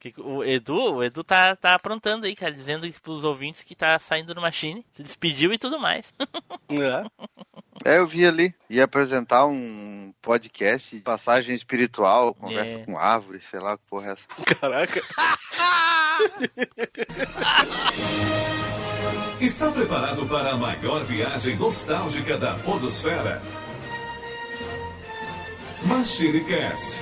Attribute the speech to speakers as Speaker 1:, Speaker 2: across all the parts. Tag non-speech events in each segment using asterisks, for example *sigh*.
Speaker 1: Que o Edu, o Edu tá, tá aprontando aí, cara, dizendo pros ouvintes que tá saindo do Machine, se despediu e tudo mais. *laughs*
Speaker 2: É. é, eu vi ali. Ia apresentar um podcast, passagem espiritual, conversa é. com árvores, sei lá que porra é essa. *laughs*
Speaker 3: Caraca. *laughs*
Speaker 4: Está preparado para a maior viagem nostálgica da Podosfera? MachineCast.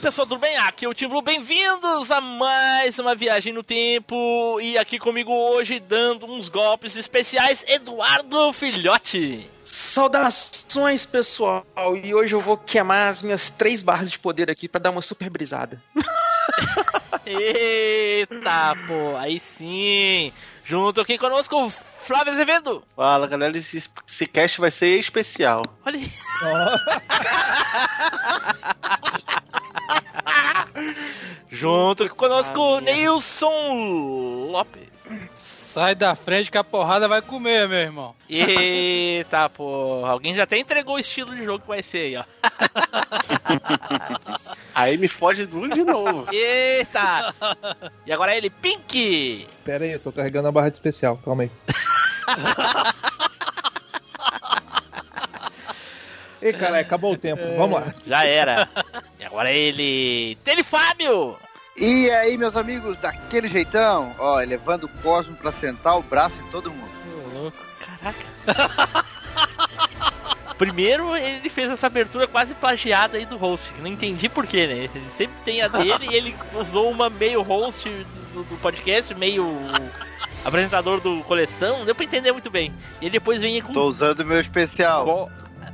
Speaker 1: Pessoal, tudo bem? Aqui é o Tim Blue, bem-vindos a mais uma viagem no tempo. E aqui comigo hoje, dando uns golpes especiais, Eduardo Filhote.
Speaker 5: Saudações pessoal, e hoje eu vou queimar as minhas três barras de poder aqui para dar uma super brisada. *laughs*
Speaker 1: Eita, pô, aí sim. Junto aqui conosco, o Flávio Azevedo.
Speaker 3: Fala, galera, esse, esse cast vai ser especial.
Speaker 1: Olha aí. *laughs* Junto aqui conosco, Nilson Lopes.
Speaker 6: Sai da frente que a porrada vai comer, meu irmão.
Speaker 1: Eita, *laughs* pô. Alguém já até entregou o estilo de jogo que vai ser aí, ó. *laughs*
Speaker 3: aí me foge tudo de novo.
Speaker 1: Eita! *laughs* E agora ele, Pink!
Speaker 7: Pera aí, eu tô carregando a barra de especial, calma aí. Ei, cara, acabou o tempo. Vamos lá.
Speaker 1: Já era. E agora ele. Telefábio!
Speaker 2: E aí, meus amigos, daquele jeitão, ó, elevando o Cosmo pra sentar o braço em todo mundo.
Speaker 1: Ô, louco, caraca. *laughs* Primeiro, ele fez essa abertura quase plagiada aí do host. Não entendi porquê, né? Ele sempre tem a dele e ele usou uma meio host do, do podcast, meio apresentador do coleção. Não deu pra entender muito bem. E ele depois vem com.
Speaker 2: Tô usando o meu especial.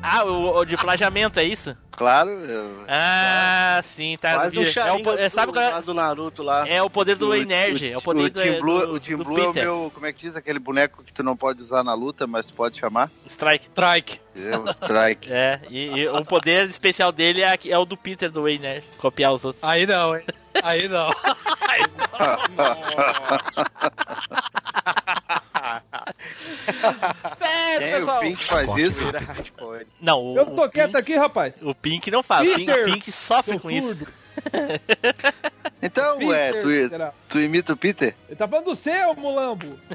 Speaker 1: Ah, o, o, de plagiamento, é isso?
Speaker 2: Claro. Eu...
Speaker 1: Ah, sim, tá.
Speaker 3: Faz um é o, é, sabe qual é? do Naruto lá.
Speaker 1: É o poder do Energy. É o poder
Speaker 2: o do, Team Blue, do, O Team Blue é o meu, como é que diz, aquele boneco que tu não pode usar na luta, mas tu pode chamar?
Speaker 1: Strike.
Speaker 6: Strike.
Speaker 2: É, o Strike.
Speaker 1: é, e, e, o poder especial dele é, é o do Peter do Energy, copiar os outros.
Speaker 6: Aí não, hein? Aí não. *laughs* Aí não. *laughs* *laughs*
Speaker 1: certo,
Speaker 2: Quem
Speaker 1: pessoal.
Speaker 2: o Pink faz isso?
Speaker 1: Não, o,
Speaker 7: Eu tô
Speaker 1: o
Speaker 7: quieto
Speaker 1: Pink,
Speaker 7: aqui, rapaz.
Speaker 1: O Pink não faz.
Speaker 7: Peter,
Speaker 1: o Pink, sofre com
Speaker 7: surdo.
Speaker 1: isso. *laughs*
Speaker 2: Então,
Speaker 7: Peter,
Speaker 2: ué, tu,
Speaker 7: será?
Speaker 2: tu imita o Peter?
Speaker 7: Ele tá falando do céu, mulambo. *laughs*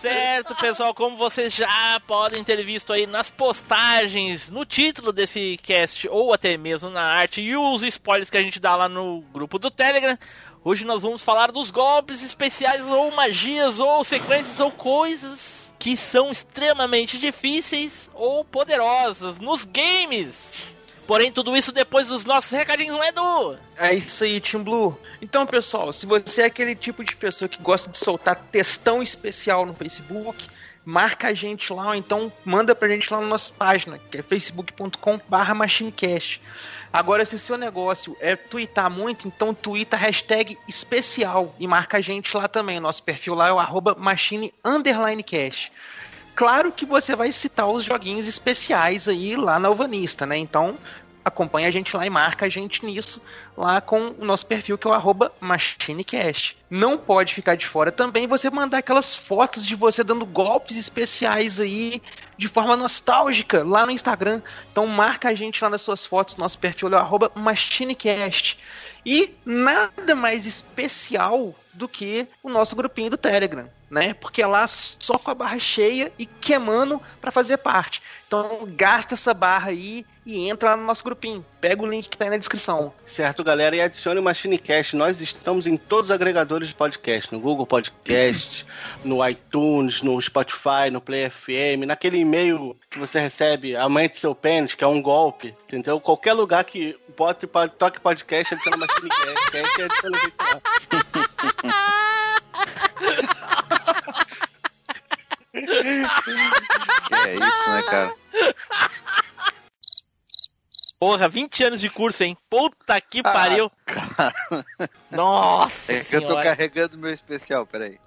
Speaker 1: Certo, pessoal, como vocês já podem ter visto aí nas postagens, no título desse cast, ou até mesmo na arte, e os spoilers que a gente dá lá no grupo do Telegram, hoje nós vamos falar dos golpes especiais, ou magias, ou sequências, ou coisas que são extremamente difíceis ou poderosas nos games. Porém, tudo isso depois dos nossos recadinhos, não é, Edu?
Speaker 5: É isso aí, Team Blue. Então, pessoal, se você é aquele tipo de pessoa que gosta de soltar textão especial no Facebook, marca a gente lá, ou então manda pra gente lá na nossa página, que é facebook.com.br machinecast. Agora, se o seu negócio é twittar muito, então twita hashtag especial e marca a gente lá também. Nosso perfil lá é o arroba machine underline cash. Claro que você vai citar os joguinhos especiais aí lá na Alvanista, né? Então acompanha a gente lá e marca a gente nisso lá com o nosso perfil que é o MachineCast. Não pode ficar de fora também você mandar aquelas fotos de você dando golpes especiais aí de forma nostálgica lá no Instagram. Então marca a gente lá nas suas fotos, nosso perfil é o MachineCast. E nada mais especial do que o nosso grupinho do Telegram, né? Porque é lá só com a barra cheia e queimando para fazer parte. Então gasta essa barra aí e entra lá no nosso grupinho. Pega o link que tá aí na descrição.
Speaker 3: Certo, galera, e adicione o MachineCast. Nós estamos em todos os agregadores de podcast, no Google Podcast, no iTunes, no Spotify, no Play FM, naquele e-mail que você recebe amanhã de seu pênis, que é um golpe, entendeu? Qualquer lugar que bote, toque podcast, adiciona MachineCast, que aí você adiciona o *laughs* jeito lá. *laughs*
Speaker 2: É isso, né, cara?
Speaker 1: Porra, 20 anos de curso, hein? Puta que
Speaker 2: Ah.
Speaker 1: pariu. Nossa
Speaker 2: É que eu tô carregando meu especial, peraí.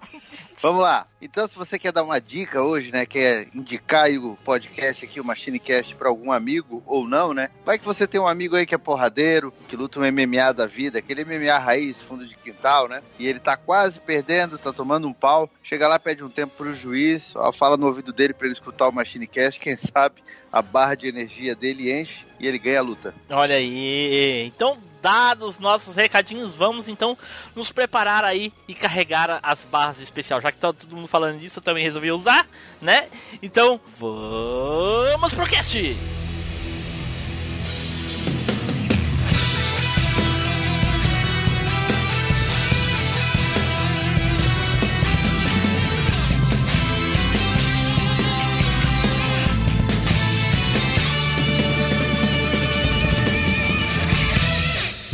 Speaker 2: Vamos lá. Então, se você quer dar uma dica hoje, né? Quer indicar aí o podcast aqui, o MachineCast, pra algum amigo ou não, né? Vai que você tem um amigo aí que é porradeiro, que luta um MMA da vida, aquele MMA raiz, fundo de quintal, né? E ele tá quase perdendo, tá tomando um pau. Chega lá, pede um tempo pro juiz, ó, fala no ouvido dele pra ele escutar o MachineCast, quem sabe a barra de energia dele enche e ele ganha a luta.
Speaker 1: Olha aí. Então, dados nossos recadinhos, vamos então nos preparar aí e carregar as barras de especial. Já que tá todo mundo falando disso, eu também resolvi usar, né? Então, vamos pro cast!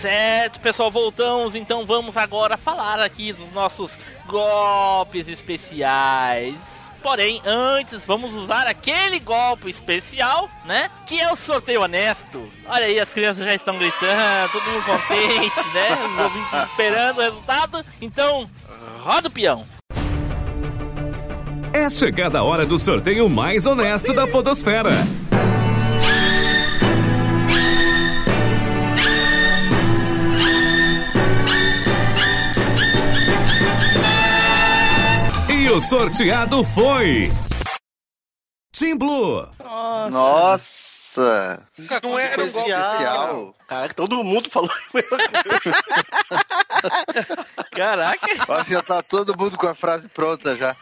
Speaker 1: Certo, pessoal, voltamos. Então vamos agora falar aqui dos nossos golpes especiais. Porém, antes vamos usar aquele golpe especial, né? Que é o sorteio honesto. Olha aí, as crianças já estão gritando, todo mundo contente, né? Os ouvintes esperando o resultado. Então, roda o peão.
Speaker 8: É chegada a hora do sorteio mais honesto da Podosfera. E o sorteado foi. Team Blue.
Speaker 2: Nossa!
Speaker 5: Não era um golpe
Speaker 2: Especial.
Speaker 3: Caraca, todo mundo falou. *laughs*
Speaker 1: Caraca,
Speaker 2: Ó, já tá todo mundo com a frase pronta já.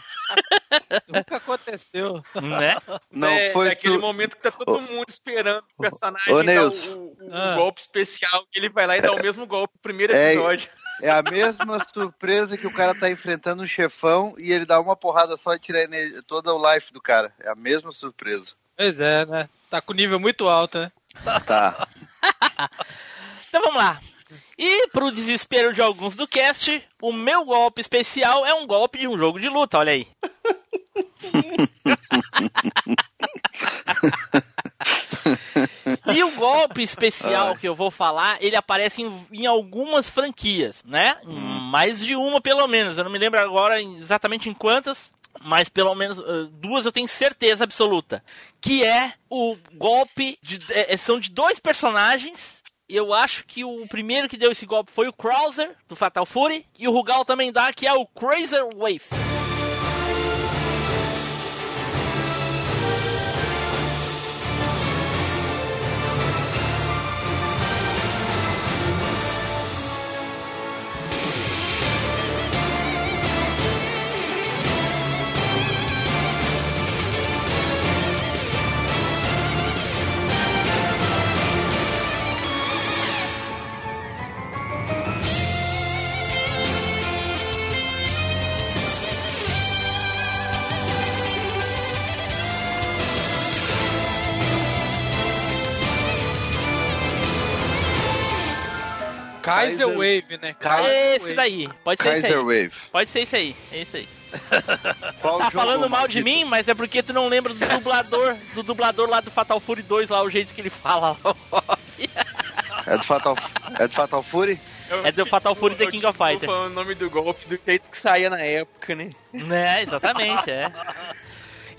Speaker 6: Nunca aconteceu.
Speaker 1: né?
Speaker 2: Não
Speaker 5: é,
Speaker 2: foi
Speaker 5: naquele
Speaker 2: su-
Speaker 5: momento que tá todo mundo esperando o personagem
Speaker 2: Ô,
Speaker 5: dar o, o- o
Speaker 6: Ah.
Speaker 5: golpe especial, que ele vai lá e dá o mesmo golpe no primeiro
Speaker 2: É,
Speaker 5: episódio.
Speaker 2: É a mesma surpresa que o cara tá enfrentando um chefão e ele dá uma porrada só e tira a energia- toda o life do cara. É a mesma surpresa.
Speaker 6: Pois é, né? Tá com nível muito alto, né?
Speaker 2: Tá. *laughs*
Speaker 1: Então vamos lá. E pro desespero de alguns do cast, o meu golpe especial é um golpe de um jogo de luta, olha aí. *laughs* e o golpe especial que eu vou falar, ele aparece em, em algumas franquias, né? Em mais de uma pelo menos. Eu não me lembro agora exatamente em quantas, mas pelo menos eh, duas eu tenho certeza absoluta. Que é o golpe de. eh, são de dois personagens. Eu acho que o primeiro que deu esse golpe foi o Krauser, do Fatal Fury. E o Rugal também dá, que é o Crazer Wave.
Speaker 6: Kaiser
Speaker 3: Kaiser-
Speaker 6: Wave, né?
Speaker 1: Esse
Speaker 6: Wave.
Speaker 1: daí. Pode ser esse
Speaker 2: Kaiser
Speaker 1: aí.
Speaker 2: Wave.
Speaker 1: Pode ser esse aí. É esse aí. *laughs*
Speaker 2: Qual
Speaker 1: Tá falando mal de mim, *laughs* mas é porque tu não lembra do dublador, do dublador lá do Fatal Fury 2, lá, o jeito que ele fala lá.
Speaker 2: É do Fatal, é do Fatal Fury?
Speaker 1: É do Fatal Fury The King of Fighters.
Speaker 5: o nome do golpe do jeito que saía na época, né?
Speaker 1: Né, exatamente, é. *laughs*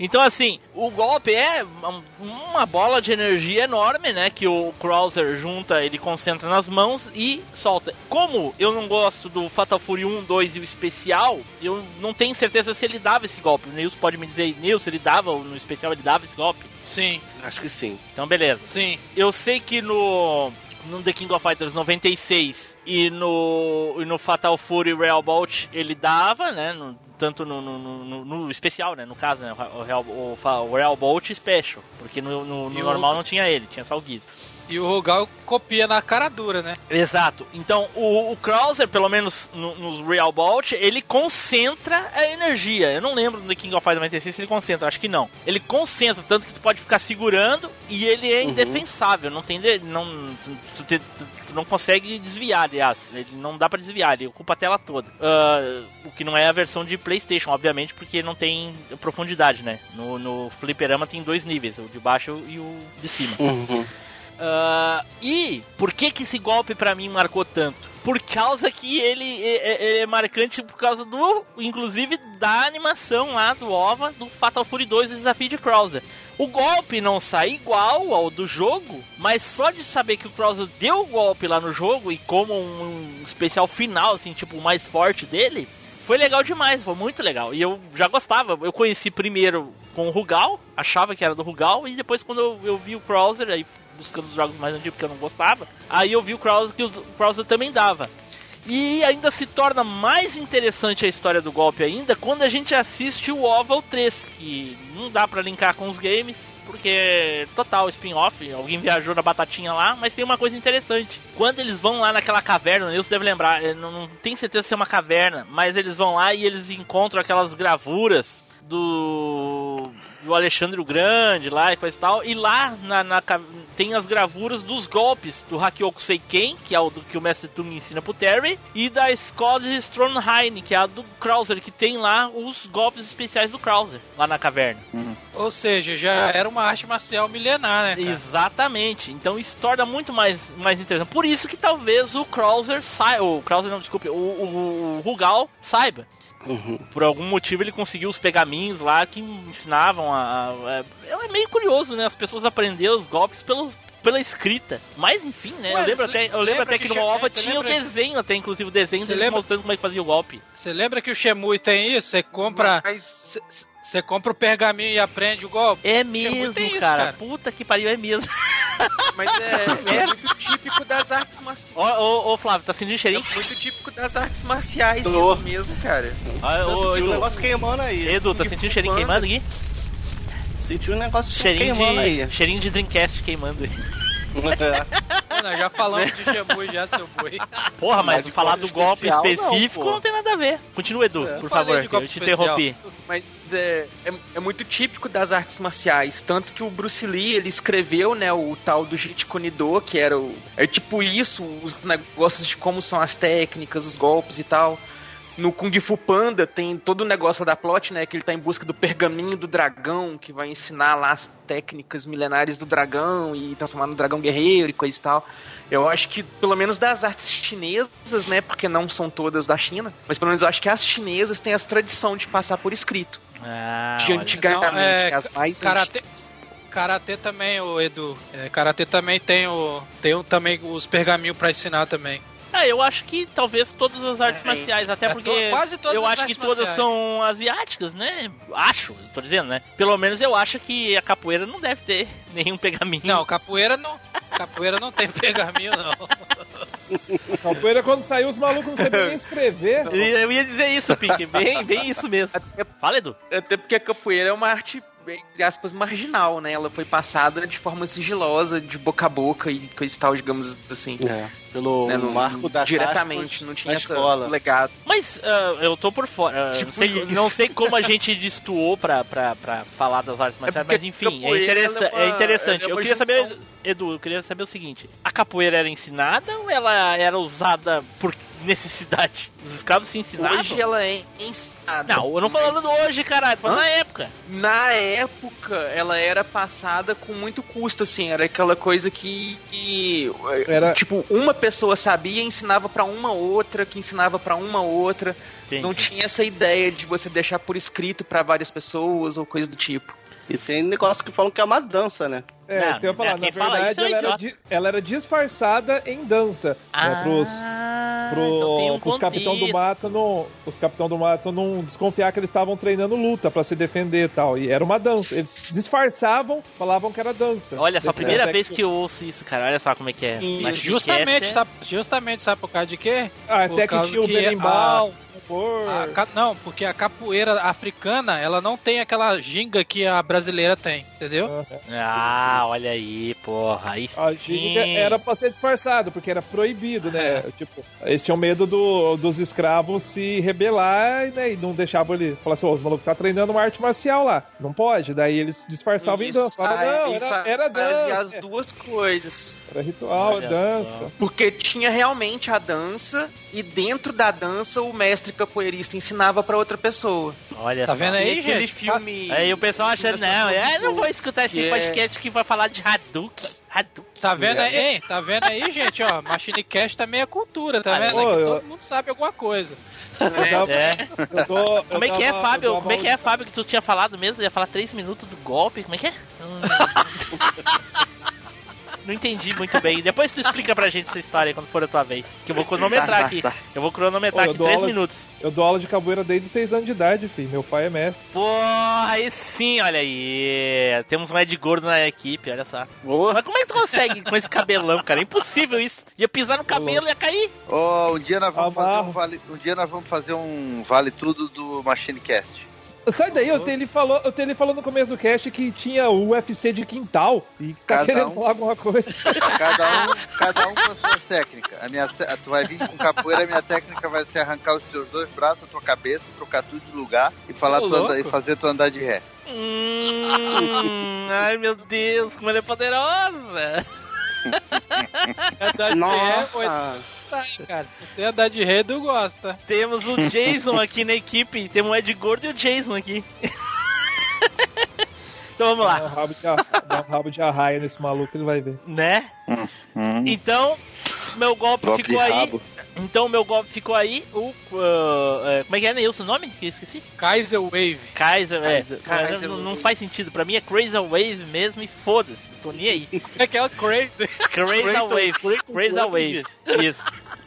Speaker 1: Então, assim, o golpe é um- uma bola de energia enorme, né? Que o Krauser junta, ele concentra nas mãos e solta. Como eu não gosto do Fatal Fury 1, 2 e o especial, eu não tenho certeza se ele dava esse golpe. O Nils pode me dizer, Nils, ele dava, no especial ele dava esse golpe?
Speaker 6: Sim,
Speaker 3: Acho que sim.
Speaker 1: Então, beleza.
Speaker 6: sim.
Speaker 1: Eu sei que no, no The King of Fighters 96 e no, e no Fatal Fury Real Bolt ele dava, né? no- tanto no, no, no- no especial, né? No caso, né? O Real, o, o Real Bolt Special. Porque no, no- normal não tinha ele, tinha só o Giz.
Speaker 6: E o Rugal copia na cara dura, né?
Speaker 1: Exato. Então, o, o Krauser, pelo menos no- nos Real Bolt, ele concentra a energia. Eu não lembro no King of Fighters 96 se ele concentra, acho que não. Ele concentra, tanto que tu pode ficar segurando e ele é indefensável. Não tem. não, tu, tu tu- tu não consegue desviar, aliás. Ele não dá pra desviar, ele ocupa a tela toda. Ah, o que não é a versão de PlayStation, obviamente, porque não tem profundidade, né? No, no Fliperama tem dois níveis, o de baixo e o de cima.
Speaker 3: Uhum.
Speaker 1: Ah, e por que que esse golpe pra mim marcou tanto? Por causa que ele ele é marcante por causa do, inclusive, da animação lá do OVA do Fatal Fury 2, o desafio de Krauser. O golpe não sai igual ao do jogo, mas só de saber que o Krauser deu o golpe lá no jogo e como um, um especial final, assim, tipo, o mais forte dele, foi legal demais, foi muito legal. E eu já gostava. Eu conheci primeiro com o Rugal, achava que era do Rugal, e depois quando eu, eu vi o Krauser, aí buscando os jogos mais antigos que eu não gostava, aí eu vi o Krauser que o Krauser também dava. E ainda se torna mais interessante a história do golpe ainda quando a gente assiste o Oval 3, que não dá pra linkar com os games, porque é total spin-off, alguém viajou na batatinha lá, mas tem uma coisa interessante. Quando eles vão lá naquela caverna, Nilson deve lembrar, eu não, não tenho certeza se é uma caverna, mas eles vão lá e eles encontram aquelas gravuras do do Alexandre o Grande lá e coisa e tal. E lá na, na tem as gravuras dos golpes do Hakyoku Seiken, que é o do que o Mestre Tung ensina pro Terry, e da de Stronheim, que é a do Krauser, que tem lá os golpes especiais do Krauser, lá na caverna.
Speaker 6: Ou seja, já era uma arte marcial milenar, né? cara?
Speaker 1: Exatamente. Então isso torna muito mais, mais interessante. Por isso que talvez o Krauser saiba. O Krauser não, desculpe, o, o, o Rugal saiba.
Speaker 3: Uhum.
Speaker 1: Por algum motivo ele conseguiu os pergaminhos lá que ensinavam a. a- é, é meio curioso, né? As pessoas aprenderam os golpes pelo, pela escrita. Mas enfim, né?
Speaker 6: Ué,
Speaker 1: eu lembro até, eu lembro até
Speaker 6: que
Speaker 1: que, no OVA
Speaker 6: você
Speaker 1: tinha o desenho, até inclusive o desenho deles
Speaker 6: lembra-
Speaker 1: mostrando como é que fazia o golpe.
Speaker 6: Você lembra que o Shemui tem isso? Você compra.
Speaker 5: Mas,
Speaker 6: Você compra o pergaminho e aprende o golpe?
Speaker 1: É mesmo,
Speaker 6: isso,
Speaker 1: cara.
Speaker 6: cara.
Speaker 1: Puta que pariu, é mesmo. *laughs*
Speaker 5: mas é, *laughs* é muito típico das artes marciais.
Speaker 1: Ô, ô, ô, Flávio, tá sentindo
Speaker 5: É
Speaker 1: cheirinho?
Speaker 5: muito típico das artes marciais,
Speaker 3: Tô.
Speaker 5: isso mesmo, cara.
Speaker 1: Ah, ô,
Speaker 3: um
Speaker 1: Edu,
Speaker 3: negócio queimando aí.
Speaker 1: Edu, tá sentindo cheirinho queimando aqui?
Speaker 3: Senti um negócio
Speaker 1: Cheirinho
Speaker 3: queimando aí.
Speaker 1: de, cheirinho de Dreamcast queimando aí.
Speaker 3: É. *laughs*
Speaker 6: Não, já falamos de Shemui já, seu boi.
Speaker 1: Porra, mas
Speaker 3: Mas de
Speaker 1: falar do golpe
Speaker 3: especial, não,
Speaker 1: específico não,
Speaker 3: pô.
Speaker 1: tem nada a ver. Continua, Edu, por
Speaker 6: falei
Speaker 1: favor, eu te interrompi.
Speaker 5: Mas é, é, é muito típico das artes marciais. Tanto que o Bruce Lee, ele escreveu, né, o tal do Jeet Kune Do, que era o... É tipo isso, os negócios de como são as técnicas, os golpes e tal. No Kung Fu Panda tem todo o negócio da plot, né, que ele tá em busca do pergaminho do dragão, que vai ensinar lá as técnicas milenares do dragão e transformar no dragão guerreiro e coisa e tal. Eu acho que, pelo menos das artes chinesas, né, porque não são todas da China, mas pelo menos eu acho que as chinesas têm essa tradição de passar por escrito
Speaker 1: Ah,
Speaker 5: de antigamente,
Speaker 6: Não, é,
Speaker 5: as mais
Speaker 6: Karatê, karatê também, o Edu. É, karatê também tem o tem o, também os pergaminhos pra ensinar também.
Speaker 1: Ah, eu acho que talvez todas as artes
Speaker 5: É,
Speaker 1: marciais, até
Speaker 6: é
Speaker 1: porque
Speaker 6: to- quase todas
Speaker 1: eu acho que
Speaker 6: artes
Speaker 1: todas
Speaker 6: marciais.
Speaker 1: são asiáticas, né? Acho, tô dizendo, né? Pelo menos eu acho que a capoeira não deve ter *laughs* nenhum pergaminho.
Speaker 6: Não, capoeira não. Capoeira não tem pergaminho, não. *laughs*
Speaker 7: Capoeira, quando saiu, os malucos não sabiam nem escrever.
Speaker 1: Eu ia- eu ia dizer isso, Pink, bem, bem isso mesmo. Fala, Edu.
Speaker 5: Até porque a capoeira é uma arte, entre aspas, marginal, né? Ela foi passada de forma sigilosa, de boca a boca e coisa e tal, digamos assim.
Speaker 3: É, Pelo
Speaker 5: Né, no-
Speaker 3: marco da
Speaker 5: diretamente, não tinha
Speaker 3: escola.
Speaker 5: legado.
Speaker 1: Mas ah, eu tô por fora. ah,
Speaker 5: Tipo
Speaker 1: não, sei, não sei como a gente destoou pra, pra, pra falar das artes marciais,
Speaker 5: porque
Speaker 1: mas enfim, é, interessa-
Speaker 5: é
Speaker 1: é
Speaker 5: uma-
Speaker 1: interessante.
Speaker 5: ela é
Speaker 1: eu queria saber. Edu, eu queria saber o seguinte: a capoeira era ensinada ou ela era usada por, necessidade. Os escravos se ensinavam.
Speaker 5: Hoje ela é ensinada.
Speaker 1: Não, eu não falando
Speaker 5: Mas-
Speaker 1: hoje, caralho, tô falando
Speaker 5: Hã?
Speaker 1: na época.
Speaker 5: Na época, ela era passada com muito custo, assim. Era aquela coisa que, que,
Speaker 7: Era-
Speaker 5: tipo, uma pessoa sabia e ensinava pra uma outra, que ensinava pra uma outra.
Speaker 1: Entendi.
Speaker 5: Não tinha essa ideia de você deixar por escrito pra várias pessoas ou coisa do tipo.
Speaker 3: E tem negócio que falam que é uma dança, né?
Speaker 7: É,
Speaker 1: Não,
Speaker 7: isso que eu ia falar. Na
Speaker 1: fala
Speaker 7: verdade,
Speaker 1: isso é
Speaker 7: ela, era di- ela era disfarçada em dança. né, pros, pro,
Speaker 1: então um
Speaker 7: pros capitão do mato não, os capitão do mato não desconfiar que eles estavam treinando luta pra se defender e tal. E era uma dança. Eles disfarçavam, falavam que era dança.
Speaker 1: Olha só, a primeira vez que eu ouço isso, cara. Olha só como é que é.
Speaker 5: E
Speaker 1: Mas
Speaker 6: Justamente,
Speaker 1: é-
Speaker 6: sabe, justamente, sabe por causa de quê?
Speaker 7: Ah,
Speaker 6: Por
Speaker 7: até que
Speaker 6: causa
Speaker 7: tinha o
Speaker 6: que
Speaker 7: berimbau,
Speaker 6: A ca- Não, porque a capoeira africana, ela não tem aquela ginga que a brasileira tem, entendeu?
Speaker 1: Ah, olha aí, porra. Aí
Speaker 7: A ginga era pra ser disfarçado, porque era proibido, né? Tipo, eles tinham medo do- dos escravos se rebelar né, e não deixavam ele. Falar assim, ô, os malucos tá treinando uma arte marcial lá. Não pode. Daí eles disfarçavam em
Speaker 5: Isso,
Speaker 7: dança. Falavam,
Speaker 5: aí
Speaker 7: não, era, era dança.
Speaker 5: as duas coisas.
Speaker 7: Era ritual,
Speaker 1: Olha
Speaker 7: dança.
Speaker 1: só.
Speaker 5: Porque tinha realmente a dança e dentro da dança o mestre capoeirista ensinava pra outra pessoa.
Speaker 1: Olha
Speaker 6: Tá
Speaker 1: só.
Speaker 6: vendo aí,
Speaker 5: E aquele
Speaker 6: gente?
Speaker 5: filme.
Speaker 1: Aí o pessoal achando, não, é, não vou escutar esse
Speaker 5: Que é-
Speaker 1: podcast que vai falar de Hadouken. Hadouken.
Speaker 6: Tá vendo aí, hein? Tá vendo aí, gente, ó, Machine Cast também é cultura, tá vendo?
Speaker 7: ô,
Speaker 6: Aqui
Speaker 7: eu-
Speaker 6: todo mundo sabe alguma coisa.
Speaker 1: É.
Speaker 7: tô- eu
Speaker 1: Como é que é, Fábio? Como é que é, Fábio, que tu tinha falado mesmo? Ia falar três minutos do golpe? Como é que é? Hum. *laughs* Não entendi muito bem. Depois tu explica pra gente essa história quando for a tua vez. Que eu vou cronometrar
Speaker 2: Tá, tá,
Speaker 1: aqui.
Speaker 2: tá.
Speaker 1: Eu vou cronometrar
Speaker 7: Ô,
Speaker 1: aqui
Speaker 7: dou
Speaker 1: três
Speaker 7: aula de-
Speaker 1: minutos.
Speaker 7: Eu dou aula de capoeira desde os 6 anos de idade, filho. Meu pai é mestre.
Speaker 1: Porra, aí sim, olha aí. Temos um Ed Gordo na equipe, olha só.
Speaker 3: Boa.
Speaker 1: Mas como é que tu consegue com esse cabelão, cara? É impossível isso. Ia pisar no cabelo e ia cair.
Speaker 2: Ô, um dia nós vamos fazer um vale, um dia nós vamos fazer um vale tudo do Machine Cast.
Speaker 7: Sai daí, eu tenho, ele falou, eu tenho ele falou no começo do cast que tinha o UFC de quintal e tá
Speaker 2: Cada
Speaker 7: querendo
Speaker 2: um.
Speaker 7: falar alguma coisa. *laughs*
Speaker 2: Cada um, cada um com as suas técnicas. A minha, tu vai vir com capoeira, a minha técnica vai ser arrancar os teus dois braços, a tua cabeça, trocar tudo de lugar e falar tu e fazer tu andar de ré.
Speaker 1: Hum, ai meu Deus, como ela é poderosa. *laughs*
Speaker 6: É
Speaker 3: Nossa.
Speaker 6: Tá, cara. Você é da de tu gosta.
Speaker 1: Temos o Jason aqui na equipe. Temos o Ed Gordo e o Jason aqui. *laughs* então vamos
Speaker 7: Dá um
Speaker 1: lá,
Speaker 7: rabo de, dá um rabo de arraia nesse maluco, ele vai ver.
Speaker 1: né?
Speaker 2: Hum,
Speaker 1: Então, meu golpe,
Speaker 2: golpe
Speaker 1: ficou aí. Então, meu golpe ficou aí. O. uh, é, como é que é, Neilson, o nome? Que eu esqueci?
Speaker 6: Kaiser Wave.
Speaker 1: Kaiser, é.
Speaker 5: Kaiser- Kaiser
Speaker 1: não, não faz sentido. Pra mim é Crazy Wave mesmo e foda-se. Tô nem aí. *laughs*
Speaker 6: É aquela crazy.
Speaker 1: Crazy
Speaker 6: Kratos-
Speaker 1: Wave. Crazy
Speaker 6: Wave.
Speaker 1: Isso.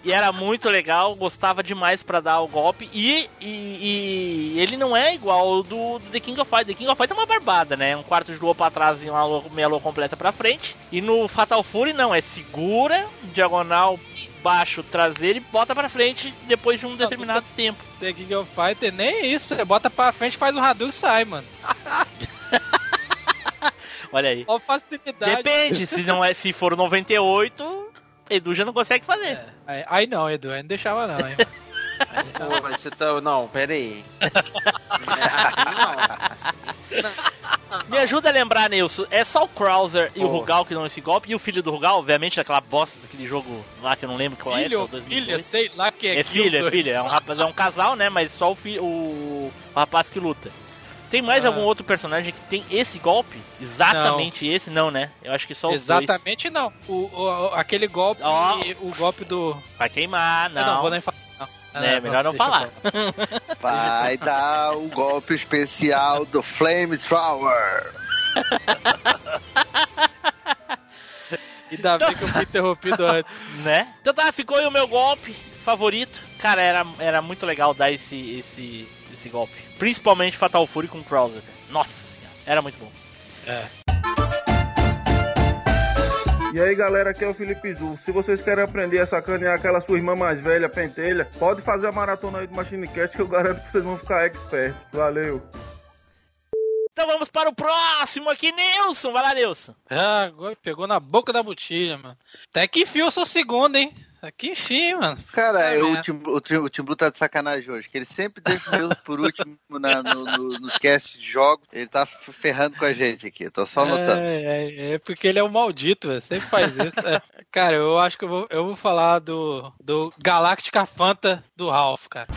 Speaker 1: E era muito legal, gostava demais pra dar o golpe. E, e, e ele não é igual ao do, do The King of Fighters. The King of Fighters é uma barbada, né? Um quarto de lua pra trás e uma lua, meia lua completa pra frente. E no Fatal Fury não, é segura, diagonal baixo traseiro e bota pra frente depois de um determinado tempo.
Speaker 6: The King of Fighter, nem isso. Você bota pra frente, faz um Hadouken e sai, mano. *laughs*
Speaker 1: Olha aí.
Speaker 6: Ó, facilidade.
Speaker 1: Depende, se não é, se for o 98, Edu já não consegue fazer.
Speaker 6: Aí, aí não, Edu, aí não deixava não, hein. *laughs*
Speaker 5: Pô, mas você tá. Não, pera aí. Assim *laughs* não.
Speaker 1: Me ajuda a lembrar, Nilson, é só o Krauser e o. Rugal que dão esse golpe, e o filho do Rugal, obviamente, aquela bosta daquele jogo lá que eu não lembro qual é,
Speaker 6: Filho,
Speaker 1: só 2002.
Speaker 6: filha, sei lá que é
Speaker 1: É filho, é filho, é um rapaz, é um casal, né? Mas só o, fi, o, o rapaz que luta. Tem mais
Speaker 6: Ah.
Speaker 1: algum outro personagem que tem esse golpe? Exatamente esse, não, né? Eu acho que só os dois.
Speaker 6: Exatamente não. O, o- aquele golpe,
Speaker 1: Ó.
Speaker 6: o golpe do...
Speaker 1: Vai queimar,
Speaker 6: Eu
Speaker 1: não.
Speaker 6: não vou nem falar.
Speaker 1: É, melhor não falar. *laughs*
Speaker 2: Vai dar o golpe especial do Flame Thrower.
Speaker 6: Ainda bem que eu fui interrompido antes. *laughs*
Speaker 1: né? Então tá, ficou aí o meu golpe favorito. Cara, era, era muito legal dar esse, esse, esse golpe. Principalmente Fatal Fury com Krauser. Nossa senhora, era muito bom.
Speaker 9: E aí galera, aqui é o Felipe Zu. Se vocês querem aprender a sacanear aquela sua irmã mais velha, pentelha, pode fazer a maratona aí do Machine Cast que eu garanto que vocês vão ficar expert. Valeu!
Speaker 1: Então vamos para o próximo aqui, Nilson. Vai lá, Nilson.
Speaker 6: Ah, agora pegou na boca da botilha, mano. Até que enfim eu sou segundo, hein? Que enfim, mano.
Speaker 2: Cara,
Speaker 6: Ah,
Speaker 2: eu- o, Tim, o, Tim, o Tim Blue tá de sacanagem hoje, que ele sempre deixa o Deus por último na- no- no- nos casts de jogos. Ele tá ferrando com a gente aqui, tô só anotando.
Speaker 6: É, é, é porque ele é um maldito, velho. Sempre faz isso. É. Cara, eu acho que eu vou, eu vou falar do, do Galactica Fanta do Ralph, cara.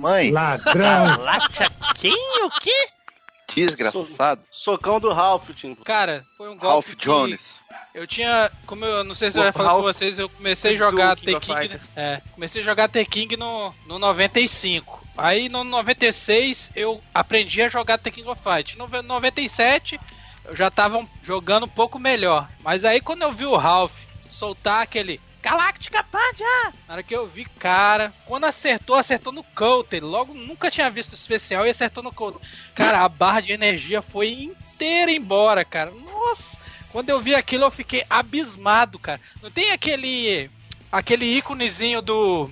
Speaker 2: Mãe,
Speaker 1: Galatia quem? O quê?
Speaker 2: desgraçado.
Speaker 3: Socão do Ralph, Tim.
Speaker 6: Cara, foi um golpe
Speaker 2: Ralph
Speaker 6: que
Speaker 2: Jones.
Speaker 6: Eu tinha, como eu não sei se eu já falei com vocês, eu comecei a jogar
Speaker 5: King of
Speaker 6: T-King,
Speaker 5: Fighters.
Speaker 6: é, comecei a jogar T-King no, no 95. Aí no 96 eu aprendi a jogar T-King of Fight. No 97 eu já tava jogando um pouco melhor. Mas aí quando eu vi o Ralph soltar aquele Galactica Punch, ah! na hora que eu vi, cara, quando acertou, acertou no counter. Logo, nunca tinha visto especial e acertou no counter. Cara, a barra de energia foi inteira embora, cara. Nossa! Quando eu vi aquilo, eu fiquei abismado, cara. Não tem aquele aquele íconezinho do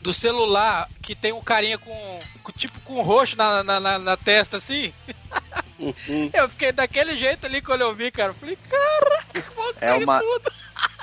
Speaker 6: do celular que tem um carinha com, com- tipo com roxo na, na, na- na testa assim? *laughs* *laughs* eu fiquei daquele jeito ali quando eu vi, cara. Eu falei, cara,
Speaker 2: É uma,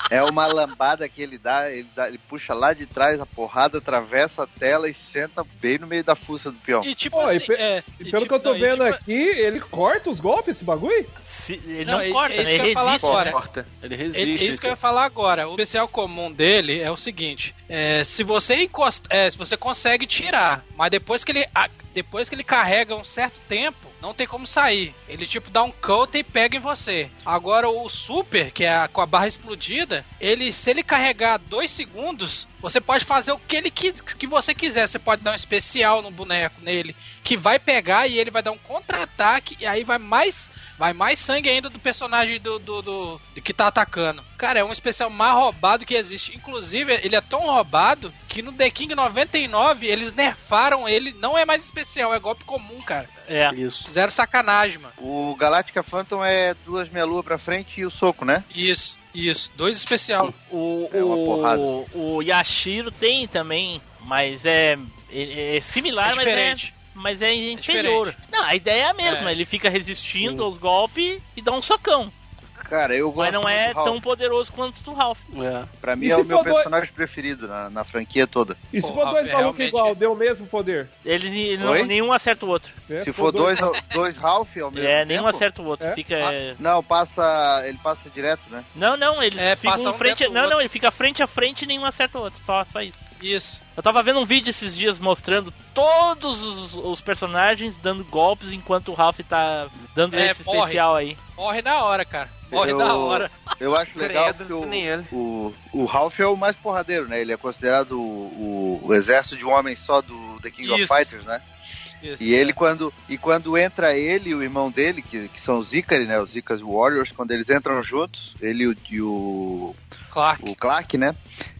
Speaker 2: é uma lambada que ele dá, ele dá, ele puxa lá de trás a porrada, atravessa a tela e senta bem no meio da fuça do peão.
Speaker 6: e tipo
Speaker 7: Pô, e
Speaker 6: assim,
Speaker 7: pe-
Speaker 6: é,
Speaker 7: E pelo
Speaker 6: tipo,
Speaker 7: que eu tô
Speaker 6: não, e
Speaker 7: vendo
Speaker 6: tipo-
Speaker 7: aqui, ele corta os golpes, esse bagulho?
Speaker 1: Se- ele
Speaker 6: Não,
Speaker 1: não,
Speaker 6: é-
Speaker 1: corta,
Speaker 6: é isso que eu
Speaker 1: Ele
Speaker 6: ia falar
Speaker 1: resiste.
Speaker 6: agora.
Speaker 5: Corta.
Speaker 3: Ele
Speaker 6: É
Speaker 3: resiste.
Speaker 6: isso que eu ia falar agora. O especial comum dele é o seguinte: é, se você encosta, é, se você consegue tirar, mas depois que ele a- depois que ele carrega um certo tempo, não tem como sair. Ele tipo dá um counter e pega em você. Agora o super, que é com a barra explodida, ele se ele carregar dois segundos, você pode fazer o que ele quis, que você quiser. Você pode dar um especial no boneco nele que vai pegar e ele vai dar um contra-ataque e aí vai mais vai mais sangue ainda do personagem do, do, do- do que tá atacando. Cara, é um especial mais roubado que existe. Inclusive, ele é tão roubado que no The King 99 eles nerfaram ele. Não é mais especial, é golpe comum, cara.
Speaker 1: É.
Speaker 3: Isso.
Speaker 6: Fizeram sacanagem, mano.
Speaker 2: O Galactica Phantom é duas meia lua pra frente e o soco, né?
Speaker 6: Isso, isso. Dois especial.
Speaker 1: O,
Speaker 2: É uma porrada.
Speaker 1: o, o Yashiro tem também, mas é, é, é similar,
Speaker 6: É
Speaker 1: mas é,
Speaker 6: diferente.
Speaker 1: mas é inferior.
Speaker 6: diferente.
Speaker 1: não, a ideia é a mesma,
Speaker 6: É.
Speaker 1: ele fica resistindo aos golpes e dá um socão.
Speaker 2: Cara, eu gosto
Speaker 1: Mas não é tão poderoso quanto o do Ralph.
Speaker 3: É.
Speaker 2: Pra mim
Speaker 7: E
Speaker 2: é o meu
Speaker 7: dois-
Speaker 2: personagem preferido na, na franquia toda.
Speaker 7: E se
Speaker 6: Pô,
Speaker 7: for dois
Speaker 6: Ralph,
Speaker 7: malucos
Speaker 6: realmente-
Speaker 7: igual, deu o mesmo poder?
Speaker 1: Ele, ele não, nenhum acerta o outro.
Speaker 7: né?
Speaker 2: Se for dois, dois Ralph ao mesmo
Speaker 1: É, nenhum
Speaker 2: tempo,
Speaker 1: acerta o outro.
Speaker 7: É?
Speaker 1: Fica.
Speaker 6: Ah.
Speaker 2: Não, passa. Ele passa direto, né?
Speaker 1: Não, não, eles
Speaker 6: É, passa um
Speaker 1: frente.
Speaker 6: do
Speaker 1: Não, não, ele fica frente a frente e nenhum acerta o outro. Só, só isso.
Speaker 6: Isso.
Speaker 1: Eu tava vendo um vídeo esses dias mostrando todos os, os personagens dando golpes enquanto o Ralph tá dando
Speaker 6: É,
Speaker 1: esse
Speaker 6: morre.
Speaker 1: especial aí.
Speaker 6: Morre na hora, cara. Morre
Speaker 2: Eu-
Speaker 6: na hora.
Speaker 2: Eu acho legal
Speaker 5: Credo,
Speaker 2: que o,
Speaker 5: nem ele.
Speaker 2: o, o Ralph é o mais porradeiro, né? Ele é considerado o, o, o exército de um homem só do The King
Speaker 6: Isso.
Speaker 2: of Fighters, né?
Speaker 6: Isso.
Speaker 2: E ele quando e quando entra ele e o irmão dele, que, que são os Ikari, né? Os Ikari Warriors, quando eles entram juntos, ele e o, e o,
Speaker 6: Clark.
Speaker 2: o Clark, né?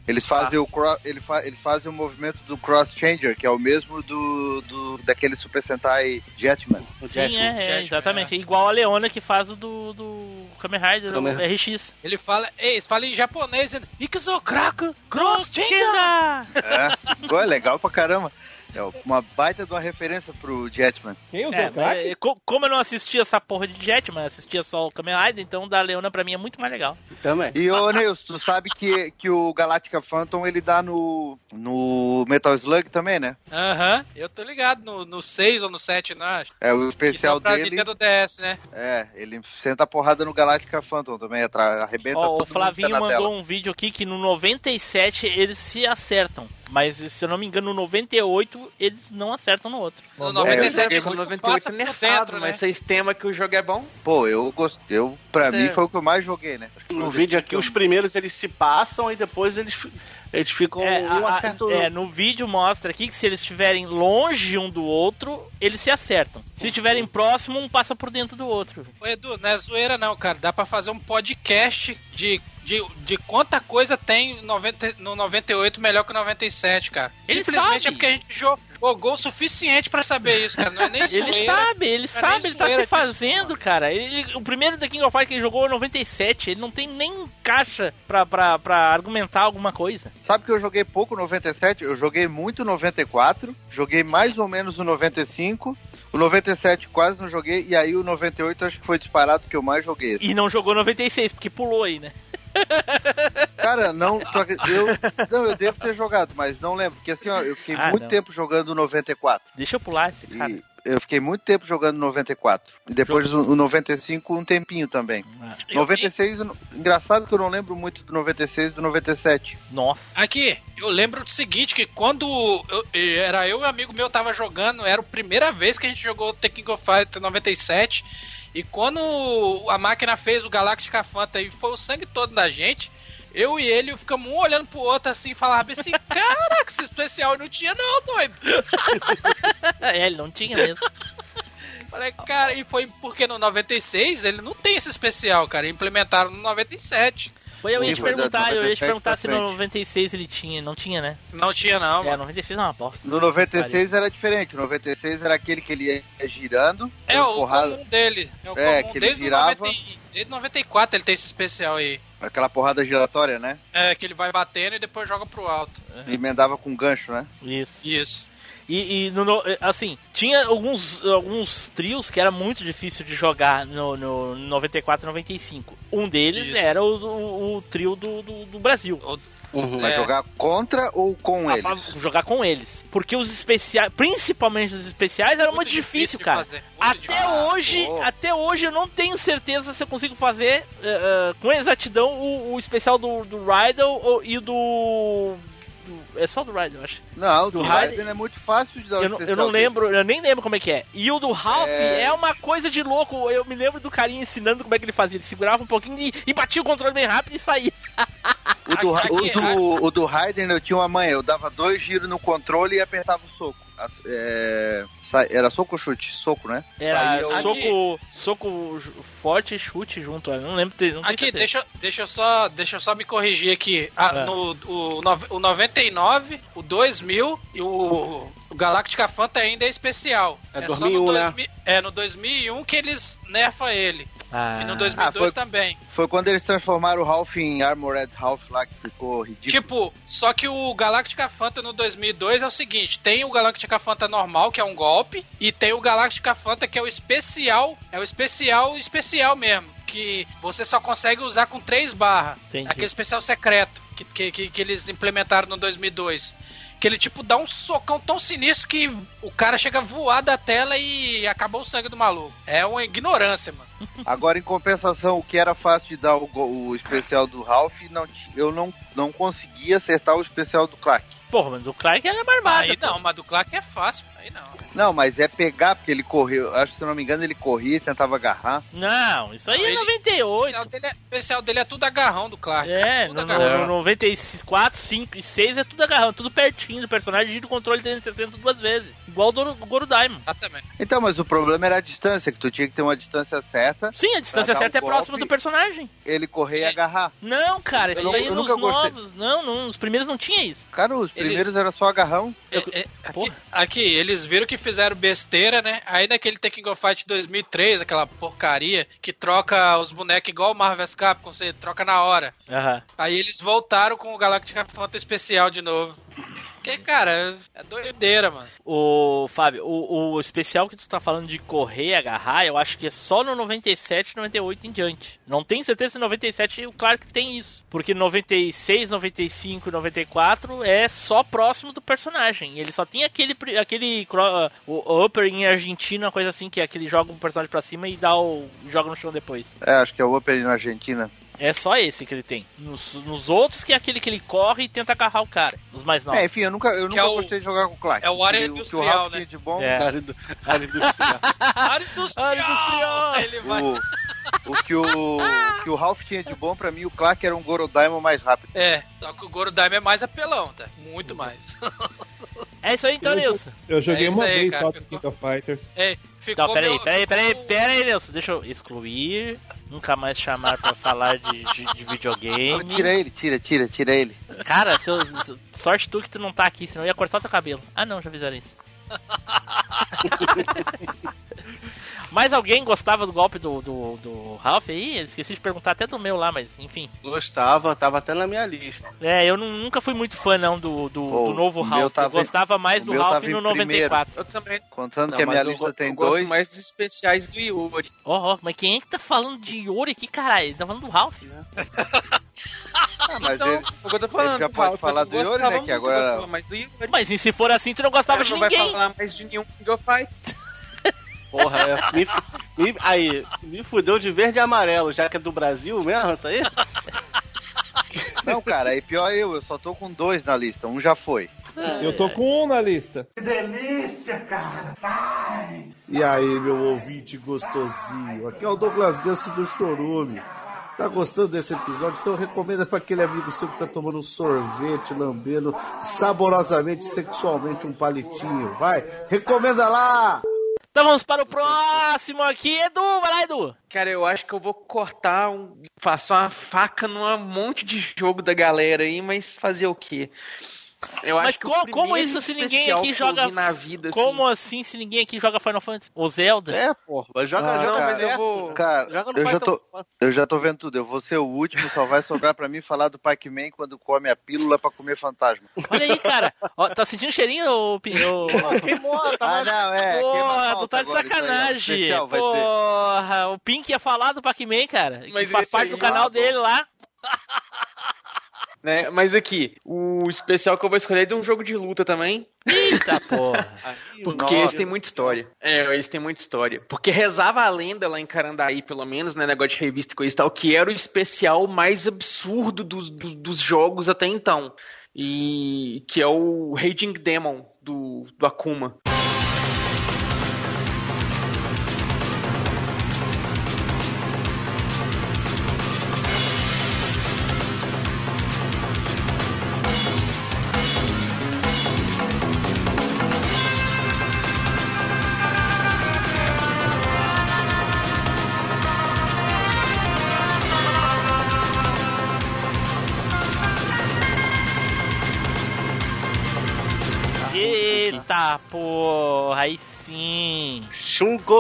Speaker 2: Eles fazem o cro- ele fa, eles fazem o movimento do Cross Changer, que é o mesmo do, do daquele Super Sentai Jetman.
Speaker 3: O
Speaker 1: Sim,
Speaker 3: Jetman.
Speaker 1: é, é,
Speaker 6: Jetman,
Speaker 1: exatamente. Igual a Leona que faz o do, do Kamen Rider, do RX.
Speaker 6: Ele fala, ei, eles falam em japonês, ele, Ikuzo Kraku Cross Changer!
Speaker 2: É, Pô, é legal pra caramba. É uma baita de uma referência pro Jetman.
Speaker 7: Quem usou
Speaker 1: É,
Speaker 7: crack?
Speaker 1: mas, co- como eu não assistia essa porra de Jetman, assistia só o Kamen Rider, então o da Leona pra mim é muito mais legal.
Speaker 3: Também.
Speaker 2: E ô Neus, tu sabe que, que o Galactica Phantom ele dá no, no Metal Slug também, né?
Speaker 6: Aham, eu tô ligado no, no 6 ou no 7, não acho.
Speaker 2: É, o
Speaker 6: Que
Speaker 2: especial
Speaker 6: pra
Speaker 2: dele.
Speaker 6: Nintendo DS, né?
Speaker 2: É, ele senta a porrada no Galactica Phantom também, arrebenta
Speaker 1: Ó,
Speaker 2: todo
Speaker 1: o
Speaker 2: mundo
Speaker 1: Flavinho
Speaker 2: que
Speaker 1: mandou
Speaker 2: tela.
Speaker 1: um vídeo aqui que no 97 eles se acertam. Mas se eu não me engano, no 98 eles não acertam no outro.
Speaker 6: No
Speaker 2: É, eu
Speaker 6: 97
Speaker 2: joguei
Speaker 6: eles
Speaker 5: no 98
Speaker 6: passam
Speaker 5: é nerfado,
Speaker 6: dentro,
Speaker 5: mas
Speaker 6: né?
Speaker 5: vocês temam que o jogo é bom?
Speaker 2: Pô, eu gostei. Eu, pra
Speaker 5: Você-
Speaker 2: mim foi o que eu mais joguei, né?
Speaker 3: No vídeo aqui, os primeiros eles se passam e depois eles, eles ficam
Speaker 1: É,
Speaker 3: um
Speaker 1: a-
Speaker 3: acerto.
Speaker 1: é, no vídeo mostra aqui que se eles estiverem longe um do outro, eles se acertam. Se estiverem próximo, um passa por dentro do outro.
Speaker 6: Ô Edu, não é zoeira não, cara. Dá pra fazer um podcast de, de, de quanta coisa tem no 90 no 98 melhor que o 97, cara.
Speaker 1: Ele
Speaker 6: Simplesmente
Speaker 1: sabe.
Speaker 6: é porque a gente jo- jogou o suficiente pra saber isso, cara. Não é nem zoeira.
Speaker 1: Ele sabe, ele
Speaker 6: é
Speaker 1: sabe, ele tá se
Speaker 6: disso,
Speaker 1: fazendo, cara. Ele- o primeiro The King of Fighters que ele jogou é 97, ele não tem nem caixa pra, pra, pra argumentar alguma coisa.
Speaker 2: Sabe que eu joguei pouco no 97? Eu joguei muito no 94, joguei mais ou menos no 95. O 97 quase não joguei, e aí o 98 acho que foi disparado que eu mais joguei.
Speaker 1: E não jogou 96, porque pulou aí, né? *laughs* *laughs*
Speaker 2: Cara, não, só que eu, não, eu devo ter jogado, mas não lembro, porque assim, ó, eu fiquei
Speaker 1: Ah,
Speaker 2: muito
Speaker 1: não.
Speaker 2: tempo jogando o 94.
Speaker 1: Deixa eu pular esse cara.
Speaker 2: E eu fiquei muito tempo jogando 94. E depois o, o 95 um tempinho também.
Speaker 1: Ah,
Speaker 6: Eu
Speaker 2: 96, eu engraçado que eu não lembro muito do 96 e do 97.
Speaker 1: Nossa.
Speaker 6: Aqui, eu lembro do seguinte, que quando eu- era eu e um amigo meu tava jogando, era a primeira vez que a gente jogou The King of Fighters 97, e quando a máquina fez o Galactica Fanta e foi o sangue todo da gente, eu e ele ficamos um olhando pro outro assim, e falava assim, *laughs* caraca, esse especial não tinha não, doido. *laughs*
Speaker 1: É, ele não tinha mesmo. *laughs*
Speaker 6: Falei, cara, e foi porque no 96 ele não tem esse especial, cara, implementaram no 97.
Speaker 1: Foi eu ia te perguntar, eu ia te
Speaker 2: 97
Speaker 1: perguntar se no
Speaker 2: frente.
Speaker 1: 96 ele tinha, não tinha, né?
Speaker 6: Não tinha não,
Speaker 1: É,
Speaker 6: mano.
Speaker 1: 96 é uma bosta.
Speaker 2: No 96 era diferente. O 96 era aquele que ele ia girando.
Speaker 6: É o
Speaker 2: porrada,
Speaker 6: comum dele. É, o
Speaker 2: É, que ele
Speaker 6: desde, o
Speaker 2: girava.
Speaker 6: 90 e- desde 94 ele tem esse especial aí.
Speaker 2: aquela porrada giratória, né?
Speaker 6: É, que ele vai batendo e depois joga pro alto.
Speaker 2: E emendava com gancho, né?
Speaker 1: Isso.
Speaker 6: Isso.
Speaker 1: E, e no- no- assim, tinha alguns, alguns trios que era muito difícil de jogar no, no 94 e 95. Um deles
Speaker 6: Isso.
Speaker 1: era o, o- o trio do, do, do Brasil.
Speaker 3: Uhum.
Speaker 2: Mas
Speaker 1: É.
Speaker 2: jogar contra ou com
Speaker 1: A
Speaker 2: eles?
Speaker 1: jogar com eles. Porque os especiais, principalmente os especiais, era muito, difícil,
Speaker 6: de
Speaker 1: cara.
Speaker 6: fazer, muito
Speaker 1: Até
Speaker 6: difícil.
Speaker 1: hoje,
Speaker 2: pô.
Speaker 1: até hoje eu não tenho certeza se eu consigo fazer eh, eh, com exatidão o, o especial do, do Rydell ou- e o do- É só do Rydell, eu acho.
Speaker 2: Não, do
Speaker 1: Do
Speaker 2: Raiden
Speaker 1: Raiden
Speaker 2: é muito fácil de dar o
Speaker 1: Eu não, eu não lembro, eu nem lembro como é que é. E o do Ralph é...
Speaker 2: É.
Speaker 1: uma coisa de louco. Eu me lembro do carinha ensinando como é que ele fazia. Ele segurava um pouquinho e, e batia o controle bem rápido e saía.
Speaker 2: O do, *laughs* o do, o do Raiden eu tinha uma manha, eu dava dois giros no controle e apertava o soco. É, Era soco ou chute? Soco, né?
Speaker 1: Era
Speaker 2: Saía o-
Speaker 1: soco, soco forte e chute junto. Eu não lembro. Não
Speaker 6: Aqui, deixa, deixa, eu só, deixa eu só me corrigir aqui. Ah,
Speaker 1: É.
Speaker 6: no, o, nove- o 99, o 2000 e o, o Galactica Fanta ainda é especial.
Speaker 3: É
Speaker 6: só
Speaker 3: 2001,
Speaker 6: no
Speaker 3: né?
Speaker 6: 2000 É no 2001 que eles nerfam ele.
Speaker 1: Ah,
Speaker 6: E no 2002
Speaker 2: Ah, foi-
Speaker 6: também.
Speaker 2: Foi quando eles transformaram o Ralph em Armored Ralph lá, que ficou ridículo.
Speaker 6: Tipo, só que o Galactica Fanta no 2002 é o seguinte: tem o Galactica Fanta normal, que é um golpe, e tem o Galactica Fanta que é o especial, é o especial especial mesmo, que você só consegue usar com três barras. Aquele especial secreto que, que, que, que eles implementaram no 2002. Que ele, tipo, dá um socão tão sinistro que o cara chega a voar da tela e acabou o sangue do maluco. É uma ignorância, mano. *laughs*
Speaker 2: Agora, em compensação, o que era fácil de dar o, o especial do Ralph, não, eu não, não conseguia acertar o especial do Clark.
Speaker 1: Porra, mas o Clark ele é barbado.
Speaker 6: Aí não, mas do Clark é fácil. Aí não.
Speaker 2: Não, mas é pegar, porque ele correu. Acho que se eu não me engano, ele corria e tentava agarrar.
Speaker 1: Não, isso aí
Speaker 6: Não,
Speaker 1: é
Speaker 6: ele- O
Speaker 1: 98.
Speaker 6: especial dele é, o especial dele é tudo agarrão do Clark.
Speaker 1: É, no,
Speaker 6: agarrão.
Speaker 1: no, no 94, 5 e 6 é tudo agarrão, tudo pertinho do personagem, gira o controle 360 duas vezes. Igual o do do Goro Daimon.
Speaker 6: Exatamente.
Speaker 2: Então, mas o problema era a distância, que tu tinha que ter uma distância certa,
Speaker 1: Sim, a distância certa
Speaker 2: um
Speaker 1: é próxima do personagem.
Speaker 2: ele correr e agarrar.
Speaker 1: Não, cara, isso daí
Speaker 2: eu
Speaker 1: nos
Speaker 2: gostei.
Speaker 1: novos. Não, não, os primeiros não tinha isso.
Speaker 2: Cara, os
Speaker 6: Eles-
Speaker 2: primeiros era só agarrão.
Speaker 6: É, é, aqui,
Speaker 1: Porra.
Speaker 6: aqui, eles viram que fizeram besteira, né? Aí naquele Tekken Go Fight 2003, aquela porcaria, que troca os bonecos igual o Marvel vs Capcom, você troca na hora.
Speaker 1: Aham.
Speaker 6: Aí eles voltaram com o Galactica Fanta especial de novo. Porque, cara, é doideira, mano.
Speaker 1: O Fábio, o, o especial que tu tá falando de correr, agarrar, eu acho que é só no 97 98 em diante. Não tenho certeza se 97, claro que tem isso. Porque 96, 95 e 94 é só próximo do personagem. Ele só tem aquele, aquele o, upper em Argentina, uma coisa assim, que é aquele joga um personagem pra cima e dá o. joga no chão depois.
Speaker 2: É, acho que é o Upper na Argentina.
Speaker 1: É só esse que ele tem. Nos, nos outros, que é aquele que ele corre e tenta agarrar o cara. Os mais novos.
Speaker 2: É, enfim, eu nunca, eu
Speaker 6: Que
Speaker 2: nunca
Speaker 6: é o-
Speaker 2: gostei de jogar com o Clark.
Speaker 6: é o área
Speaker 2: O o
Speaker 6: industrial,
Speaker 2: Ralph
Speaker 6: né?
Speaker 2: de bom,
Speaker 1: É. *laughs*
Speaker 3: Área do- área industrial. *laughs*
Speaker 6: Área industrial!
Speaker 1: Área industrial!
Speaker 6: Ele vai.
Speaker 2: o, o que o, o que o Ralph tinha de bom, pra mim, o Clark era um Gorodaimon mais rápido.
Speaker 6: É, só que o Gorodaime é mais apelão, tá? Muito mais. *laughs*
Speaker 1: É isso aí então,
Speaker 7: Eu-
Speaker 1: Nilson.
Speaker 7: Eu joguei
Speaker 6: É
Speaker 7: uma
Speaker 6: aí,
Speaker 7: vez
Speaker 6: cara,
Speaker 7: só do King of Fighters.
Speaker 6: É, ficou
Speaker 1: Não, peraí,
Speaker 6: meu-
Speaker 1: peraí, peraí, peraí, Nilson. Deixa eu excluir. Nunca mais chamar pra falar de, de, de videogame.
Speaker 2: Tira ele, tira, tira, tira ele.
Speaker 1: Cara, seu- sorte tu que tu não tá aqui, senão eu ia cortar teu cabelo. Ah não, já fizeram isso. *laughs* Mais alguém gostava do golpe do, do, do Ralph aí? Eu esqueci de perguntar até do meu lá, mas enfim.
Speaker 3: Gostava, tava até na minha lista.
Speaker 1: É, eu nu- nunca fui muito fã não do, do,
Speaker 2: Pô,
Speaker 1: do novo Ralph.
Speaker 2: tava
Speaker 1: eu gostava mais do Ralph no
Speaker 2: primeiro.
Speaker 1: 94.
Speaker 5: Eu também.
Speaker 2: Contando
Speaker 3: Não,
Speaker 2: que a
Speaker 3: mas
Speaker 2: minha lista tem
Speaker 5: eu gosto
Speaker 2: dois.
Speaker 5: mais dos especiais do Yuri.
Speaker 1: Ó, ó, mas quem é que tá falando de Yuri aqui, caralho? Ele tá falando do Ralph, né? *laughs*
Speaker 2: Ah, mas
Speaker 5: então,
Speaker 2: ele,
Speaker 5: é eu tô falando.
Speaker 2: já
Speaker 5: do
Speaker 2: pode
Speaker 5: Ralph,
Speaker 2: falar
Speaker 5: eu
Speaker 2: do Yuri, né, que agora-
Speaker 5: do Yuri.
Speaker 1: Mas e se for assim, tu não gostava de
Speaker 5: não vai
Speaker 1: ninguém?
Speaker 5: falar mais de nenhum King of Fight.
Speaker 3: Porra, é, me, me- aí, me fudeu de verde e amarelo, já que é do Brasil mesmo, isso aí?
Speaker 2: Não, cara, aí pior eu, eu só tô com dois na lista, um já foi.
Speaker 7: Eu tô com um na lista.
Speaker 10: E aí, meu ouvinte gostosinho, aqui é o Douglas Ganso do Chorume. Tá gostando desse episódio? Então recomenda pra aquele amigo seu que tá tomando um sorvete, lambendo saborosamente, sexualmente um palitinho. Vai, recomenda lá!
Speaker 1: Então vamos para o próximo aqui, Edu, vai lá, Edu.
Speaker 5: Cara, eu acho que eu vou cortar, um, passar uma faca num monte de jogo da galera aí, mas fazer o quê? Eu
Speaker 1: Mas
Speaker 5: acho que o
Speaker 1: como isso se ninguém aqui joga-
Speaker 5: na vida, assim,
Speaker 1: Como assim se ninguém aqui joga Final Fantasy? Ou Zelda?
Speaker 3: É, porra, mas joga,
Speaker 2: Ah,
Speaker 3: joga
Speaker 2: cara,
Speaker 5: mas eu vou-
Speaker 2: Cara,
Speaker 3: Joga no
Speaker 2: eu já, tô, eu já tô vendo tudo. Eu vou ser o último, só vai sobrar pra mim falar do Pac-Man quando come a pílula pra comer fantasma.
Speaker 1: Olha aí, cara. Ó, tá sentindo cheirinho, ô... Pi- ô-
Speaker 3: Queimou,
Speaker 2: Ah, não, é.
Speaker 1: Porra, tu tá de
Speaker 2: aí,
Speaker 1: sacanagem.
Speaker 2: Ser.
Speaker 1: Porra, o Pink ia falar do Pac-Man, cara.
Speaker 5: Mas
Speaker 1: faz parte
Speaker 5: aí,
Speaker 1: do canal
Speaker 5: bom.
Speaker 1: dele lá. *laughs*
Speaker 5: né? Mas aqui, o especial que eu vou escolher é de um jogo de luta também.
Speaker 1: Eita *laughs* porra.
Speaker 5: Porque
Speaker 2: Nossa.
Speaker 5: eles têm muita história. É, eles têm muita história. Porque rezava a lenda lá em Carandaí, pelo menos, né? Negócio de revista e coisa e tal, que era o especial mais absurdo dos, dos, dos jogos até então. E que é o Raging Demon do, do Akuma.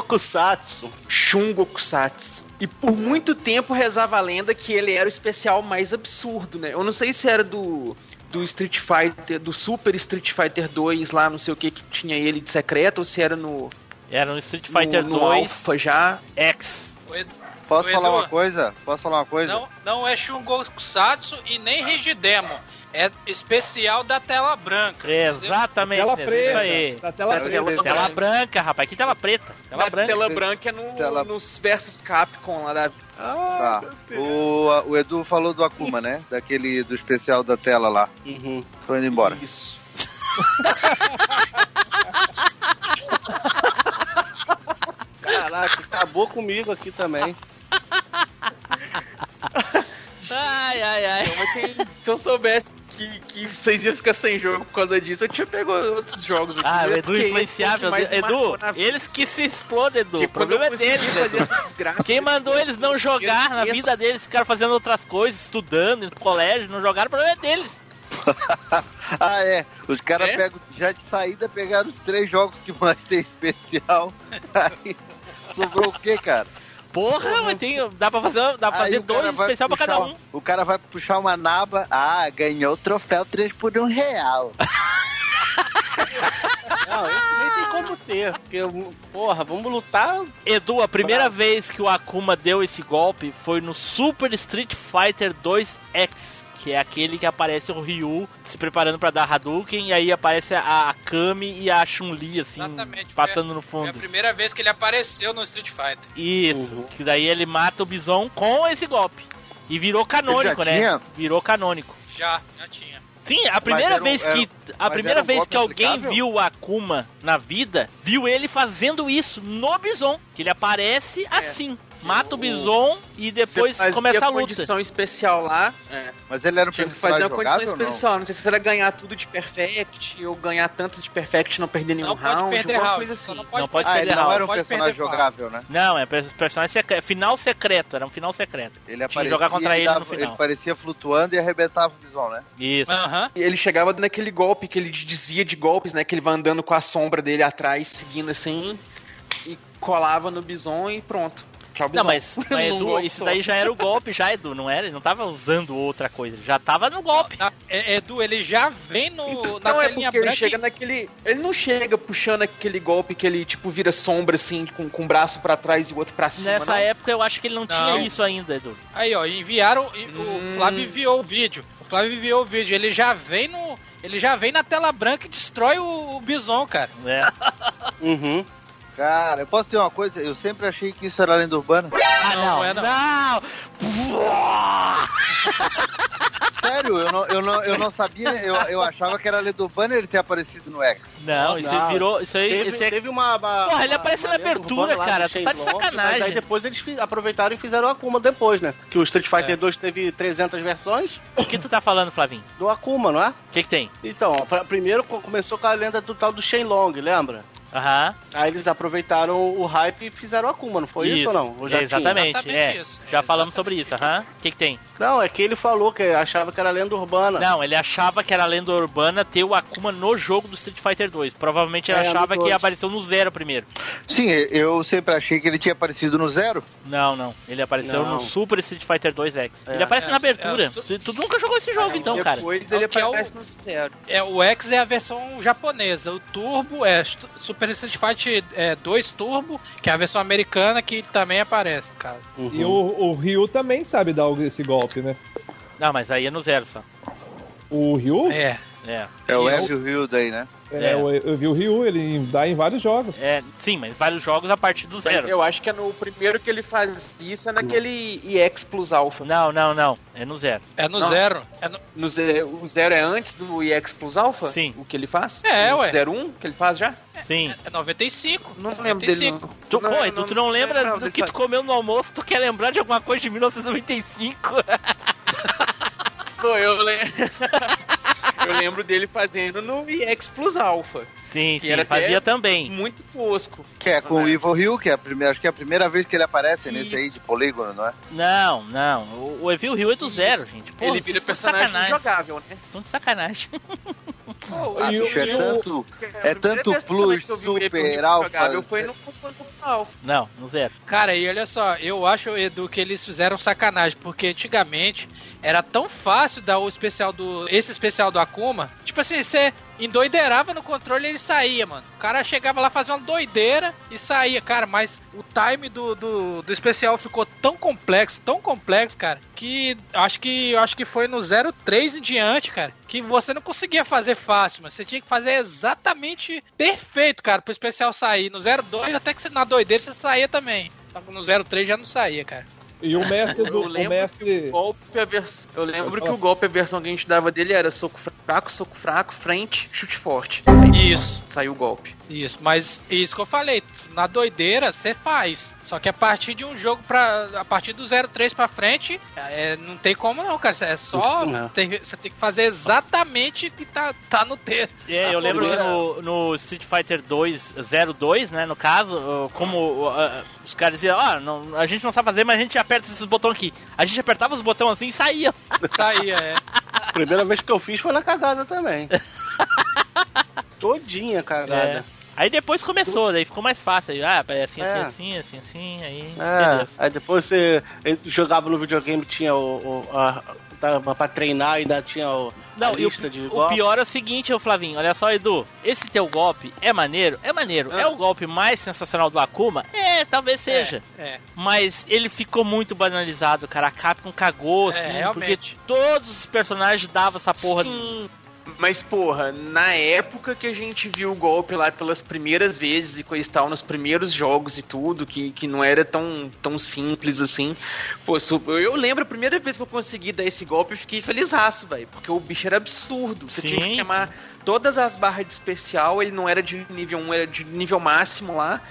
Speaker 3: Shungoku Satsu.
Speaker 5: Shungokusatsu. E por muito tempo rezava a lenda que ele era o especial mais absurdo, né? Eu não sei se era do do Street Fighter, do Super Street Fighter 2 lá, não sei o que que tinha ele de secreto, ou se era no
Speaker 1: Era no Street Fighter
Speaker 5: no, no
Speaker 1: 2
Speaker 5: Alpha já.
Speaker 1: X.
Speaker 6: Edu-
Speaker 2: Posso falar
Speaker 6: Edu.
Speaker 2: uma coisa? Posso falar uma coisa?
Speaker 6: Não, não é Shungokusatsu e nem Regidemon. É especial da tela branca.
Speaker 1: Exatamente.
Speaker 7: Tela?
Speaker 1: Isso aí.
Speaker 7: preta. Da tela
Speaker 5: Da
Speaker 7: preta.
Speaker 5: tela
Speaker 1: Tela branca, rapaz. Que tela preta. Tela branca.
Speaker 5: tela branca é no,
Speaker 2: Tela-
Speaker 5: nos versus Capcom lá da.
Speaker 2: Tá. O, o Edu falou do Akuma, né? Daquele do especial da tela lá.
Speaker 3: Uhum.
Speaker 2: Tô indo embora.
Speaker 5: Isso.
Speaker 3: Caraca, acabou comigo aqui também. *laughs*
Speaker 1: Ai, ai, ai.
Speaker 5: Tem- se eu soubesse que, que vocês iam ficar sem jogo por causa disso, eu tinha pego outros jogos aqui.
Speaker 1: Ah, o
Speaker 5: né?
Speaker 1: Edu influenciável.
Speaker 5: o
Speaker 1: Edu,
Speaker 5: marcou na vida.
Speaker 1: eles que se explodem, Edu.
Speaker 5: Que
Speaker 1: O problema é deles, Edu. Quem mandou eles não jogar na vida deles, ficaram fazendo outras coisas, estudando, indo pro colégio, não jogaram, o problema é deles. *laughs*
Speaker 2: Ah, é. Os caras
Speaker 5: É?
Speaker 2: pegam, já de saída pegaram os três jogos que mais tem especial. *laughs* Aí sobrou o quê, cara?
Speaker 1: Porra, mas tem, dá pra fazer, dá pra fazer dois especial pra cada
Speaker 2: um-. O cara vai puxar uma naba. Ah, ganhou o troféu 3 por 1 real. *laughs*
Speaker 3: Não, esse nem tem como ter. Porque, porra, vamos lutar.
Speaker 1: Edu, a primeira vez que o Akuma deu esse golpe foi no Super Street Fighter 2X, que é aquele que aparece o Ryu se preparando pra dar Hadouken, e aí aparece a, a Kami e a Chun-Li, assim,
Speaker 6: Exatamente,
Speaker 1: passando no
Speaker 6: Foi a
Speaker 1: fundo.
Speaker 6: primeira vez que ele apareceu no Street Fighter.
Speaker 1: Isso, que daí ele mata o Bison com esse golpe. E virou canônico, né?
Speaker 2: tinha?
Speaker 1: Virou canônico.
Speaker 6: Já, já tinha.
Speaker 1: Sim, a primeira
Speaker 2: era um-
Speaker 1: vez
Speaker 2: era-
Speaker 1: que a
Speaker 2: mas
Speaker 1: primeira
Speaker 2: era um
Speaker 1: vez que alguém
Speaker 2: aplicável?
Speaker 1: viu o Akuma na vida, viu ele fazendo isso no Bison, que ele aparece assim, mata o Bison e depois começa a luta.
Speaker 5: condição especial lá. É.
Speaker 2: Mas ele era um
Speaker 5: Tinha que fazer uma condição
Speaker 2: ou não?
Speaker 5: especial. Não? sei se era ganhar tudo de perfect ou ganhar tantos de perfect e não perder nenhum
Speaker 6: Não pode
Speaker 5: round.
Speaker 6: perder
Speaker 5: alguma
Speaker 6: round,
Speaker 5: coisa
Speaker 6: só
Speaker 5: assim.
Speaker 6: não pode
Speaker 1: Não pode
Speaker 2: Ah, ele
Speaker 1: perder
Speaker 2: não
Speaker 1: round.
Speaker 2: era um
Speaker 6: pode
Speaker 2: personagem
Speaker 6: perder
Speaker 2: jogável, né?
Speaker 1: Não, é per- personagem secreto, final secreto, era um final secreto.
Speaker 2: Ele
Speaker 1: Tinha que
Speaker 2: aparecia,
Speaker 1: jogar contra ele no
Speaker 2: dava-
Speaker 1: final.
Speaker 2: Ele parecia flutuando e arrebentava o bison, né?
Speaker 1: Isso.
Speaker 5: E ele chegava naquele golpe que ele desvia de golpes, né? Que ele vai andando com a sombra dele atrás, seguindo assim, e colava no bison e pronto. Tchau.
Speaker 1: Não, mas, mas *laughs* Edu,
Speaker 5: golpe
Speaker 1: isso daí já era o golpe, já, Edu, não era? Ele não tava usando outra coisa, ele já tava no golpe.
Speaker 6: Tá, é, Edu, ele já vem no, na
Speaker 5: Não é
Speaker 6: telinha
Speaker 5: porque ele
Speaker 6: branca.
Speaker 5: chega naquele. Ele não chega puxando aquele golpe que ele, tipo, vira sombra assim, com, com um braço pra trás e o outro pra cima.
Speaker 1: Nessa
Speaker 5: não?
Speaker 1: época eu acho que ele não, tinha
Speaker 6: Não.
Speaker 1: isso ainda, Edu.
Speaker 6: Aí, ó, enviaram.
Speaker 5: Hum.
Speaker 6: O Flávio enviou o vídeo. O Flávio enviou o vídeo. Ele já vem no. Ele já vem na tela branca e destrói o, o Bison, cara.
Speaker 1: É. *laughs*
Speaker 3: Uhum.
Speaker 2: Cara, eu posso dizer uma coisa? Eu sempre achei que isso era lenda urbana.
Speaker 1: Ah,
Speaker 6: Não,
Speaker 1: não,
Speaker 6: não é não.
Speaker 1: não! *laughs*
Speaker 2: Sério, eu não, eu não, eu não sabia, eu, eu achava que era lenda urbana ele ter aparecido no X.
Speaker 1: Não,
Speaker 3: Nossa,
Speaker 1: isso
Speaker 3: não.
Speaker 1: virou. Isso aí.
Speaker 3: Teve,
Speaker 1: isso é-
Speaker 3: teve uma, uma-
Speaker 1: Porra, ele aparece na abertura, cara, tá de sacanagem.
Speaker 3: Mas aí depois eles aproveitaram e fizeram o Akuma depois, né? Que o Street Fighter
Speaker 1: É.
Speaker 3: 2 teve 300 versões
Speaker 1: O que tu tá falando, Flavinho?
Speaker 3: do Akuma, não é?
Speaker 1: O que que tem?
Speaker 3: Então, pra- primeiro co- começou com a lenda do tal do Shenlong, lembra?
Speaker 1: Aham.
Speaker 3: Aí eles aproveitaram o hype e fizeram o Akuma, não foi isso, ou não? Ou já
Speaker 1: É,
Speaker 3: tinha?
Speaker 1: exatamente,
Speaker 6: Exatamente
Speaker 1: é.
Speaker 6: isso.
Speaker 1: Já falamos sobre isso, aham. O que que tem?
Speaker 3: Não, é que ele falou que achava que era lenda urbana.
Speaker 1: Não, ele achava que era lenda urbana ter o Akuma no jogo do Street Fighter 2. Provavelmente ele
Speaker 3: É,
Speaker 1: achava que apareceu no zero primeiro.
Speaker 2: Sim, eu sempre achei que ele tinha aparecido no zero.
Speaker 1: Não, não. Ele apareceu
Speaker 3: Não.
Speaker 1: no Super Street Fighter 2 X.
Speaker 3: É,
Speaker 1: ele aparece
Speaker 6: é,
Speaker 1: na abertura.
Speaker 6: é, tu-
Speaker 1: Você- tu nunca jogou esse jogo, então, cara.
Speaker 5: Depois
Speaker 6: É
Speaker 5: ele
Speaker 6: é
Speaker 5: aparece no zero.
Speaker 6: É, o X é a versão japonesa. O Turbo é Super Street Fighter é, 2 Turbo, que é a versão americana que também aparece, cara.
Speaker 3: Uhum.
Speaker 7: E o, o Ryu também sabe dar esse golpe, né?
Speaker 1: Não, mas aí é no zero só.
Speaker 7: O Ryu?
Speaker 6: É.
Speaker 1: É.
Speaker 2: É o F e o Rio daí, né?
Speaker 7: É,
Speaker 1: É.
Speaker 7: Eu, eu vi o Ryu, ele dá em vários jogos.
Speaker 1: É, sim, mas vários jogos a partir do zero.
Speaker 5: Eu acho que é no primeiro que ele faz isso, é naquele EX Plus Alpha.
Speaker 1: Não, não, não. É no zero.
Speaker 6: É no
Speaker 5: Não.
Speaker 6: zero. É no-
Speaker 5: No ze- o zero é antes do EX Plus Alpha?
Speaker 1: Sim.
Speaker 5: O que ele faz?
Speaker 6: É,
Speaker 5: o
Speaker 6: ué.
Speaker 5: 01 que ele faz já?
Speaker 1: Sim.
Speaker 6: é 95.
Speaker 5: Não lembro dele.
Speaker 6: 95.
Speaker 5: Não.
Speaker 1: Tu,
Speaker 5: Não,
Speaker 1: pô, tu não lembra
Speaker 5: não,
Speaker 1: do que tu comeu no almoço? Tu quer lembrar de alguma coisa de 1995? *laughs*
Speaker 5: Eu, lembro. *laughs* eu lembro dele fazendo no EX Plus Alpha.
Speaker 1: Sim,
Speaker 5: Que
Speaker 1: sim,
Speaker 5: era
Speaker 1: fazia também.
Speaker 5: Muito tosco.
Speaker 2: Que é com o
Speaker 5: É.
Speaker 2: Evil Rio, que é a primeira, acho que é a primeira vez que ele aparece nesse
Speaker 5: Isso.
Speaker 2: aí de polígono, não é?
Speaker 1: Não, não. O, o Evil Rio é do
Speaker 5: Isso.
Speaker 1: zero, gente. Pô,
Speaker 5: ele vira personagem
Speaker 1: sacanagem.
Speaker 5: jogável, né?
Speaker 1: Estão de sacanagem.
Speaker 2: Ah,
Speaker 7: E o-
Speaker 2: bicho, é tanto, é
Speaker 5: primeira
Speaker 2: tanto plus, super, alfa.
Speaker 5: jogável Foi no Plus Alpha.
Speaker 1: Não, no zero.
Speaker 6: Cara, e olha só, eu acho, Edu, que eles fizeram sacanagem, porque antigamente era tão fácil dar o especial do. Esse especial do Akuma. Tipo assim, você endoideirava no controle e ele saía, mano. O cara chegava lá, fazia uma doideira e saía, cara, mas o time do, do, do especial ficou tão complexo, tão complexo, cara, que acho que acho que foi no 03 em diante, cara, que você não conseguia fazer fácil, mas você tinha que fazer exatamente perfeito, cara, pro especial sair. No 02, até que você, na doideira você saía também. No 03 já não saía, cara.
Speaker 7: E o mestre do.
Speaker 5: Eu
Speaker 7: O
Speaker 5: lembro
Speaker 7: mestre.
Speaker 5: O golpe, a vers... Eu lembro que o golpe, a versão que a gente dava dele era soco fraco, soco fraco, frente, chute forte.
Speaker 6: Isso.
Speaker 5: Saiu o golpe.
Speaker 6: Isso, mas isso que eu falei, na doideira você faz. Só que a partir de um jogo pra. A partir do 03 pra frente, é, não tem como não, cara. É só.
Speaker 3: Não.
Speaker 6: tem- você tem que fazer exatamente o que tá, tá no texto.
Speaker 1: É, eu lembro que no, no Street Fighter 2, 02, né, no caso, como uh, os caras diziam, ó, não, a gente não sabe fazer, mas a gente aperta esses botões aqui. A gente apertava os botões assim e saía. *laughs*
Speaker 6: Saía, é.
Speaker 3: A primeira vez que eu fiz foi na cagada também. *laughs* Todinha cagada.
Speaker 1: Aí depois começou, daí ficou mais fácil. Aí, Ah, é assim,
Speaker 3: É.
Speaker 1: assim, assim, assim, assim, aí.
Speaker 3: É, aí depois você jogava no videogame, tinha o. o a, tava pra treinar, ainda tinha o,
Speaker 1: Não,
Speaker 3: a
Speaker 1: e o,
Speaker 3: lista de
Speaker 1: o pior é o seguinte, ô Flavinho, olha só, Edu, esse teu golpe é maneiro? É maneiro. É o golpe mais sensacional do Akuma? É, talvez seja.
Speaker 6: É.
Speaker 1: Mas ele ficou muito banalizado, cara. A Capcom cagou,
Speaker 6: É,
Speaker 1: assim, porque todos os personagens davam essa porra.
Speaker 5: Sim. Mas, porra, na época que a gente viu o golpe lá pelas primeiras vezes e coisa e tal, nos primeiros jogos e tudo, que, que não era tão, tão simples assim. Pô, eu lembro a primeira vez que eu consegui dar esse golpe, eu fiquei felizaço, velho. Porque o bicho era absurdo. Você tinha
Speaker 1: Sim.
Speaker 5: que queimar todas as barras de especial, ele não era de nível 1, era de nível máximo lá.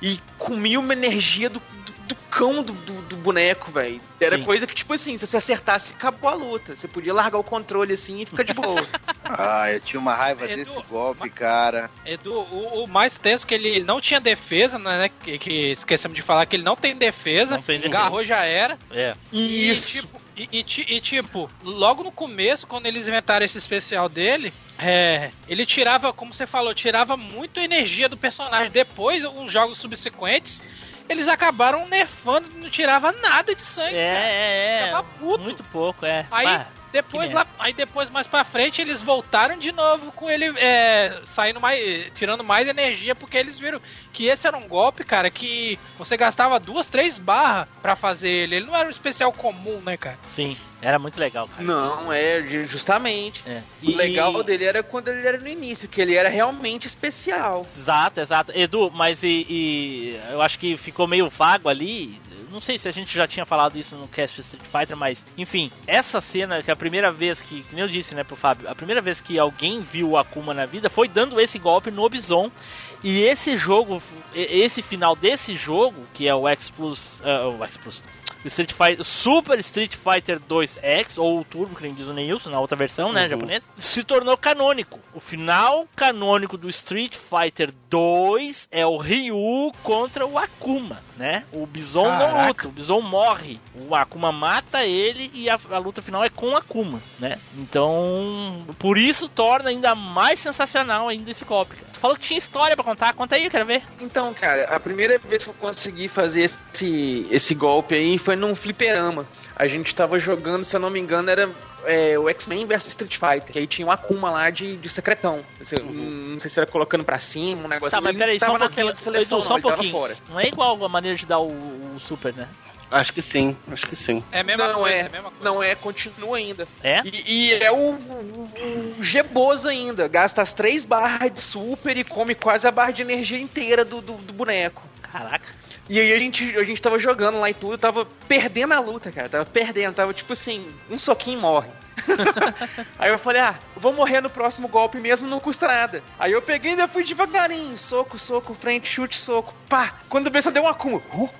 Speaker 5: E comia uma energia do, do, do cão do, do, do boneco, velho. Era
Speaker 1: Sim.
Speaker 5: coisa que, tipo assim, se você acertasse, acabou a luta. Você podia largar o controle assim e ficar de boa. *laughs*
Speaker 2: Ah, eu tinha uma raiva
Speaker 6: Edu,
Speaker 2: desse golpe, cara.
Speaker 6: Edu, o, o mais tenso é que ele não tinha defesa, né? Que, que esquecemos de falar que ele não tem defesa.
Speaker 1: Não tem defesa.
Speaker 6: Agarrou já era.
Speaker 1: É.
Speaker 6: E,
Speaker 5: Isso.
Speaker 6: tipo, e, e e, tipo, logo no começo, quando eles inventaram esse especial dele, é, ele tirava, como você falou, tirava muito energia do personagem. Depois, os jogos subsequentes, eles acabaram nerfando, não tirava nada de sangue. cara.
Speaker 1: É, é, é.
Speaker 6: Puto.
Speaker 1: Muito pouco, é.
Speaker 6: Aí depois lá, aí depois mais pra frente eles voltaram de novo com ele é, saindo mais, tirando mais energia porque eles viram que esse era um golpe, cara, que você gastava duas, três barras pra fazer ele. Ele não era um especial comum, né, cara?
Speaker 1: sim, era muito legal, cara.
Speaker 5: Não, é, ju- justamente.
Speaker 1: É.
Speaker 5: O legal dele era quando ele era no início, que ele era realmente especial.
Speaker 1: Exato, exato. Edu, mas e, e eu acho que ficou meio vago ali. Não sei se a gente já tinha falado isso no cast Street Fighter, mas enfim, essa cena que a primeira vez que, que nem eu disse, né, pro Fábio, a primeira vez que alguém viu o Akuma na vida foi dando esse golpe no Bison. E esse jogo, esse final desse jogo, que é o X Plus, ah, o X Plus, Street Fighter, Super Street Fighter 2X, ou o Turbo, que nem diz o Neilson, na outra versão, né,
Speaker 3: Uhum.
Speaker 1: japonesa, se tornou canônico. O final canônico do Street Fighter 2 é o Ryu contra o Akuma, né? O Bison não
Speaker 6: Caraca.
Speaker 1: luta, o Bison morre. O Akuma mata ele e a, a luta final é com o Akuma, né? Então, por isso torna ainda mais sensacional ainda esse golpe. Tu falou que tinha história pra contar, conta aí, eu quero ver.
Speaker 5: Então, cara, a primeira vez que eu consegui fazer esse, esse golpe aí foi num fliperama. A gente tava jogando, se eu não me engano, era é, o X-Men vs Street Fighter, que aí tinha um Akuma lá de, de secretão. Você- Não sei se era colocando pra cima, um negócio
Speaker 1: Tá, mas peraí,
Speaker 5: não
Speaker 1: só um
Speaker 5: tava na
Speaker 1: pouquinho.
Speaker 5: tela de seleção,
Speaker 1: só um pouquinho.
Speaker 5: fora.
Speaker 1: Não é igual a maneira de dar o, o Super, né?
Speaker 3: Acho que sim, acho que sim.
Speaker 6: É a mesma
Speaker 5: não
Speaker 6: coisa,
Speaker 5: é,
Speaker 6: é a mesma coisa.
Speaker 5: não é, continua ainda.
Speaker 1: É?
Speaker 5: E, e é o, o, o Geboso ainda. Gasta as três barras de super e come quase a barra de energia inteira do, do, do boneco.
Speaker 1: Caraca.
Speaker 5: E aí a gente, a gente tava jogando lá e tudo, tava perdendo a luta, cara. Tava perdendo, tava tipo assim, um soquinho morre. *laughs* aí eu falei, ah, vou morrer no próximo golpe mesmo, não custa nada. Aí eu peguei e fui devagarinho, soco, soco, frente, chute, soco, pá. Quando veio só deu um acúmulo. Uh,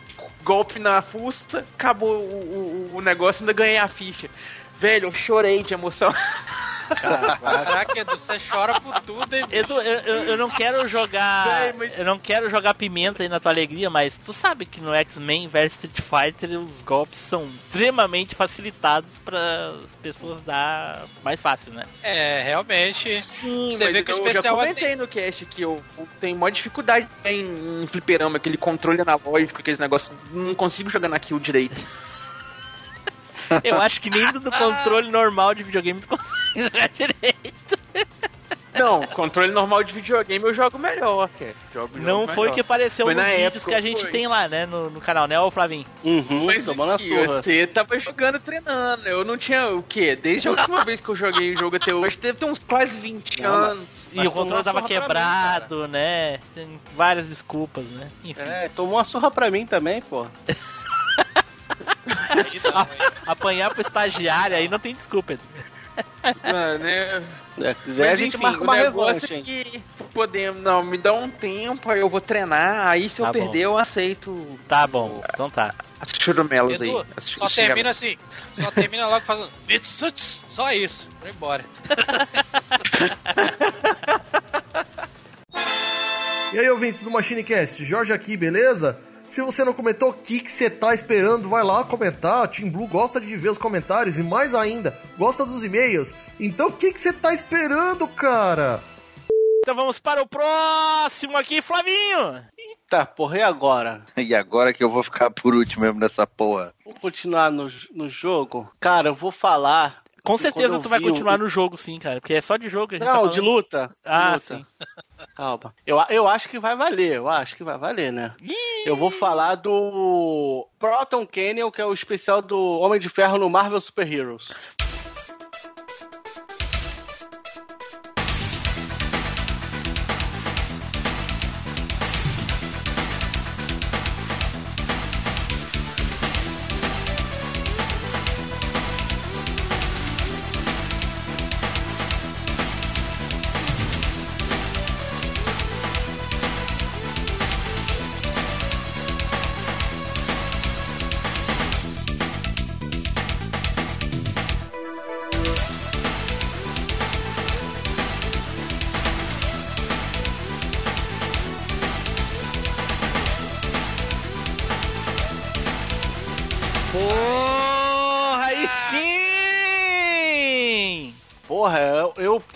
Speaker 5: golpe na fuça, acabou o, o, o negócio, ainda ganhei a ficha. Velho, eu chorei de emoção. *laughs*
Speaker 6: Caraca, Edu, você chora por tudo, hein?
Speaker 1: Edu, eu, eu, eu não quero jogar.
Speaker 5: Véi, mas-
Speaker 1: Eu não quero jogar pimenta aí na tua alegria, mas tu sabe que no X-Men vs Street Fighter os golpes são extremamente facilitados para as pessoas dar mais fácil, né?
Speaker 6: É, realmente.
Speaker 5: Sim,
Speaker 6: Você
Speaker 5: mas
Speaker 6: vê que o
Speaker 5: eu
Speaker 6: especial
Speaker 5: já
Speaker 6: é-
Speaker 5: comentei no cast que eu, eu tenho maior dificuldade em, em fliperama, aquele controle analógico, aqueles negócios, não consigo jogar na kill direito.
Speaker 1: Eu acho que nem do controle normal de videogame consegue *laughs* jogar direito.
Speaker 5: Não, controle normal de videogame eu jogo melhor, cara. Jogo,
Speaker 1: Não
Speaker 5: jogo
Speaker 1: foi o
Speaker 5: melhor.
Speaker 1: que apareceu
Speaker 5: Foi
Speaker 1: nos
Speaker 5: na
Speaker 1: vídeos
Speaker 5: época,
Speaker 1: que a gente
Speaker 5: foi.
Speaker 1: tem lá, né, no, no canal, né, ô Flavinho?
Speaker 3: Uhum,
Speaker 5: Mas
Speaker 3: tomando a surra.
Speaker 5: você tava jogando, treinando. Eu não tinha o quê? Desde a última vez que eu joguei o jogo até hoje, deve ter uns quase 20
Speaker 3: Não,
Speaker 5: anos.
Speaker 1: E o controle tava quebrado, né? Tem várias desculpas, né? Enfim.
Speaker 3: É, tomou uma surra pra mim também, pô. *laughs* *laughs*
Speaker 1: Apanhar pro estagiário aí não tem desculpa.
Speaker 5: Ah, né?
Speaker 3: Se quiser, a
Speaker 5: Mas
Speaker 3: gente
Speaker 5: enfim,
Speaker 3: marca
Speaker 5: o
Speaker 3: uma
Speaker 5: negócio
Speaker 3: revanche,
Speaker 5: é que podemos, não, me dá um tempo, aí eu vou treinar, aí se
Speaker 1: Tá
Speaker 5: eu
Speaker 1: bom.
Speaker 5: perder eu aceito
Speaker 1: Tá bom, então tá.
Speaker 5: as churumelas aí. As
Speaker 6: só termina assim, só termina logo fazendo Mitsuts, só isso, vai embora. *laughs*
Speaker 11: E aí, ouvintes do MachineCast, Jorge aqui, beleza? Se você não comentou, o que que você tá esperando? Vai lá comentar. A Team Blue gosta de ver os comentários e mais ainda, gosta dos e-mails. Então, o que que você tá esperando, cara?
Speaker 1: Então vamos para o próximo aqui, Flavinho.
Speaker 3: Tá, porra, e agora? *laughs*
Speaker 2: E agora que eu vou ficar por último mesmo nessa porra.
Speaker 3: Vamos continuar no, no jogo? Cara, eu vou falar.
Speaker 1: Com certeza tu vai
Speaker 3: vi o-
Speaker 1: continuar no jogo, sim, cara. Porque é só de jogo que a gente
Speaker 3: Não,
Speaker 1: tá falando.
Speaker 3: de luta. de
Speaker 1: Ah,
Speaker 3: luta.
Speaker 1: sim. *laughs*
Speaker 3: Calma. Eu, eu acho que vai valer, eu acho que vai valer, né? Eu vou falar do Proton Canyon, que é o especial do Homem de Ferro no Marvel Super Heroes.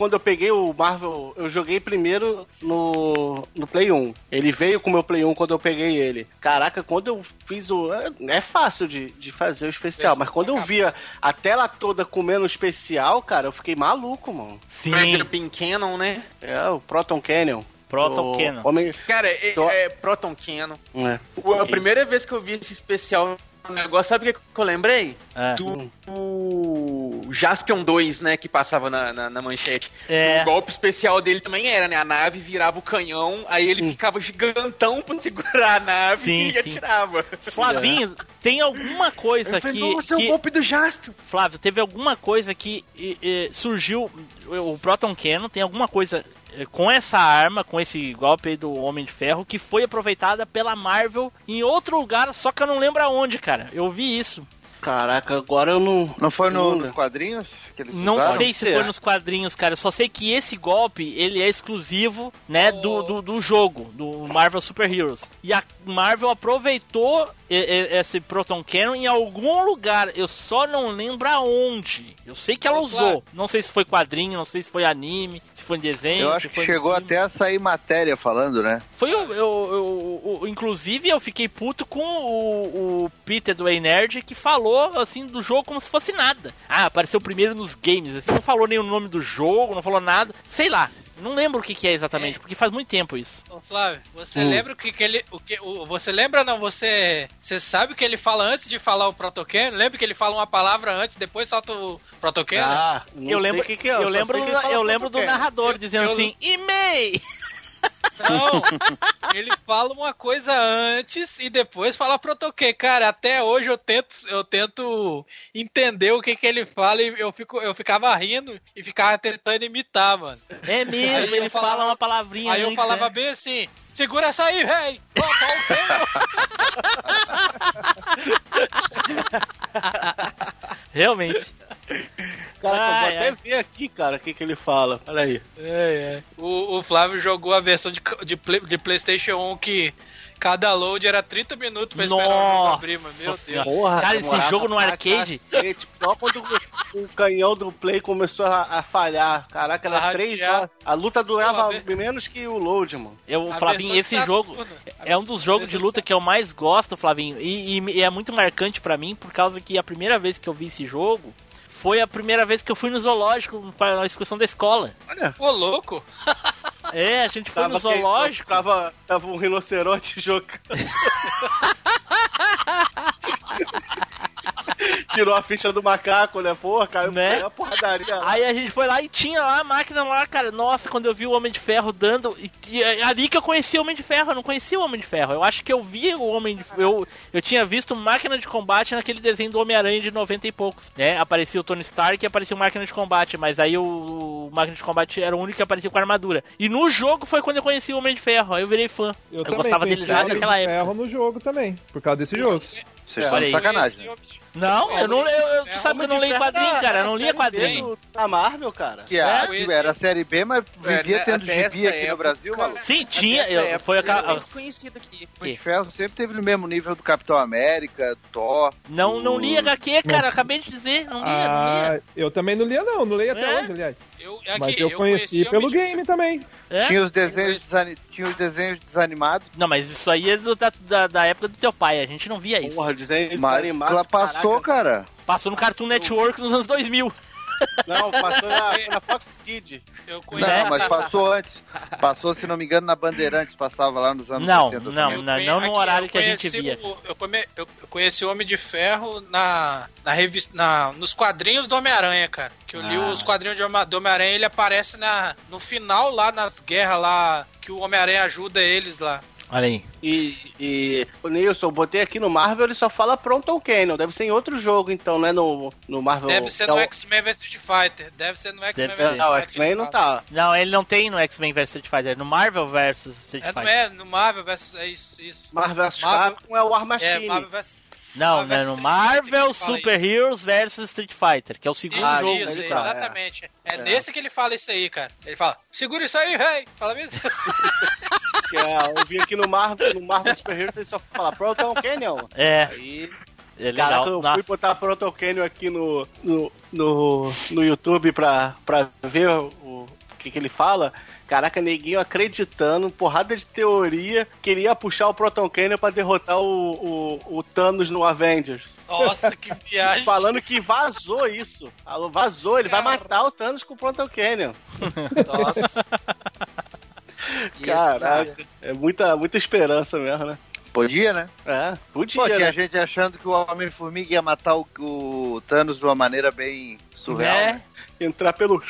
Speaker 3: Quando eu peguei o Marvel, eu joguei primeiro no, no Play 1. Ele veio com o meu Play 1 quando eu peguei ele. Caraca, quando eu fiz o. É, é fácil de, de fazer o especial, mas quando eu via a tela toda comendo o especial, cara, eu fiquei maluco, mano.
Speaker 5: Sim. Pin Cannon, né?
Speaker 3: É, o Proton Canyon.
Speaker 1: Proton
Speaker 3: O
Speaker 1: Cannon.
Speaker 3: Homem...
Speaker 5: Cara, é,
Speaker 3: Tô-
Speaker 5: é Proton Cannon.
Speaker 3: É.
Speaker 5: O- A primeira vez que eu vi esse especial no negócio, sabe o que que eu lembrei?
Speaker 1: É.
Speaker 5: Do, Jaspion 2, né, que passava na, na, na manchete.
Speaker 1: É.
Speaker 5: O golpe especial dele também era, né? A nave virava o canhão, aí ele ficava gigantão pra segurar a nave
Speaker 1: Sim,
Speaker 5: e
Speaker 1: sim.
Speaker 5: atirava.
Speaker 1: Flavinho, *laughs* tem alguma coisa
Speaker 5: Eu falei,
Speaker 1: que.
Speaker 5: Nossa, é
Speaker 1: que-
Speaker 5: o golpe do Jaspion.
Speaker 1: Flávio, teve alguma coisa que e, e, surgiu. O Proton Cannon tem alguma coisa eh, com essa arma, com esse golpe aí do Homem de Ferro, que foi aproveitada pela Marvel em outro lugar, só que eu não lembro aonde, cara. Eu vi isso.
Speaker 3: Caraca, agora eu não.
Speaker 2: Não foi no- nos quadrinhos que eles
Speaker 1: Não
Speaker 2: usaram?
Speaker 1: sei se foi nos quadrinhos, cara. Eu só sei que esse golpe, ele é exclusivo, né, do, do, do jogo, do Marvel Super Heroes. E a Marvel aproveitou esse Proton Cannon em algum lugar. Eu só não lembro aonde. Eu sei que ela
Speaker 6: Ô,
Speaker 1: usou.
Speaker 6: Flávio.
Speaker 1: Não sei se foi quadrinho, não sei se foi anime, se foi em desenho.
Speaker 2: Eu acho que chegou até a sair matéria falando, né?
Speaker 1: Foi o, eu, eu- eu- inclusive eu fiquei puto com o, o Peter do Ei Nerd que falou assim do jogo como se fosse nada. Ah, apareceu primeiro nos games, assim, não falou nem o nome do jogo, não falou nada, sei lá. Não lembro o que, que é exatamente, porque faz muito tempo isso.
Speaker 6: Ô, Flávio, você
Speaker 1: Hum.
Speaker 6: lembra o que, que ele. O que, o, você lembra não? Você. Você sabe o que ele fala antes de falar o protocan? Lembra que ele fala uma palavra antes, depois solta o protocan?
Speaker 3: Ah, não
Speaker 1: eu
Speaker 3: sei
Speaker 1: lembro,
Speaker 3: o que que é,
Speaker 1: eu
Speaker 3: só
Speaker 1: lembro, eu lembro do narrador dizendo
Speaker 6: eu-
Speaker 1: assim, e-mail!
Speaker 6: Não, ele fala uma coisa antes e depois fala protoquê. Cara, até hoje eu tento, eu tento entender o que, que ele fala e eu, fico, eu ficava rindo e ficava tentando imitar, mano.
Speaker 1: É mesmo,
Speaker 6: Aí
Speaker 1: ele
Speaker 6: falava-
Speaker 1: fala uma palavrinha
Speaker 6: Aí eu falava
Speaker 1: né?
Speaker 6: bem assim: segura essa aí, véi! Pau *laughs*
Speaker 1: Realmente.
Speaker 3: Cara, eu vou
Speaker 6: Ai,
Speaker 3: até
Speaker 6: ai.
Speaker 3: ver aqui, cara, o que, que ele fala. Pera aí.
Speaker 6: É, é. O, o Flávio jogou a versão de, de, Play- de PlayStation 1 que cada load era 30 minutos pra esperar o jogo
Speaker 1: Nossa
Speaker 6: abrir, mano. Meu Deus.
Speaker 1: Senhora. Cara, esse jogo no arcade-
Speaker 3: cacete. Só quando o canhão do Play começou a, a falhar. Caraca, era
Speaker 6: A
Speaker 3: três
Speaker 6: ratear.
Speaker 3: horas. A luta durava
Speaker 6: Pô, a ver-
Speaker 3: menos que o load, mano.
Speaker 1: Eu, Flavinho, esse jogo
Speaker 6: Saturno.
Speaker 1: é um dos jogos de luta que eu mais gosto, Flavinho, e, e- e é muito marcante pra mim por causa que a primeira vez que eu vi esse jogo foi a primeira vez que eu fui no zoológico para a excursão da escola.
Speaker 3: Olha.
Speaker 6: Ô, louco! *laughs*
Speaker 1: É, a gente foi no
Speaker 3: quem-
Speaker 1: zoológico.
Speaker 3: tava, tava um rinoceronte *laughs* jogando. *laughs* *laughs* Tirou a ficha do macaco, né? Porra, caiu
Speaker 1: Né?
Speaker 3: a porradaria. lá.
Speaker 1: Aí a gente foi lá e tinha lá a máquina lá, cara. Nossa, quando eu vi o Homem de Ferro dando. E, e é ali que eu conheci o Homem de Ferro, eu não conhecia o Homem de Ferro. Eu acho que eu vi o Homem de Eu, eu tinha visto máquina de combate naquele desenho do Homem-Aranha de 90 e poucos. Né? Aparecia o Tony Stark e aparecia o máquina de combate. Mas aí o, o máquina de combate era o único que aparecia com armadura. E no jogo foi quando eu conheci o Homem de Ferro. Aí eu virei fã. Eu,
Speaker 7: também
Speaker 1: gostava dele
Speaker 7: conheci
Speaker 1: já
Speaker 7: o Homem
Speaker 1: naquela
Speaker 7: de
Speaker 1: época.
Speaker 7: Ferro no jogo também, por causa desse jogo.
Speaker 2: Vocês estão de sacanagem. né?
Speaker 1: Não, eu não eu, eu,
Speaker 3: É,
Speaker 1: tu sabe que eu não leio quadrinho, cara. Eu não lia quadrinho.
Speaker 3: Da Marvel, cara.
Speaker 2: Que, a,
Speaker 5: É,
Speaker 2: era a série B, mas vivia
Speaker 5: É,
Speaker 2: tendo gibi aqui no Brasil, maluco.
Speaker 1: Sim, tinha. Eu,
Speaker 5: época,
Speaker 1: foi a,
Speaker 5: desconhecido aqui.
Speaker 2: Homem de Ferro sempre teve no mesmo nível do Capitão América, Thor.
Speaker 1: Não, não
Speaker 2: do-
Speaker 1: li HQ, cara. Acabei de dizer. Não lia, não
Speaker 7: Ah,
Speaker 1: lia.
Speaker 7: eu também não lia, não. Não leio até
Speaker 1: É?
Speaker 7: hoje, aliás.
Speaker 6: Eu, aqui,
Speaker 7: Mas eu, conheci
Speaker 6: Homem
Speaker 7: pelo game também.
Speaker 1: É?
Speaker 2: Tinha os desenhos, desani- tinha os desenhos desanimados,
Speaker 1: Não, mas isso aí é do- da, da, da época do teu pai. A gente não via isso.
Speaker 3: Porra, desenho
Speaker 2: mas
Speaker 3: desanimado.
Speaker 2: ela passou,
Speaker 3: caraca.
Speaker 2: cara.
Speaker 1: Passou no Cartoon Network nos anos 2000.
Speaker 3: Não, passou na, na Fox Kid.
Speaker 6: Eu conheci,
Speaker 2: Não, mas passou antes. Passou, se não me engano, na Bandeirantes, passava lá nos anos
Speaker 1: Não,
Speaker 2: 80
Speaker 1: não, não, não no horário que a gente via.
Speaker 6: o- eu, come- eu conheci o Homem de Ferro na, na revista, na, nos quadrinhos do Homem-Aranha, cara. Que eu li
Speaker 1: Ah.
Speaker 6: os quadrinhos do Homem-Aranha, ele aparece na, no final lá nas guerras lá, que o Homem-Aranha ajuda eles lá.
Speaker 1: Olha aí.
Speaker 3: E, e o Nilson, eu botei aqui no Marvel, ele só fala Pronto Canyon. Deve ser em outro jogo, então, né? No, no Marvel.
Speaker 6: Deve ser
Speaker 3: Então,
Speaker 6: no X-Men vs Street Fighter. Deve ser no X-Men vs.
Speaker 3: Não, o X-Men não tá.
Speaker 1: Não, ele não tem no X-Men vs Street Fighter, é no Marvel vs Street
Speaker 6: É, não
Speaker 1: Fighter.
Speaker 6: é, no Marvel vs. É isso, isso.
Speaker 3: Marvel vs.
Speaker 6: Marvel-
Speaker 3: Capcom é o War
Speaker 6: É,
Speaker 3: Machine.
Speaker 6: Marvel vs.
Speaker 1: Não,
Speaker 6: Marvel
Speaker 1: né, no. Marvel Super Heroes vs Street Fighter, que é o segundo
Speaker 3: Ah,
Speaker 1: jogo.
Speaker 6: isso,
Speaker 3: tá,
Speaker 6: exatamente. É.
Speaker 3: É.
Speaker 6: nesse que ele fala isso aí, cara. Ele fala, segura isso aí, rei! Fala mesmo. *laughs*
Speaker 3: Que é, eu vi aqui no Marvel, no Marvel Super Heroes, ele só fala Pronto Canyon.
Speaker 1: É,
Speaker 3: Aí,
Speaker 1: é legal.
Speaker 3: caraca, eu fui botar Pronto Canyon aqui no, no, no, no YouTube pra, pra ver o, que, que ele fala. Caraca, neguinho acreditando, porrada de teoria, queria puxar o Proton Canyon pra derrotar o, o, o Thanos no Avengers.
Speaker 6: Nossa, que *laughs* viagem.
Speaker 3: Falando que vazou isso. Falou, Vazou, ele vai matar o Thanos com o Proton Canyon.
Speaker 6: Nossa. *laughs*
Speaker 3: Caraca, é muita, muita esperança mesmo, né?
Speaker 2: Podia, né?
Speaker 3: É, podia,
Speaker 2: Pô, tinha
Speaker 3: né?
Speaker 2: gente achando que o Homem-Formiga ia matar o, o Thanos de uma maneira bem surreal.
Speaker 1: Né?
Speaker 2: né?
Speaker 3: Entrar pelo...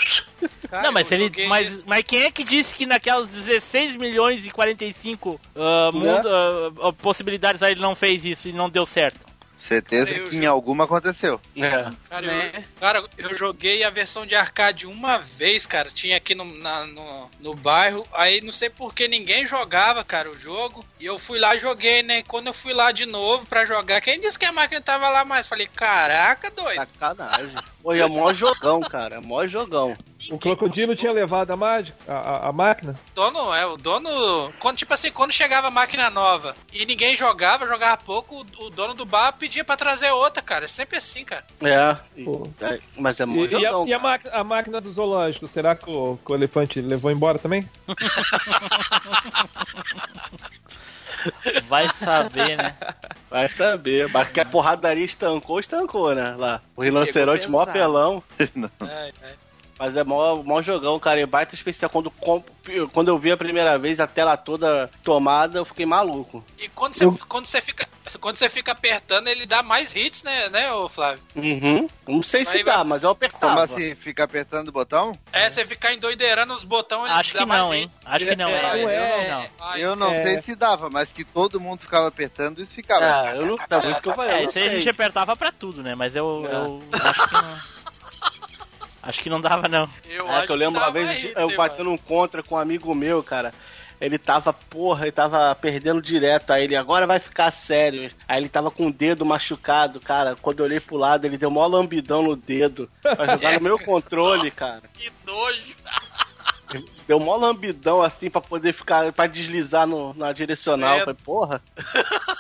Speaker 6: Cara,
Speaker 1: não, mas, ele, mas, mas quem é que disse que naquelas 16 milhões e 45 ah,
Speaker 3: Né?
Speaker 1: mundo, ah, possibilidades aí ele não fez isso e não deu certo?
Speaker 2: Certeza
Speaker 6: Cara,
Speaker 2: que em alguma aconteceu.
Speaker 3: É.
Speaker 6: Cara,
Speaker 5: Né?
Speaker 6: eu, cara, eu joguei a versão de arcade uma vez, cara. Tinha aqui no, na- no, no bairro. Aí não sei por que ninguém jogava, cara, o jogo. E eu fui lá e joguei, né? Quando eu fui lá de novo pra jogar, quem disse que a máquina tava lá mais? Falei, caraca, doido.
Speaker 3: Sacanagem. Pô, e é mó jogão, cara. É mó jogão.
Speaker 7: O crocodilo tinha levado a, mágica, a, a- a máquina.
Speaker 6: dono, é, o dono. Quando, tipo assim, quando chegava a máquina nova e ninguém jogava, jogava pouco, o, o dono do bar pedia pra trazer outra, cara. É sempre assim, cara.
Speaker 3: É. e- é, mas é mó
Speaker 7: E, e a,
Speaker 3: jogão.
Speaker 7: e a máquina, a máquina do zoológico, será que o, que o elefante levou embora também? *laughs*
Speaker 1: Vai saber, né?
Speaker 3: Vai saber. Mas que a porradaria estancou, estancou, né? Lá. O rinoceronte mó apelão.
Speaker 6: É, é.
Speaker 3: Mas é mó, mó jogão, cara. E baita especial. Quando, quando eu vi a primeira vez a tela toda tomada, eu fiquei maluco.
Speaker 6: E quando você, quando você fica. Quando você fica apertando, ele dá mais hits, né, né, ô Flávio?
Speaker 3: Uhum. Não sei se
Speaker 6: Aí
Speaker 3: dá,
Speaker 6: vai-
Speaker 3: mas eu apertava.
Speaker 2: Como assim? Fica apertando o botão?
Speaker 6: É, você ficar endoideirando os botões, ele
Speaker 1: Acho que não, hein?
Speaker 6: hits.
Speaker 1: Acho que não.
Speaker 7: É,
Speaker 1: É,
Speaker 7: é.
Speaker 1: eu não.
Speaker 2: Eu
Speaker 7: É.
Speaker 2: sei se dava, mas que todo mundo ficava apertando, isso ficava.
Speaker 3: Ah, eu não. Tá, por isso que eu falei. eu
Speaker 1: É, isso aí a gente apertava pra tudo, né? Mas eu,
Speaker 3: É.
Speaker 1: eu acho que não. *laughs* Acho que não dava, não.
Speaker 6: eu
Speaker 3: É,
Speaker 6: acho
Speaker 3: que eu lembro uma vez
Speaker 6: hits,
Speaker 3: eu batendo um contra com um amigo meu, cara. Ele tava, porra, ele tava perdendo direto. Aí ele, agora vai ficar sério. Aí ele tava com o dedo machucado, cara. Quando eu olhei pro lado, ele deu mó lambidão no dedo pra jogar *laughs* no meu controle, cara.
Speaker 6: mano. Que nojo. *laughs*
Speaker 3: Deu mó lambidão assim pra poder ficar, pra deslizar no, na direcional.
Speaker 6: É.
Speaker 3: Falei, porra.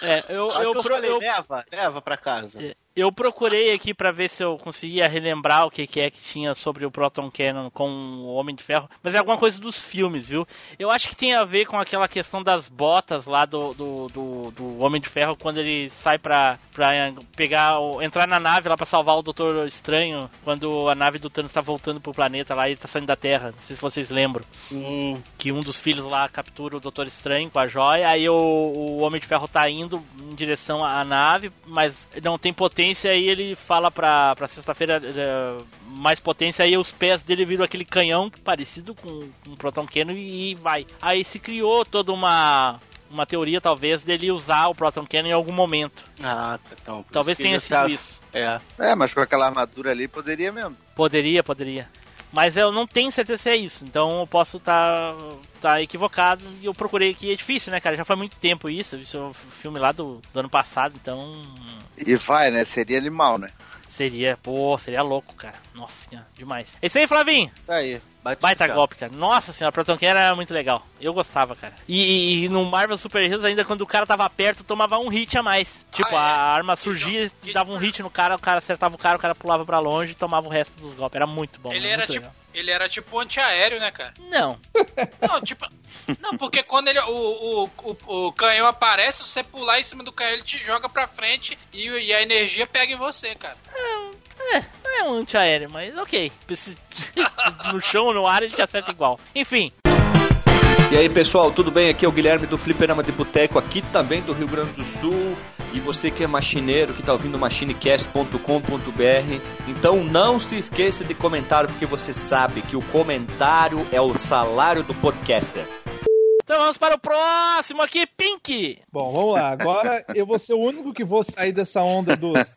Speaker 1: É, eu, eu,
Speaker 3: eu
Speaker 1: pro-
Speaker 3: falei,
Speaker 1: eu-
Speaker 3: leva, leva pra casa.
Speaker 1: Eu procurei aqui pra ver se eu conseguia relembrar o que, que é que tinha sobre o Proton Cannon com o Homem de Ferro, mas é alguma coisa dos filmes, viu? Eu acho que tem a ver com aquela questão das botas lá do, do, do, do Homem de Ferro quando ele sai pra, pra pegar, entrar na nave lá pra salvar o Doutor Estranho, quando a nave do Thanos tá voltando pro planeta lá e tá saindo da Terra. Não sei se vocês lembram.
Speaker 3: Hum,
Speaker 1: que um dos filhos lá captura o Doutor Estranho com a joia, aí o, o Homem de Ferro tá indo em direção à nave, mas não tem potência, aí ele fala pra, pra sexta-feira eh, mais potência, aí os pés dele viram aquele canhão parecido com um Proton Cannon e vai. Aí se criou toda uma uma teoria talvez dele usar o Proton Cannon em algum momento.
Speaker 3: ah, tá, então.
Speaker 1: Talvez tenha sido
Speaker 3: tá-
Speaker 1: isso.
Speaker 3: É.
Speaker 2: É, mas com aquela armadura ali poderia mesmo.
Speaker 1: Poderia, poderia. Mas eu não tenho certeza se é isso. Então eu posso estar tá, equivocado. E eu procurei aqui. É difícil, né, cara? Já faz muito tempo isso. Isso é um filme lá do, do ano passado. Então.
Speaker 2: E vai, né? Seria animal, né?
Speaker 1: Seria, pô, seria louco, cara. Nossa senhora, demais. É isso aí, Flavinho.
Speaker 3: Tá aí.
Speaker 1: Baita
Speaker 3: tchau.
Speaker 1: golpe, cara. Nossa senhora, Proton King era muito legal. Eu gostava, cara. E, e- no Marvel Super Heroes, ainda quando o cara tava perto, tomava um hit a mais. Tipo, a arma surgia, dava um hit no cara, o cara acertava o cara, o cara pulava pra longe e tomava o resto dos golpes. Era muito bom.
Speaker 6: Ele era
Speaker 1: legal.
Speaker 6: tipo, ele era tipo antiaéreo, né, cara?
Speaker 1: Não. *laughs*
Speaker 6: Não, tipo. Não, porque quando ele, o, o, o, o canhão aparece, você pular em cima do canhão, ele te joga pra frente e, e a energia pega em você, cara.
Speaker 1: É, não é um antiaéreo, mas ok. *laughs* No chão ou no ar ele te acerta igual. Enfim,
Speaker 12: E aí pessoal, tudo bem? Aqui é o Guilherme do Fliperama de Boteco, aqui também do Rio Grande do Sul. E você que é machineiro, que tá ouvindo machinecast.com.br, então não se esqueça de comentar, porque você sabe que o comentário é o salário do podcaster.
Speaker 1: Então vamos para o próximo aqui, Pink.
Speaker 7: Bom, vamos lá. Agora eu vou ser o único que vou sair dessa onda dos.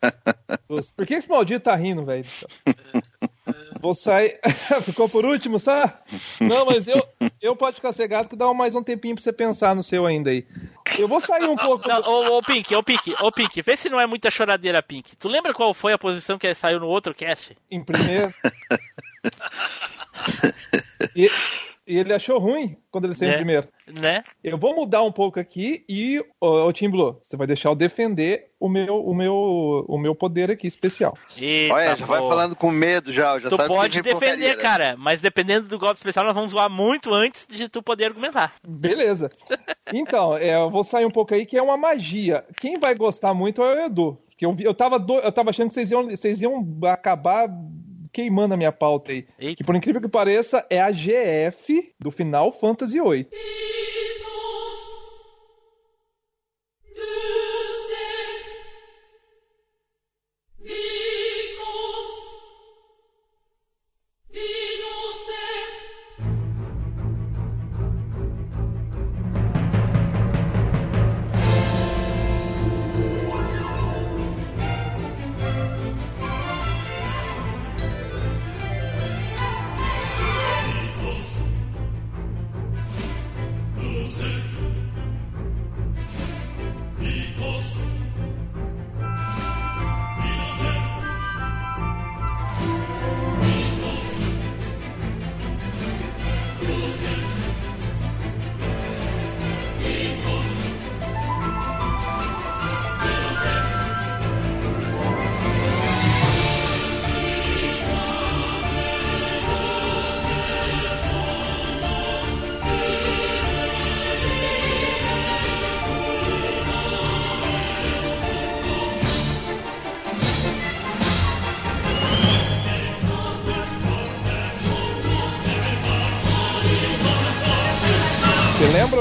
Speaker 7: dos... Por que esse maldito tá rindo, velho? Vou sair. *laughs* Ficou por último, sabe? Não, mas eu, eu pode ficar cegado que dá mais um tempinho pra você pensar no seu ainda aí. Eu vou sair um pouco.
Speaker 1: Não, ô, ô, Pink, ô Pink, ô Pink, vê se não é muita choradeira, Pink. Tu lembra qual foi a posição que ele saiu no outro cast?
Speaker 7: Em primeiro. E, e ele achou ruim quando ele saiu
Speaker 1: É.
Speaker 7: em primeiro.
Speaker 1: Né?
Speaker 7: Eu vou mudar um pouco aqui e, ô, ô Tim Blue, você vai deixar eu defender o meu, o meu, o meu poder aqui especial.
Speaker 1: Eita,
Speaker 2: Olha, já vai
Speaker 1: pô.
Speaker 2: falando com medo já. já
Speaker 1: Tu
Speaker 2: sabe
Speaker 1: pode
Speaker 2: que
Speaker 1: defender,
Speaker 2: porcaria, né?
Speaker 1: cara, mas dependendo do golpe especial, nós vamos zoar muito antes de tu poder argumentar.
Speaker 7: Beleza. Então, é, eu vou sair um pouco aí que é uma magia. Quem vai gostar muito é o Edu. Que eu, vi- eu, tava do- eu tava achando que vocês iam, vocês iam acabar queimando a minha pauta aí. Que por incrível que pareça, é a GF do Final Fantasy VIII.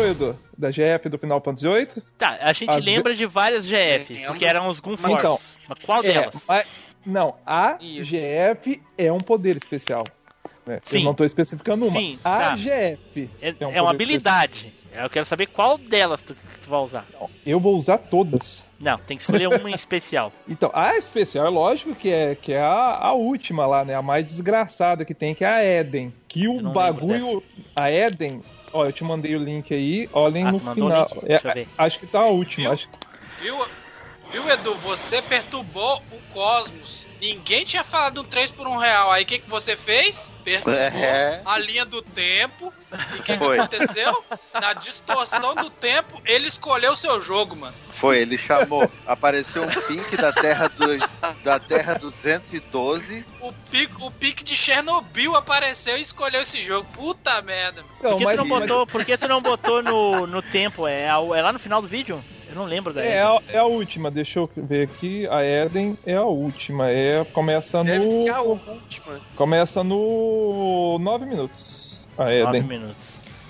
Speaker 7: Edu, da GF do Final Fantasy VIII?
Speaker 1: Tá, a gente
Speaker 7: As
Speaker 1: lembra de várias GF, porque eram os Gun Force.
Speaker 7: Então,
Speaker 1: mas qual
Speaker 7: é,
Speaker 1: delas?
Speaker 7: mas- não, a GF é um poder especial. né? Eu
Speaker 1: Sim.
Speaker 7: não tô especificando uma.
Speaker 1: Sim,
Speaker 7: a
Speaker 1: tá.
Speaker 7: GF
Speaker 1: É,
Speaker 7: um
Speaker 1: é uma habilidade. Eu quero saber qual delas tu, tu vai usar.
Speaker 7: Eu vou usar todas.
Speaker 1: Não, tem que escolher uma em especial. *laughs*
Speaker 7: Então, a especial é lógico que é, que é a, a última lá, né? A mais desgraçada que tem, que é a Eden. Que o
Speaker 1: não
Speaker 7: bagulho. A Eden. Ó, eu te mandei o link aí. Olhem
Speaker 1: Ah,
Speaker 7: no final.
Speaker 1: link?
Speaker 7: É,
Speaker 1: Deixa eu ver.
Speaker 7: acho que tá a última. Acho,
Speaker 6: Viu, viu Edu? Você perturbou o cosmos. Ninguém tinha falado um 3 por 1 real. Aí o que, que você fez? Perturbou
Speaker 2: É.
Speaker 6: a linha do tempo. E o que, que aconteceu? Na distorção do tempo, ele escolheu o seu jogo, mano.
Speaker 2: Foi, ele chamou. Apareceu um pink da Terra, dos, da terra 212.
Speaker 6: O pique, o pique de Chernobyl apareceu e escolheu esse jogo. Puta merda. mano.
Speaker 1: Por que, tu não botou, por que tu não botou no, no tempo? É, é lá no final do vídeo? Eu não lembro da
Speaker 7: é, a, é a última, deixa eu ver aqui. A Eden é a última. É, começa no.
Speaker 5: Deve ser a última.
Speaker 7: Começa no 9 minutos. A
Speaker 1: Nove
Speaker 7: Eden.
Speaker 1: minutos.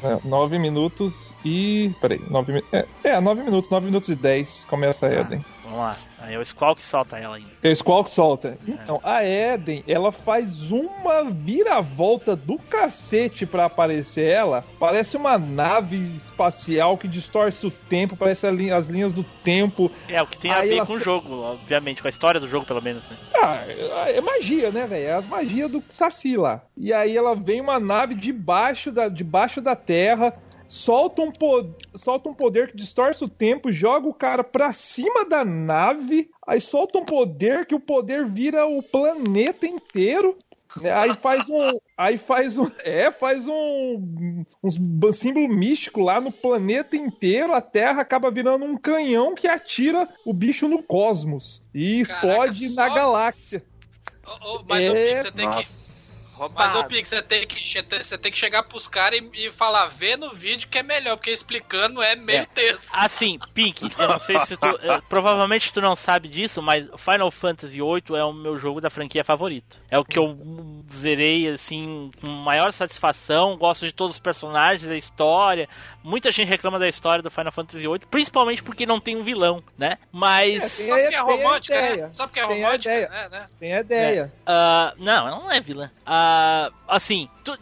Speaker 7: É, 9 minutos e. Peraí, 9 mi- é, é, 9 minutos, 9 minutos e 10 começa a Eden.
Speaker 1: Vamos lá. Aí é o Squall que solta ela ainda.
Speaker 7: É o Squall que solta. Então, a Eden, ela faz uma viravolta do cacete pra aparecer ela. Parece uma nave espacial que distorce o tempo, parece linha- as linhas do tempo.
Speaker 1: É, o que tem a
Speaker 7: Aí
Speaker 1: ver com o jogo, obviamente, com a história do jogo, pelo menos, né?
Speaker 7: Ah, é magia, né, velho? É as magias do Saci lá. E aí ela vem uma nave debaixo da, debaixo da terra, solta um, po- solta um poder que distorce o tempo, joga o cara pra cima da nave, aí solta um poder que o poder vira o planeta inteiro. né? Aí faz um. Aí faz um. É, faz um. Um símbolo místico lá no planeta inteiro. A Terra acaba virando um canhão que atira o bicho no cosmos. E explode na galáxia.
Speaker 6: Ô, ô, mas,
Speaker 7: É,
Speaker 6: Pix, você tem que.
Speaker 5: Nossa.
Speaker 6: Mas, ô, Pix, você tem que, você tem que chegar pros caras e, e falar, vê no vídeo que é melhor, porque explicando é meio
Speaker 1: É.
Speaker 6: texto.
Speaker 1: Assim, Pink, eu não sei se tu. *laughs* eh, provavelmente tu não sabe disso, mas Final Fantasy VIII é o meu jogo da franquia favorito. É o que eu zerei, assim, com maior satisfação. Gosto de todos os personagens, da história. Muita gente reclama da história do Final Fantasy VIII, principalmente porque não tem um vilão, né? Mas.
Speaker 7: É, tem
Speaker 6: Só porque é romântica, né? Só porque é
Speaker 7: Tem a
Speaker 6: romântica,
Speaker 7: ideia.
Speaker 6: né? né?
Speaker 7: Tem a ideia.
Speaker 1: Ah, não, ela não é vilã. Ah, assim, tu-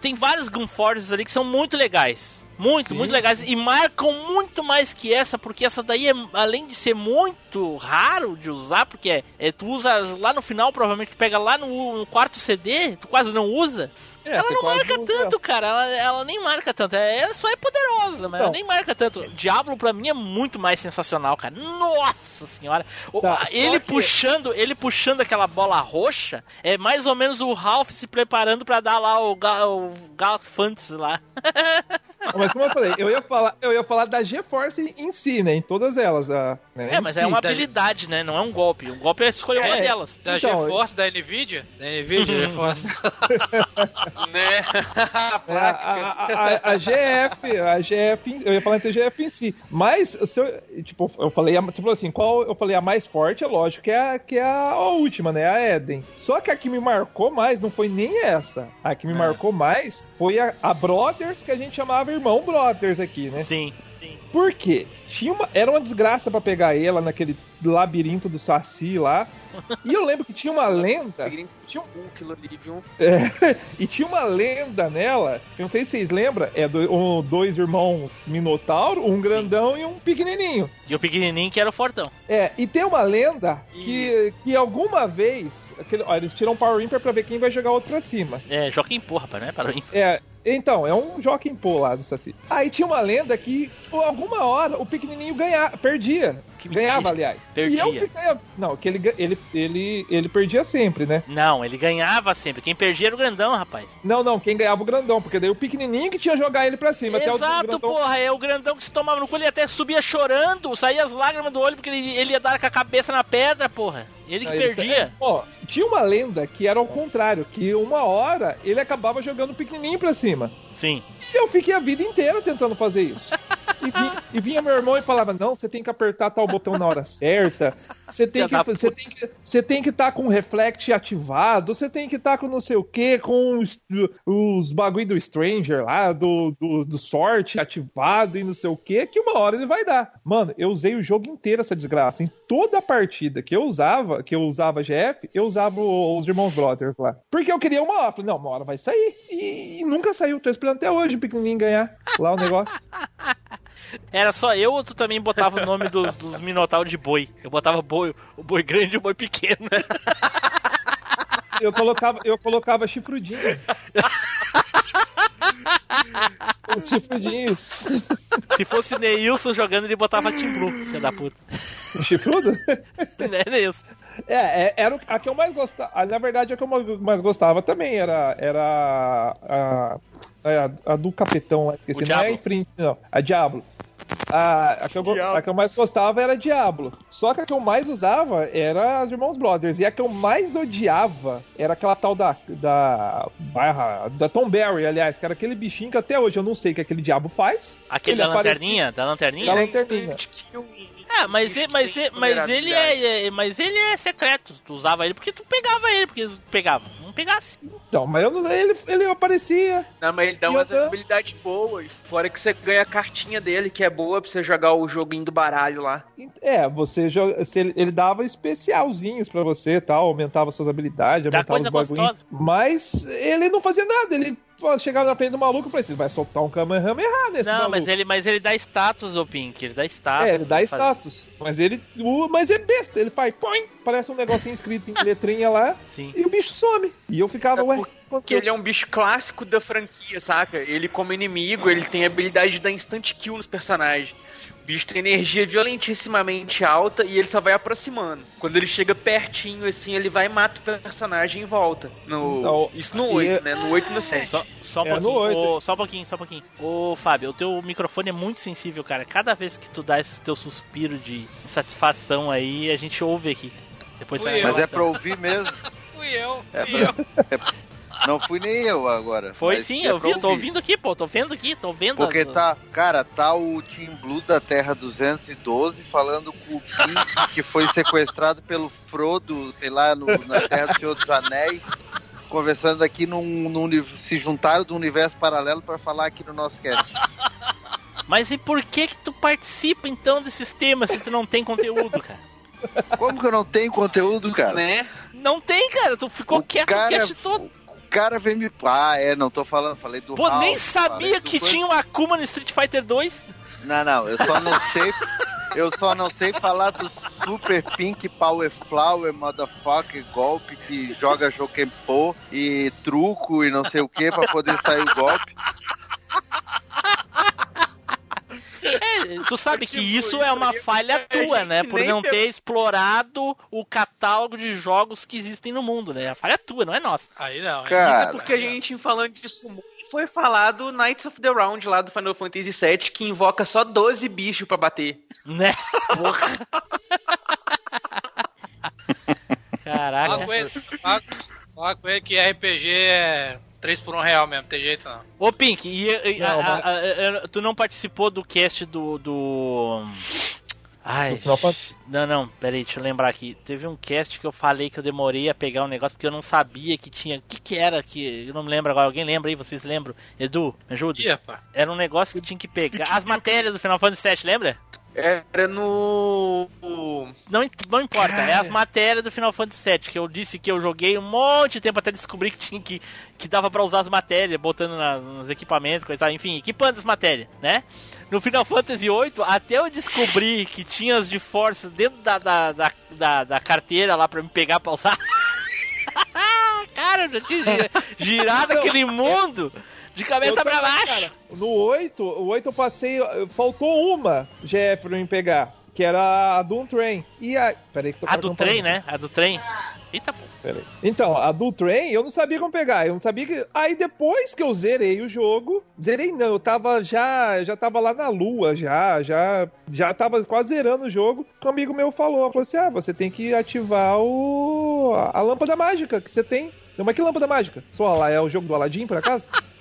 Speaker 1: tem vários Gunforces ali que são muito legais. Muito, muito legais. E marcam muito mais que essa, porque essa daí, é, além de ser muito raro de usar, porque é, é, tu usa lá no final, provavelmente tu pega lá no, no quarto CD, tu quase não usa.
Speaker 7: É,
Speaker 1: ela não marca
Speaker 7: usa-
Speaker 1: tanto, cara. Ela, ela nem marca tanto. É- Ela só é poderosa, mas ela
Speaker 7: Não.
Speaker 1: nem marca tanto. Diablo, pra mim, é muito mais sensacional, cara. Nossa senhora.
Speaker 7: Tá,
Speaker 1: ele
Speaker 7: que-
Speaker 1: puxando, ele puxando aquela bola roxa, é mais ou menos o Ralph se preparando pra dar lá o, Ga o Galaxy Fantasy lá. *laughs*
Speaker 7: Mas como eu falei, eu ia falar, eu ia falar da GeForce em si, né? Em todas elas. a- né,
Speaker 1: É, mas
Speaker 7: si.
Speaker 1: é uma
Speaker 6: da-
Speaker 1: habilidade, né? Não é um golpe. Um golpe é escolher uma
Speaker 7: É.
Speaker 1: delas.
Speaker 6: Da
Speaker 7: Então,
Speaker 6: GeForce, da NVIDIA? Da NVIDIA, GeForce. *laughs*
Speaker 5: Né? A *laughs*
Speaker 7: É, a, a- a- a GF, a GF, em- eu ia falar entre a GF em si. Mas, se eu, tipo, eu falei, a- você falou assim, qual eu falei a mais forte, é lógico que é, a- que é a, a última, né? A Eden. Só que a que me marcou mais não foi nem essa. A que me
Speaker 1: É.
Speaker 7: marcou mais foi a, a Brothers, que a gente chamava irmão Brothers aqui, né?
Speaker 1: Sim.
Speaker 7: Por quê? Tinha uma, era uma desgraça pra pegar ela naquele labirinto do Saci lá. E eu lembro que tinha uma lenda. Tinha um-
Speaker 5: quilo ali, viu?
Speaker 7: é, *laughs* e tinha uma lenda nela, eu não sei se vocês lembram, é do, um- dois irmãos Minotauro, um grandão e um pequenininho.
Speaker 1: E o pequenininho que era o fortão.
Speaker 7: É, e tem uma lenda que, que alguma vez, aquele, ó, eles tiram um Power Imper pra ver quem vai jogar outro pra cima.
Speaker 1: É, Joaquim Porra, rapaz, não é para mim.
Speaker 7: É, então, é um Joaquim Pô lá do Saci. Aí tinha uma lenda que, por alguma hora, o pequenininho ganhava, perdia.
Speaker 1: Que
Speaker 7: ganhava, aliás.
Speaker 1: Perdia.
Speaker 7: E eu. Não, que ele, ele, ele, ele perdia sempre, né?
Speaker 1: Não, ele ganhava sempre. Quem perdia era o grandão, rapaz.
Speaker 7: Não, não, quem ganhava o grandão, porque daí o pequenininho que tinha jogar ele pra cima. até o
Speaker 1: Exato,
Speaker 7: grandão...
Speaker 1: porra. É o grandão que se tomava no cu, ele até subia chorando, saía as lágrimas do olho porque ele, ele ia dar com a cabeça na pedra, porra. Ele que
Speaker 7: Aí ele
Speaker 1: perdia.
Speaker 7: Ó, tinha uma lenda que era ao contrário, que uma hora ele acabava jogando o pequenininho pra cima.
Speaker 1: Sim.
Speaker 7: E eu fiquei a vida inteira tentando fazer isso. *laughs* E vinha, e vinha meu irmão e falava: Não, você tem que apertar tal botão na hora certa. Você tem que você tem que você tem que estar com o reflect ativado. Você tem que estar com não sei o que, com os, os bagulho do Stranger lá, do, do, do sorte ativado e não sei o que, que uma hora ele vai dar. Mano, eu usei o jogo inteiro essa desgraça. Em toda a partida que eu usava, que eu usava GF, eu usava os irmãos Brothers lá. Porque eu queria uma hora. Falei, não, uma hora vai sair. E, e nunca saiu. Tô esperando até hoje o pequenininho ganhar lá o negócio. *laughs*
Speaker 1: Era só eu ou tu também botava o nome dos, dos Minotauro de boi? Eu botava boi, o boi grande e o boi pequeno. *laughs*
Speaker 7: Eu colocava, eu colocava chifrudinho. Os chifrudinhos.
Speaker 1: Se fosse Neilson jogando, ele botava Team Blue, filho da puta.
Speaker 7: Chifrudo? *laughs*
Speaker 1: É Neilson.
Speaker 7: É, é, era o- a que eu mais gostava. Na verdade, a que eu mais gostava também era, era a, a, a do capitão, lá, esqueci.
Speaker 1: O
Speaker 7: Não é a
Speaker 1: Diablo.
Speaker 7: Ifrit, não. A Diablo. A, a, que eu, a que eu mais gostava era Diablo. Só que a que eu mais usava era as Irmãos Brothers. E a que eu mais odiava era aquela tal da. Da. Barra, da Tom Berry, aliás, que era aquele bichinho que até hoje eu não sei o que aquele diabo faz.
Speaker 1: Aquele
Speaker 7: Ele
Speaker 1: da
Speaker 7: aparecia-
Speaker 1: lanterninha? Da lanterninha?
Speaker 7: Da lanterninha.
Speaker 1: Ah, mas, ele, mas, mas ele é, é- Mas ele é secreto. Tu usava ele porque tu pegava ele, porque tu pegava. Não pegasse.
Speaker 7: Então, mas eu não, ele, ele aparecia.
Speaker 5: Não, mas ele dá umas habilidades boas. Fora que você ganha a cartinha dele, que é boa pra você jogar o joguinho do baralho lá.
Speaker 7: É, você joga, ele, ele dava especialzinhos pra você e tal, aumentava suas habilidades,
Speaker 1: Dá
Speaker 7: aumentava
Speaker 1: coisa
Speaker 7: os bagulhos. Mas ele não fazia nada, ele pô, chegava na frente do maluco e falava assim, vai soltar um Kamehameha nesse
Speaker 1: não,
Speaker 7: maluco.
Speaker 1: mas ele, mas ele dá status, ô Pink. Ele dá status.
Speaker 7: É, ele dá
Speaker 1: Faz-
Speaker 7: status. Mas ele. o- mas é besta, ele faz. Põe, parece um negocinho escrito em *laughs* letrinha lá.
Speaker 1: Sim.
Speaker 7: E o bicho some. E eu ficava, ué,
Speaker 5: Porque ele é um bicho clássico da franquia, saca? Ele, como inimigo, ele tem a habilidade de dar instant kill nos personagens. O bicho tem energia violentissimamente alta e ele só vai aproximando. Quando ele chega pertinho, assim, ele vai e mata o personagem em volta. No...
Speaker 7: Não,
Speaker 5: Isso no
Speaker 7: e-
Speaker 5: 8, né? No 8 e no 7.
Speaker 1: Só, só um
Speaker 7: É, no
Speaker 1: pouquinho,
Speaker 7: oito.
Speaker 1: ô, só um pouquinho, só um pouquinho. Ô, Fábio, o teu microfone é muito sensível, cara. Cada vez que tu dá esse teu suspiro de satisfação aí, a gente ouve aqui. Depois
Speaker 6: Fui.
Speaker 2: Mas é pra ouvir mesmo. *laughs*
Speaker 6: Fui eu,
Speaker 2: É
Speaker 6: fui eu.
Speaker 2: pra- Não fui nem eu agora.
Speaker 1: Foi sim, eu vi, tô ouvindo aqui, pô, tô vendo aqui, tô vendo.
Speaker 2: Porque
Speaker 1: as-
Speaker 2: tá, cara, tá o Team Blue da Terra 212 falando com o Pink, que foi sequestrado pelo Frodo, sei lá, no- na Terra do Senhor dos Anéis, conversando aqui num, num se juntaram do universo paralelo pra falar aqui no nosso cast.
Speaker 1: Mas e por que que tu participa então desses temas se tu não tem conteúdo, cara?
Speaker 2: Como que eu não tenho conteúdo, cara?
Speaker 5: Né?
Speaker 1: Não tem, cara, tu ficou quieto o
Speaker 2: cara-
Speaker 1: cast todo.
Speaker 2: O cara vem me. Ah, é, não tô falando, falei do.
Speaker 1: Pô, nem sabia que tinha um Akuma no Street Fighter 2.
Speaker 2: Não, não, eu só não sei. Eu só não sei falar do Super Pink Power Flower, motherfucker, golpe que joga Jokenpô e truco e não sei o que pra poder sair o golpe.
Speaker 1: É, tu sabe que
Speaker 5: Tipo,
Speaker 1: isso
Speaker 5: isso
Speaker 1: é uma
Speaker 5: é
Speaker 1: falha tua, né? *laughs* Por não ter explorado o catálogo de jogos que existem no mundo, né? A falha é tua, não é nossa.
Speaker 6: Aí não.
Speaker 2: Cara,
Speaker 5: Isso é porque a gente, falando disso muito, foi falado Knights of the Round lá do Final Fantasy VII, que invoca só 12 bichos pra bater.
Speaker 1: Né? Porra. *laughs* Caraca.
Speaker 6: fala com ele que RPG é 3 por 1 real mesmo, tem jeito não.
Speaker 1: Ô, Pink, e, e-
Speaker 7: Não,
Speaker 1: a-
Speaker 7: mas-
Speaker 1: a- a- a- tu não participou do cast do. do... Ai. Não, não, peraí, deixa eu lembrar aqui. Teve um cast que eu falei que eu demorei a pegar um negócio porque eu não sabia que tinha. O que, que era que. Eu não me lembro agora. Alguém lembra aí? Vocês lembram? Edu, me ajuda?
Speaker 6: Rapaz.
Speaker 1: Era um negócio que tinha que pegar. As matérias do Final Fantasy VII, lembra?
Speaker 5: Era no.
Speaker 1: Não, não importa, é as matérias do Final Fantasy VII, que eu disse que eu joguei um monte de tempo até descobrir que tinha que, que dava pra usar as matérias, botando na- nos equipamentos, coisa e tal, enfim, equipando as matérias, né? No Final Fantasy VIII, até eu descobrir que tinha as de Force dentro da, da, da, da, da carteira lá pra me pegar pra usar. *laughs* Cara, eu já tinha gi- girado aquele mundo de cabeça
Speaker 7: Eu
Speaker 1: pra
Speaker 7: também,
Speaker 1: baixo.
Speaker 7: cara. No 8, o 8 eu passei. Faltou uma GF pra mim pegar. Que era a Doom Train. E a. Peraí, que tô
Speaker 1: A do trem, né? A do trem. Eita, pô.
Speaker 7: Peraí. Então, a do Train eu não sabia como pegar. Eu não sabia que. Aí depois que eu zerei o jogo. Zerei não, eu tava já. Já tava lá na lua, já. Já, já tava quase zerando o jogo. Um amigo meu falou: falou assim: ah, você tem que ativar o. a lâmpada mágica que você tem. Mas que lâmpada mágica? Só lá é o jogo do Aladdin, por acaso? *laughs*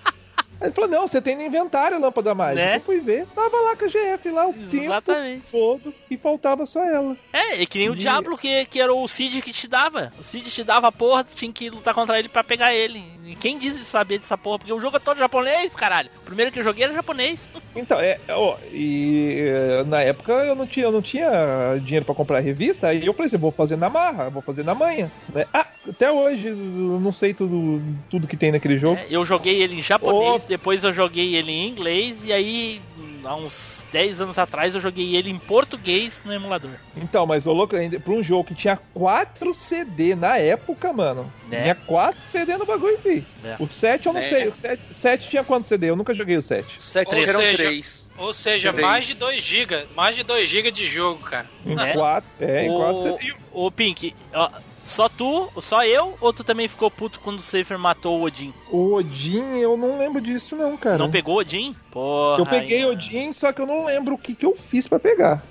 Speaker 7: Aí ele falou, não, você tem no inventário a lâmpada mágica.
Speaker 1: Né?
Speaker 7: Eu fui ver, tava lá com a GF lá o tempo
Speaker 1: Exatamente.
Speaker 7: todo e faltava só ela.
Speaker 1: É, é que nem o
Speaker 7: E-
Speaker 1: Diablo que, que era o Cid que te dava. O Cid te dava a porra, tu tinha que lutar contra ele pra pegar ele. E quem diz saber dessa porra? Porque o jogo é todo japonês, caralho. Primeiro que eu joguei era japonês.
Speaker 7: Então, é, ó, e eh, na época eu não tinha, eu não tinha dinheiro pra comprar revista, aí eu falei assim, vou fazer na marra, vou fazer na manhã. né? Ah, até hoje eu não sei tudo, tudo que tem naquele jogo.
Speaker 1: É, eu joguei ele em japonês, depois eu joguei ele em inglês, e aí, há uns 10 anos atrás, eu joguei ele em português no emulador.
Speaker 7: Então, mas o louco ainda pra um jogo que tinha 4 CD na época, mano.
Speaker 1: Né?
Speaker 7: Tinha 4 CD no bagulho, fi.
Speaker 1: É.
Speaker 7: O 7 eu não
Speaker 5: Né?
Speaker 7: sei. O 7, 7 tinha quantos CD? Eu nunca joguei o 7.
Speaker 5: Sete
Speaker 6: Ou
Speaker 5: eram
Speaker 6: seja,
Speaker 5: três.
Speaker 6: Ou seja,
Speaker 5: Três.
Speaker 6: mais de 2 GB. Mais de 2 GB de jogo, cara.
Speaker 7: Em
Speaker 1: Né?
Speaker 7: 4. É, em 4
Speaker 1: Ô,
Speaker 7: CD.
Speaker 1: ô Pink, ó, só tu, só eu, ou tu também ficou puto quando o Safer matou o Odin?
Speaker 7: O Odin, eu não lembro disso, não, cara.
Speaker 1: Não pegou o Odin? Porra.
Speaker 7: Eu peguei
Speaker 1: aí.
Speaker 7: Odin, só que eu não lembro o que, que eu fiz pra pegar.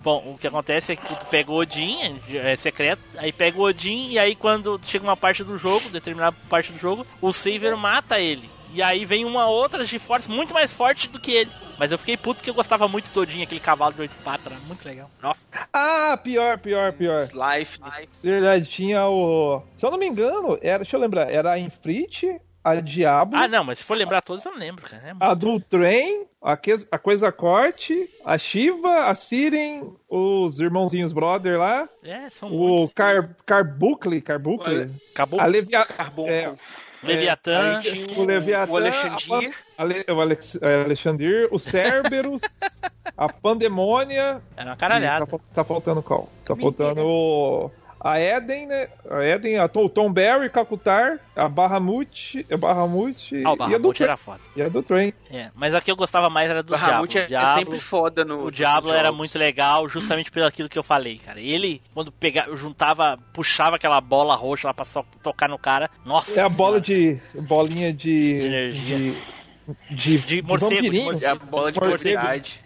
Speaker 1: Bom, o que acontece é que tu pega o Odin, é secreto, aí pega o Odin e aí quando chega uma parte do jogo, determinada parte do jogo, o Saver mata ele. E aí vem uma outra GeForce muito mais forte do que ele. Mas eu fiquei puto que eu gostava muito Odin, aquele cavalo de oito patas, era muito legal. Nossa.
Speaker 7: Ah, pior, pior, pior.
Speaker 5: Life.
Speaker 7: Verdade, tinha o. Se eu não me engano, era, deixa eu lembrar, era a Infrit, a Diablo,
Speaker 1: Ah, não, mas se for lembrar todos, eu não lembro, cara. É
Speaker 7: a do Trem, a, que, a Coisa Corte, a Shiva, a Siren, os irmãozinhos brother lá,
Speaker 1: É, são
Speaker 7: o Car, Carbucle, Carbucle,
Speaker 1: Acabou.
Speaker 7: a Levia,
Speaker 5: Carbon.
Speaker 7: é,
Speaker 1: Leviatã.
Speaker 7: o Leviatã,
Speaker 5: o Alexandre.
Speaker 7: a Ale- o Alex, é, Alexandre, o Cerberus, *laughs* a Pandemônia.
Speaker 1: Era uma caralhada.
Speaker 7: Tá, tá faltando qual? Tá faltando o- a Eden, né? A Eden, a Tom, Tom Barry, Kakutar, a Bahamut, a Bahamut
Speaker 1: Ah, o
Speaker 7: e a do
Speaker 1: Bahamut era foda.
Speaker 7: E a do Trem.
Speaker 1: É, mas a que eu gostava mais era do
Speaker 5: Bahamut
Speaker 1: Diablo.
Speaker 5: é,
Speaker 1: O Diablo,
Speaker 5: sempre foda no.
Speaker 1: o Diablo era muito legal, justamente pelo aquilo que eu falei, cara. Ele, quando pegava, juntava, puxava aquela bola roxa lá pra só tocar no cara. Nossa.
Speaker 7: É a bola de. bolinha de.
Speaker 1: De energia.
Speaker 7: de. De,
Speaker 1: De morcego, de morcego.
Speaker 5: É a bola de
Speaker 7: Morcego.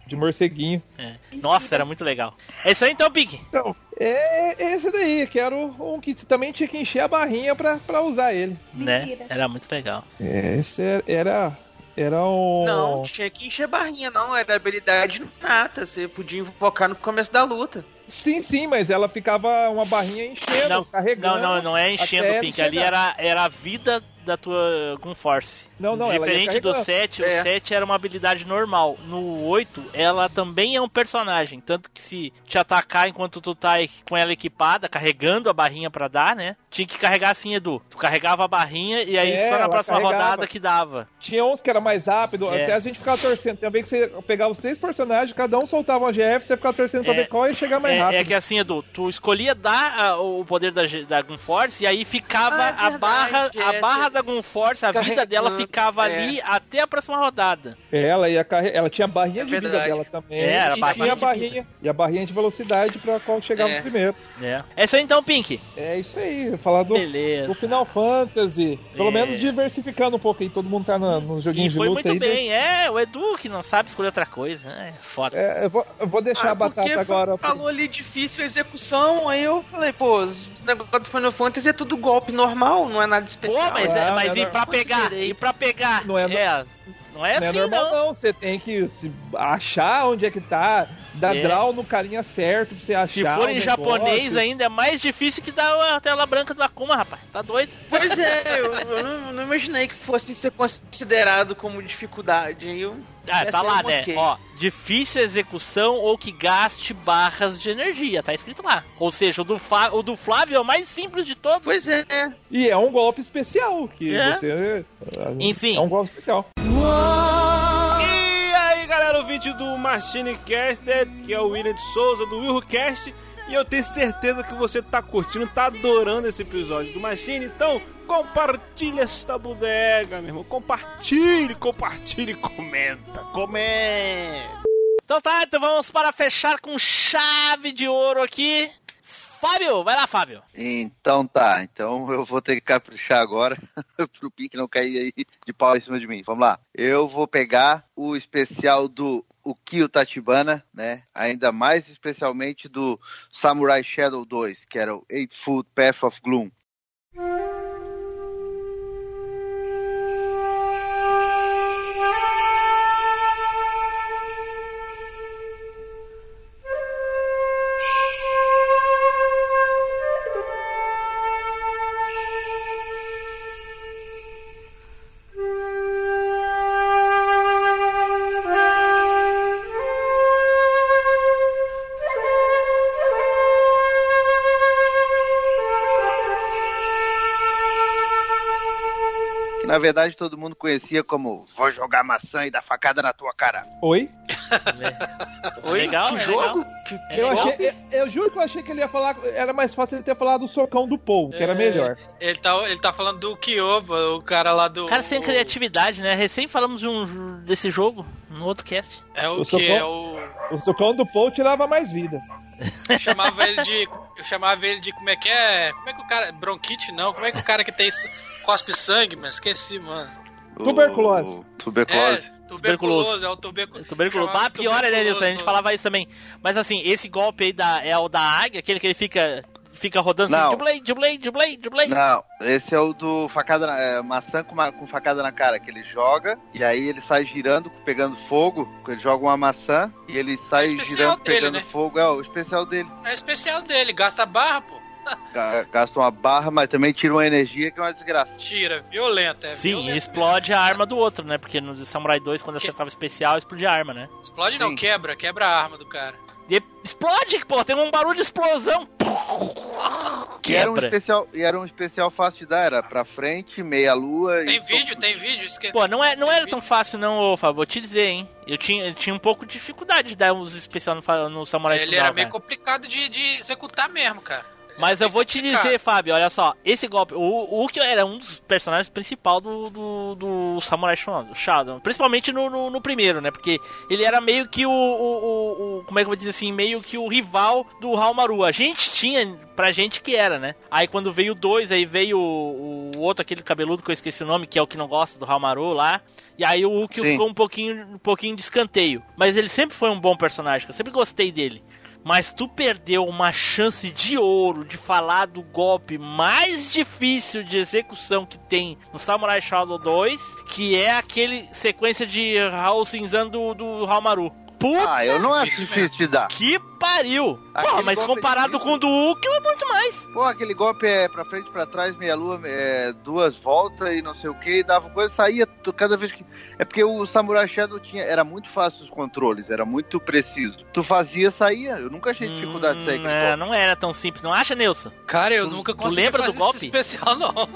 Speaker 7: De morceguinho.
Speaker 1: É. Nossa, era muito legal. É isso aí então, Pink.
Speaker 7: Então, é é esse daí, que era o- um que também tinha que encher a barrinha pra, pra usar ele.
Speaker 1: Né? Era muito legal.
Speaker 7: Esse era. Era, um.
Speaker 5: Não, tinha que encher barrinha, não. Era habilidade nata. Você podia invocar no começo da luta.
Speaker 7: Sim, sim, mas ela ficava uma barrinha enchendo,
Speaker 1: Não,
Speaker 7: carregando.
Speaker 1: não, não, não é enchendo, Pink. Ali era, era a vida da tua Gun Force.
Speaker 7: Não, não,
Speaker 1: Diferente do
Speaker 7: carregando.
Speaker 1: 7,
Speaker 5: É.
Speaker 1: o 7 era uma habilidade normal. No 8, ela também é um personagem. Tanto que se te atacar enquanto tu tá com ela equipada, carregando a barrinha pra dar, né? Tinha que carregar assim, Edu. Tu carregava a barrinha e aí
Speaker 7: É,
Speaker 1: só na próxima
Speaker 7: carregava.
Speaker 1: rodada que dava.
Speaker 7: Tinha uns que era mais rápido,
Speaker 1: É.
Speaker 7: até a gente ficava torcendo. Também que você pegava os três personagens, cada um soltava uma GF, você ficava torcendo pra
Speaker 1: É.
Speaker 7: ver qual ia chegar mais
Speaker 1: É,
Speaker 7: rápido.
Speaker 1: é que assim, Edu, tu escolhia dar a- o poder da, da Gun Force e aí ficava
Speaker 5: Ah, é
Speaker 1: a
Speaker 5: verdade,
Speaker 1: barra, a
Speaker 5: é,
Speaker 1: barra da Gun Force, a vida dela ficava
Speaker 5: é.
Speaker 1: ali até a próxima rodada.
Speaker 7: Ela ia carre... ela tinha a barrinha
Speaker 5: É
Speaker 7: de vida dela também.
Speaker 1: É, era
Speaker 7: e
Speaker 1: barrinha
Speaker 7: tinha a barrinha e a barrinha de velocidade pra qual chegava
Speaker 5: É.
Speaker 7: primeiro.
Speaker 1: É. É isso aí então, Pink.
Speaker 7: É isso aí, falar do, do Final Fantasy. Pelo
Speaker 1: É.
Speaker 7: menos diversificando um pouco aí, todo mundo tá no, nos
Speaker 1: E
Speaker 7: joguinhos de
Speaker 1: foi
Speaker 7: luta
Speaker 1: muito
Speaker 7: aí.
Speaker 1: bem. É, o Edu que não sabe escolher outra coisa. É foda.
Speaker 7: É, eu, vou, eu vou deixar a
Speaker 5: Ah, porque
Speaker 7: batata agora.
Speaker 5: Falou ali difícil a execução, aí eu falei, pô, os negócio do Final Fantasy é tudo golpe normal, não é nada
Speaker 1: Pô,
Speaker 5: especial.
Speaker 1: mas,
Speaker 7: Ah,
Speaker 1: é,
Speaker 7: não
Speaker 1: mas
Speaker 7: é
Speaker 1: e pra pegar? E pra pegar?
Speaker 7: Não é-
Speaker 1: é, não é
Speaker 7: não é
Speaker 1: assim,
Speaker 7: normal,
Speaker 1: não.
Speaker 7: não. Você tem que se achar onde é que tá, dar
Speaker 1: É.
Speaker 7: draw no carinha certo pra você achar.
Speaker 1: Se for em japonês ainda, é mais difícil que dar a tela branca do Akuma, rapaz. Tá doido?
Speaker 5: Pois é, eu, eu não, não imaginei que fosse ser considerado como dificuldade. Eu,
Speaker 1: Ah, tá
Speaker 5: eu
Speaker 1: lá, né? Ó, difícil execução ou que gaste barras de energia. Tá escrito lá. Ou seja, o do, Fa- o do Flávio é o mais simples de todos.
Speaker 5: Pois é.
Speaker 7: E é um golpe especial, que
Speaker 1: É.
Speaker 7: você.
Speaker 1: Enfim.
Speaker 7: É um golpe especial.
Speaker 13: E aí, galera, ouvinte do Machine Caster, que é o William de Souza, do WilhoCast. E eu tenho certeza que você tá curtindo, tá adorando esse episódio do Machine. Então, compartilha esta bodega, meu irmão. Compartilhe, compartilhe e comenta. Comenta.
Speaker 1: Então tá, então vamos para fechar com chave de ouro aqui. Fábio, vai lá, Fábio.
Speaker 2: Então tá, então eu vou ter que caprichar agora *laughs* pro Pink não cair aí de pau em cima de mim. Vamos lá. Eu vou pegar o especial do o Kyo Tachibana, né? Ainda mais especialmente do Samurai Shadow 2, que era o Eightfold Path of Gloom. Na verdade todo mundo conhecia como Vou jogar maçã e dar facada na tua cara.
Speaker 7: Oi? *laughs*
Speaker 5: Oi?
Speaker 1: legal,
Speaker 5: que
Speaker 1: é
Speaker 5: jogo?
Speaker 1: legal.
Speaker 5: Que,
Speaker 1: É
Speaker 7: Eu,
Speaker 1: legal.
Speaker 7: achei, eu, eu juro que eu achei que ele ia falar. Era mais fácil ele ter falado do socão do Paul, que era
Speaker 6: É.
Speaker 7: melhor.
Speaker 6: Ele tá, ele tá falando do Kyoba, o cara lá do.
Speaker 1: Cara, sem
Speaker 6: o-
Speaker 1: criatividade, né? Recém falamos de um, desse jogo no outro cast.
Speaker 6: É o
Speaker 7: Eu
Speaker 6: que?
Speaker 7: sou
Speaker 6: É o.
Speaker 7: O socão do Paul tirava mais vida.
Speaker 6: Eu chamava ele de. Eu chamava ele de. Como é que é? Como é que o cara. Bronquite não? Como é que o cara que tem. Cospe sangue, mano? Esqueci, mano.
Speaker 7: Tuberculose.
Speaker 2: O- Tuberculose.
Speaker 6: É, tuberculoso, é o tuberculoso.
Speaker 1: Tuberculoso.
Speaker 6: Chamava
Speaker 1: Ah, pior é
Speaker 6: tuberculoso,
Speaker 1: isso, a gente falava isso também. Mas assim, esse golpe aí da, é o da águia, aquele que ele fica fica rodando
Speaker 2: Não.
Speaker 1: assim, de blade, de blade, de blade, de blade.
Speaker 2: Não, esse é o do facada na, é, maçã com, ma- com facada na cara, que ele joga e aí ele sai girando, pegando fogo. Ele joga uma maçã e ele sai
Speaker 6: especial
Speaker 2: girando,
Speaker 6: dele,
Speaker 2: pegando
Speaker 6: né?
Speaker 2: fogo. É o especial dele.
Speaker 6: É especial dele, gasta barra, pô. *laughs*
Speaker 2: Ga- Gasta uma barra, mas também tira uma energia que é uma desgraça.
Speaker 6: Tira, violento, é
Speaker 1: Sim, e
Speaker 6: violento.
Speaker 1: explode a arma do outro, né? Porque no Samurai 2, quando acertava especial, explodia a arma, né?
Speaker 6: Explode não, quebra, quebra a arma do cara.
Speaker 1: E explode, pô, tem um barulho de explosão.
Speaker 2: E era, um especial, e era um especial fácil de dar, era pra frente, meia lua
Speaker 6: Tem
Speaker 2: e.
Speaker 6: vídeo, tem vídeo, que
Speaker 1: Pô, não, é, não era tão fácil não, ô Fábio, vou te dizer, hein. Eu tinha, eu tinha um pouco de dificuldade de dar uns especial no, no Samurai
Speaker 6: Ele
Speaker 1: Shodown,
Speaker 6: era meio
Speaker 1: cara.
Speaker 6: complicado de, de executar mesmo, cara.
Speaker 1: Mas eu vou te dizer, Fábio, olha só, esse golpe, o, Ukyo era um dos personagens principal do, do, do Samurai Shodown, Shodown, principalmente no, no, no primeiro, né? Porque ele era meio que o, o, o- o- como é que eu vou dizer assim, meio que o rival do Haomaru. A gente tinha pra gente que era, né? Aí quando veio o dois, aí veio o, o outro, aquele cabeludo que eu esqueci o nome, que é o que não gosta do Haomaru lá. E aí o Ukyo
Speaker 2: Sim.
Speaker 1: ficou um pouquinho, um pouquinho de escanteio. Mas ele sempre foi um bom personagem, que eu sempre gostei dele. Mas tu perdeu uma chance de ouro de falar do golpe mais difícil de execução que tem no Samurai Shodown 2, que é aquele sequência de Raul Cinzan do, do Haomaru. Puta
Speaker 2: Ah, eu não acho difícil de dar.
Speaker 1: que pariu!
Speaker 2: Aquele
Speaker 1: Porra, mas
Speaker 2: golpe
Speaker 1: comparado
Speaker 2: difícil.
Speaker 1: com o do Ukyo é muito mais.
Speaker 2: Pô, aquele golpe é pra frente, pra trás, meia lua, é, duas voltas e não sei o que, dava coisa, saía tu- cada vez que. É porque o Samurai Shadow tinha. Era muito fácil os controles, era muito preciso. Tu fazia, saía. Eu nunca achei dificuldade de sair
Speaker 1: Hum,
Speaker 2: aquele
Speaker 1: é,
Speaker 2: golpe.
Speaker 1: não era tão simples, não acha, Nilson?
Speaker 6: Cara, eu
Speaker 1: Tu-
Speaker 6: nunca
Speaker 1: tu
Speaker 6: consegui
Speaker 1: lembra do golpe?
Speaker 6: especial, não.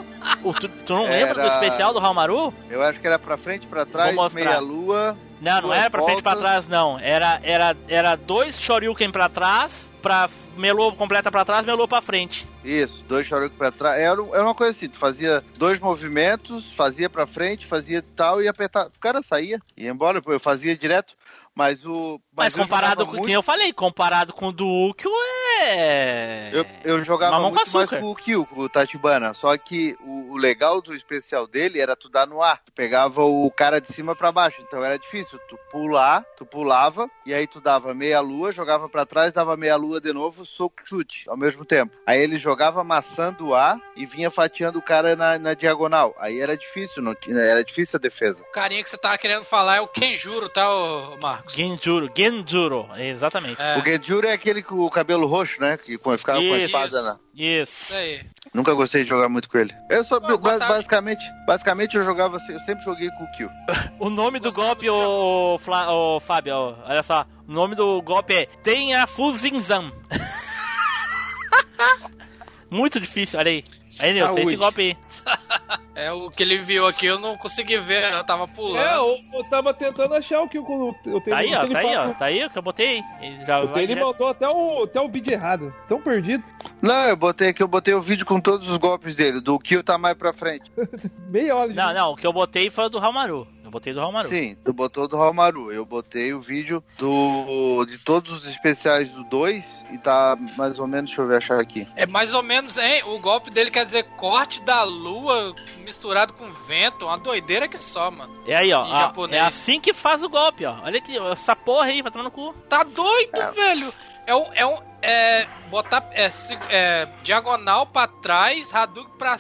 Speaker 1: O- tu, tu não lembra do
Speaker 2: Era-
Speaker 1: especial do Haomaru?
Speaker 2: Eu acho que era pra frente, pra trás, meia lua.
Speaker 1: Não, não era pra frente e pra trás, não. Era, era, era dois Shoryuken pra trás, pra melô completa pra trás, melô pra frente.
Speaker 2: Isso, dois Shoryuken pra trás. Era, era uma coisa assim, tu fazia dois movimentos, fazia pra frente, fazia tal e apertava. O cara saía, ia embora, eu fazia direto. Mas o.
Speaker 1: Mas,
Speaker 2: eu
Speaker 1: comparado com
Speaker 2: muito-
Speaker 1: quem eu falei, comparado com o do Ukyo, é.
Speaker 2: Eu, eu jogava
Speaker 1: Mamão com
Speaker 2: muito mais com o Kyo, com o Tachibana. Só que o, o legal do especial dele era tu dar no ar. Tu pegava o cara de cima pra baixo. Então era difícil. Tu pular, tu pulava, e aí tu dava meia lua, jogava pra trás, dava meia lua de novo, soco chute ao mesmo tempo. Aí ele jogava amassando o ar e vinha fatiando o cara na, na diagonal. Aí era difícil, não, tinha- era difícil a defesa.
Speaker 6: O carinha que você tava querendo falar é o Kenjuro, tá, ô Marcos?
Speaker 1: Genjuro, Genjuro, exatamente.
Speaker 6: É.
Speaker 2: O Genjuro é aquele com o cabelo roxo, né? Que pô, ficava com a
Speaker 1: Isso.
Speaker 2: espada na.
Speaker 1: Isso.
Speaker 6: Isso aí.
Speaker 2: Nunca gostei de jogar muito com ele. Eu só,
Speaker 6: Eu
Speaker 2: basicamente, basicamente eu jogava, eu sempre joguei com o Kyo. *laughs*
Speaker 1: O nome do golpe, ô, Fla- ô, Fábio, olha só. O nome do golpe é Tenha Fuzinzan. *laughs* Muito difícil, olha aí. Aí, Nilson, esse
Speaker 5: Saúde.
Speaker 1: golpe aí. *laughs*
Speaker 6: É o que ele enviou aqui, eu não consegui ver, eu tava pulando.
Speaker 7: É, eu, eu tava tentando achar o que eu, eu tenho
Speaker 1: Tá aí, ó, tá aí, ó. Tá aí o que eu botei. Ele já
Speaker 7: Eu
Speaker 1: vai
Speaker 7: tenho, ele
Speaker 1: direto.
Speaker 7: mandou até o, até o vídeo errado. Tão perdido.
Speaker 2: Não, eu botei aqui, eu botei o vídeo com todos os golpes dele. Do Kyo tá mais pra frente. *laughs*
Speaker 7: Meia hora de
Speaker 1: Não, não, o que eu botei foi o do Haomaru. Eu botei do Haomaru.
Speaker 2: Sim, tu botou do Haomaru. Eu botei o vídeo do de todos os especiais do 2 e tá mais ou menos, deixa eu ver achar aqui.
Speaker 6: É mais ou menos, hein? O golpe dele quer dizer corte da lua misturado com vento. Uma doideira que só, mano.
Speaker 1: É aí, ó. Ó,
Speaker 6: japonês.
Speaker 1: é assim que faz o golpe, ó. Olha aqui, ó, essa porra aí, vai tomar no cu.
Speaker 6: Tá doido, velho? É um. É um. É. Botar. É, se- é, diagonal pra trás, Hadouken pra.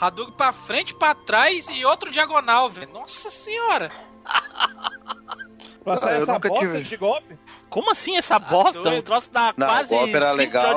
Speaker 6: Hadouken pra frente, pra trás e outro diagonal, velho. Nossa senhora.
Speaker 7: Sair
Speaker 2: Ah,
Speaker 7: essa bosta
Speaker 2: tive.
Speaker 7: de golpe.
Speaker 1: Como assim essa bosta?
Speaker 6: doido.
Speaker 1: O troço
Speaker 2: Não,
Speaker 1: quase
Speaker 2: o golpe era legal.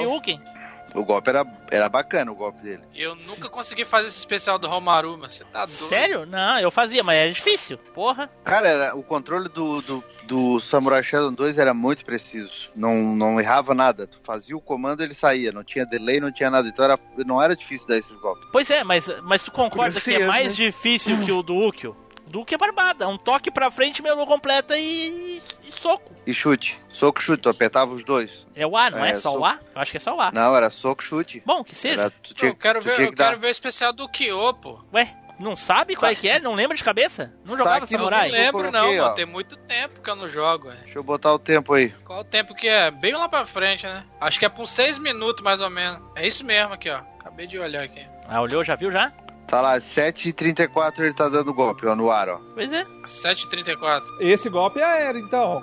Speaker 2: O golpe era, era bacana, o golpe dele.
Speaker 6: Eu nunca consegui fazer esse especial do Romaru, mas você tá doido.
Speaker 1: Sério? Não, eu fazia, mas era difícil. Porra.
Speaker 2: Cara, era, o controle do, do, do Samurai Shadow 2 era muito preciso. Não, não errava nada. Tu fazia o comando ele saía. Não tinha delay, não tinha nada. Então era, não era difícil dar esses golpes.
Speaker 1: Pois é, mas, mas tu concorda que é mais
Speaker 5: né?
Speaker 1: difícil que o do Ukyo? Ukyo é barbada. Um toque pra frente, melô completa e soco.
Speaker 2: E chute. Soco, chute. Tu apertava os dois.
Speaker 1: É o A, não é,
Speaker 2: É,
Speaker 1: só
Speaker 2: soco.
Speaker 1: o A? Eu acho que é só o A.
Speaker 2: Não, era soco, chute.
Speaker 1: Bom, que seja.
Speaker 2: Era, tu tinha,
Speaker 6: eu quero
Speaker 2: tu
Speaker 6: ver,
Speaker 2: tinha
Speaker 6: eu
Speaker 2: dar-
Speaker 6: quero ver o especial do Kyo, pô.
Speaker 1: Ué, não sabe qual é que é? Não lembra de cabeça? Não jogava
Speaker 2: aqui
Speaker 6: Eu
Speaker 2: no
Speaker 6: não
Speaker 1: Samurai?
Speaker 2: lembro. coloquei,
Speaker 6: não, mano. Tem muito tempo que eu não jogo, velho.
Speaker 2: Deixa eu botar o tempo aí.
Speaker 6: Qual o tempo que é? Bem lá pra frente, né? Acho que é por 6 minutos, mais ou menos. É isso mesmo aqui, ó. Acabei de olhar aqui.
Speaker 1: Ah, olhou, já viu já?
Speaker 2: Tá lá, 7h34 ele tá dando golpe, ó, no ar, ó.
Speaker 1: Pois é.
Speaker 6: 7h34.
Speaker 7: Esse golpe é aéreo, então.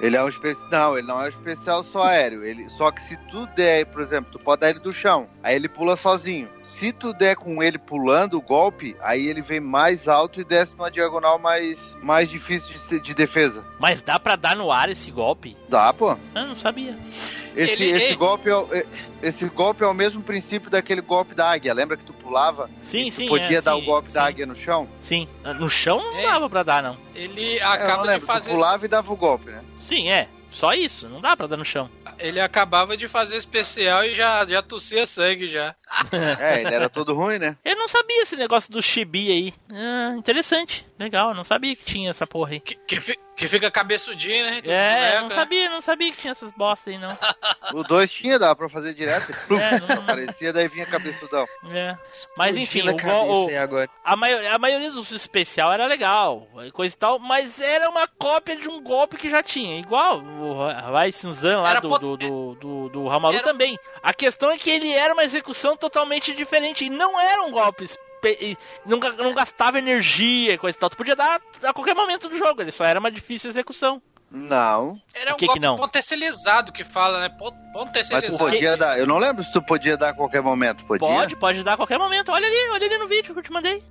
Speaker 2: Ele é um especial. Não, ele não é um especial só aéreo. Ele... Só que se tu der, por exemplo, tu pode dar ele do chão. Aí ele pula sozinho. Se tu der com ele pulando o golpe, aí ele vem mais alto e desce numa diagonal mais, mais difícil de, de defesa.
Speaker 1: Mas dá pra dar no ar esse golpe?
Speaker 2: Dá, pô.
Speaker 1: Eu não sabia.
Speaker 2: Esse,
Speaker 1: Ele-
Speaker 2: esse,
Speaker 1: ele-
Speaker 2: golpe é, o- é- esse golpe é o mesmo princípio daquele golpe da águia. Lembra que tu pulava?
Speaker 1: Sim,
Speaker 2: Tu
Speaker 1: sim.
Speaker 2: podia
Speaker 1: é,
Speaker 2: dar
Speaker 1: sim,
Speaker 2: o golpe da
Speaker 1: sim.
Speaker 2: águia no chão?
Speaker 1: Sim. No chão não dava pra dar, não.
Speaker 6: Ele
Speaker 2: É, eu não
Speaker 6: acaba de
Speaker 2: lembro. Tu
Speaker 6: fazer.
Speaker 2: pulava e dava o golpe, né?
Speaker 1: Sim, é. Só isso. Não dá pra dar no chão.
Speaker 6: Ele acabava de fazer especial e já, já tossia sangue já. *laughs*
Speaker 2: É, ele era todo ruim, né?
Speaker 1: Eu não sabia esse negócio do chibi aí. Ah, interessante. Legal. eu Não sabia que tinha essa porra aí.
Speaker 6: Que, fi- que fica cabeçudinho, né?
Speaker 1: É,
Speaker 6: boneco,
Speaker 1: não
Speaker 6: né?
Speaker 1: sabia, não sabia que tinha essas bostas aí, não. *laughs*
Speaker 2: O 2 tinha, dava pra fazer direto. Plum, *laughs*
Speaker 1: É, não-
Speaker 2: Aparecia, daí vinha cabeçudão.
Speaker 1: É. Mas enfim, o,
Speaker 5: agora.
Speaker 1: a, maio- a maioria dos especial era legal, coisa e tal, mas era uma cópia de um golpe que já tinha. Igual o Rai Sunzan lá do,
Speaker 6: pot-
Speaker 1: do, do, do, do Hamaru
Speaker 6: Era-
Speaker 1: também. A questão é que ele era uma execução totalmente diferente. E não era um golpe. E Não, não gastava energia e coisa e tal. Tu podia dar a qualquer momento do jogo. Ele só era uma difícil execução.
Speaker 2: Não.
Speaker 6: Era um
Speaker 1: O que que
Speaker 6: golpe
Speaker 1: não?
Speaker 6: potencializado que fala, né? Pon-
Speaker 2: Mas tu
Speaker 6: Potencializado.
Speaker 2: podia dar. Eu não lembro se tu podia dar a qualquer momento. Podia?
Speaker 1: Pode, pode dar a qualquer momento. Olha ali, olha ali no vídeo que eu te mandei.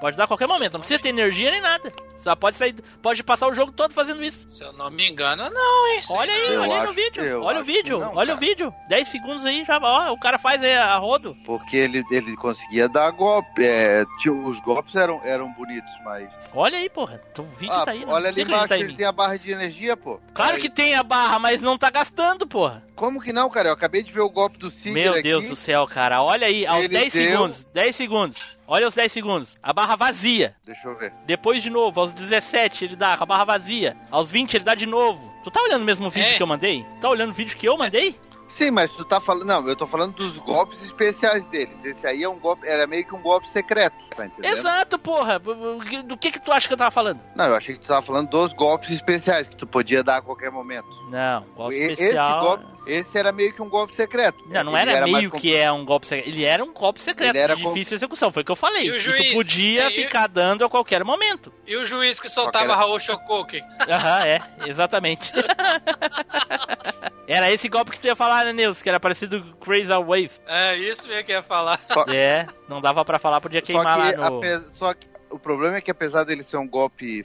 Speaker 1: Pode dar a qualquer momento. Não precisa ter energia nem nada. Só pode sair. Pode passar o jogo todo fazendo isso.
Speaker 6: Se eu não me engano, não, hein?
Speaker 1: Olha aí,
Speaker 2: Eu
Speaker 1: olha aí no vídeo. Olha o vídeo.
Speaker 2: que não,
Speaker 1: olha o
Speaker 2: cara.
Speaker 1: vídeo. 10 segundos aí já. Ó, o cara faz aí a rodo.
Speaker 2: Porque ele, ele conseguia dar golpe. É, os golpes eram, eram bonitos, mas.
Speaker 1: Olha aí, porra. O vídeo
Speaker 2: Ah,
Speaker 1: tá aí.
Speaker 2: olha ali embaixo,
Speaker 1: em
Speaker 2: ele tem a barra de energia, pô.
Speaker 1: Claro
Speaker 2: Aí-
Speaker 1: que tem a barra, mas não tá gastando, porra.
Speaker 2: Como que não, cara? Eu acabei de ver o golpe do Seeker
Speaker 1: Meu
Speaker 2: aqui.
Speaker 1: Deus do céu, cara. Olha aí, aos
Speaker 2: Ele
Speaker 1: 10
Speaker 2: deu-
Speaker 1: segundos. 10 segundos. Olha os 10 segundos. A barra vazia.
Speaker 2: Deixa eu ver.
Speaker 1: Depois de novo, aos 17 ele dá com a barra vazia. Aos 20 ele dá de novo. Tu tá olhando mesmo o vídeo
Speaker 6: É.
Speaker 1: que eu mandei? Tá olhando o vídeo que eu mandei?
Speaker 2: Sim, mas tu tá falando. Não, eu tô falando dos golpes especiais deles. Esse aí é um golpe. Era meio que um golpe secreto, tá entendendo?
Speaker 1: Exato, porra. Do que que tu acha que eu tava falando?
Speaker 2: Não, eu achei que tu tava falando dos golpes especiais que tu podia dar a qualquer momento.
Speaker 1: Não, golpe
Speaker 2: E-
Speaker 1: especial.
Speaker 2: Esse, golpe, esse era meio que um golpe secreto.
Speaker 1: Não, não era,
Speaker 2: mais
Speaker 1: meio
Speaker 2: com-
Speaker 1: que é um golpe secreto. Ele era um golpe secreto,
Speaker 2: Ele era
Speaker 1: de
Speaker 2: com-
Speaker 1: difícil execução. Foi o que eu falei.
Speaker 6: E o
Speaker 1: que
Speaker 6: juiz?
Speaker 1: tu podia
Speaker 6: É, e-
Speaker 1: ficar dando a qualquer momento.
Speaker 6: E o juiz que soltava
Speaker 2: Qualquer-
Speaker 6: Raul Shokoken?
Speaker 1: Aham, é, exatamente. *laughs* era esse golpe que tu ia falar, né, Nilson? Que era parecido com Crazy Wave.
Speaker 6: É, isso mesmo que eu ia falar.
Speaker 2: Só,
Speaker 1: É, não dava pra falar, podia queimar
Speaker 2: que,
Speaker 1: lá no...
Speaker 2: ape- só que o problema é que apesar dele ser um golpe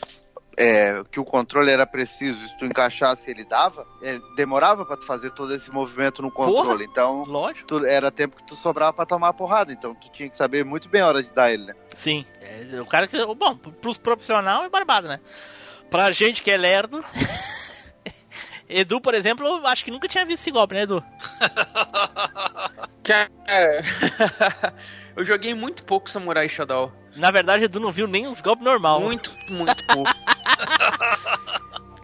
Speaker 2: é, que o controle era preciso, se tu encaixasse ele dava, é, demorava pra tu fazer todo esse movimento no controle. Então,
Speaker 1: Lógico.
Speaker 2: tu- era tempo que tu sobrava pra tomar a porrada. Então, tu tinha que saber muito bem a hora de dar ele, né?
Speaker 1: Sim. É, o cara que. Bom, pros profissionais é barbado, né? Pra gente que é lerdo. *laughs* Edu, por exemplo, eu acho que nunca tinha visto esse golpe, né, Edu? *laughs*
Speaker 5: Cara, eu joguei muito pouco Samurai Shodown.
Speaker 1: Na verdade, Edu não viu nem os golpes normal.
Speaker 5: Muito, muito pouco.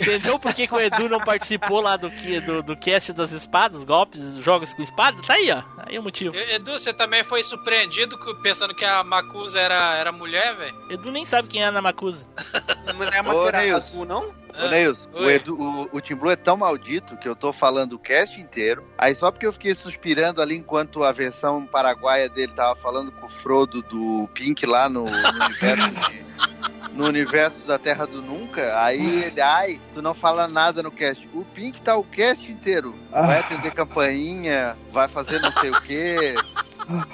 Speaker 1: Entendeu por que, que o Edu não participou lá do, que- do, do cast das espadas, golpes, jogos com espada? Tá aí, ó. Aí o motivo.
Speaker 6: Edu, você também foi surpreendido pensando que a Makusa era, era mulher, velho?
Speaker 1: Edu nem sabe quem é a Namakusa.
Speaker 5: Não *laughs* é
Speaker 2: Ô,
Speaker 5: uma
Speaker 2: Neilson.
Speaker 5: não?
Speaker 2: Ô, Neils, o,
Speaker 6: oi.
Speaker 2: Edu, o, o Team Blue é tão maldito que eu tô falando o cast inteiro. Aí só porque eu fiquei suspirando ali enquanto a versão paraguaia dele tava falando com o Frodo do Pink lá no, no universo *laughs* de- no universo da Terra do Nunca, aí ele, ai, tu não fala nada no cast. O Pink tá o cast inteiro. Vai atender campainha, vai fazer não sei o quê.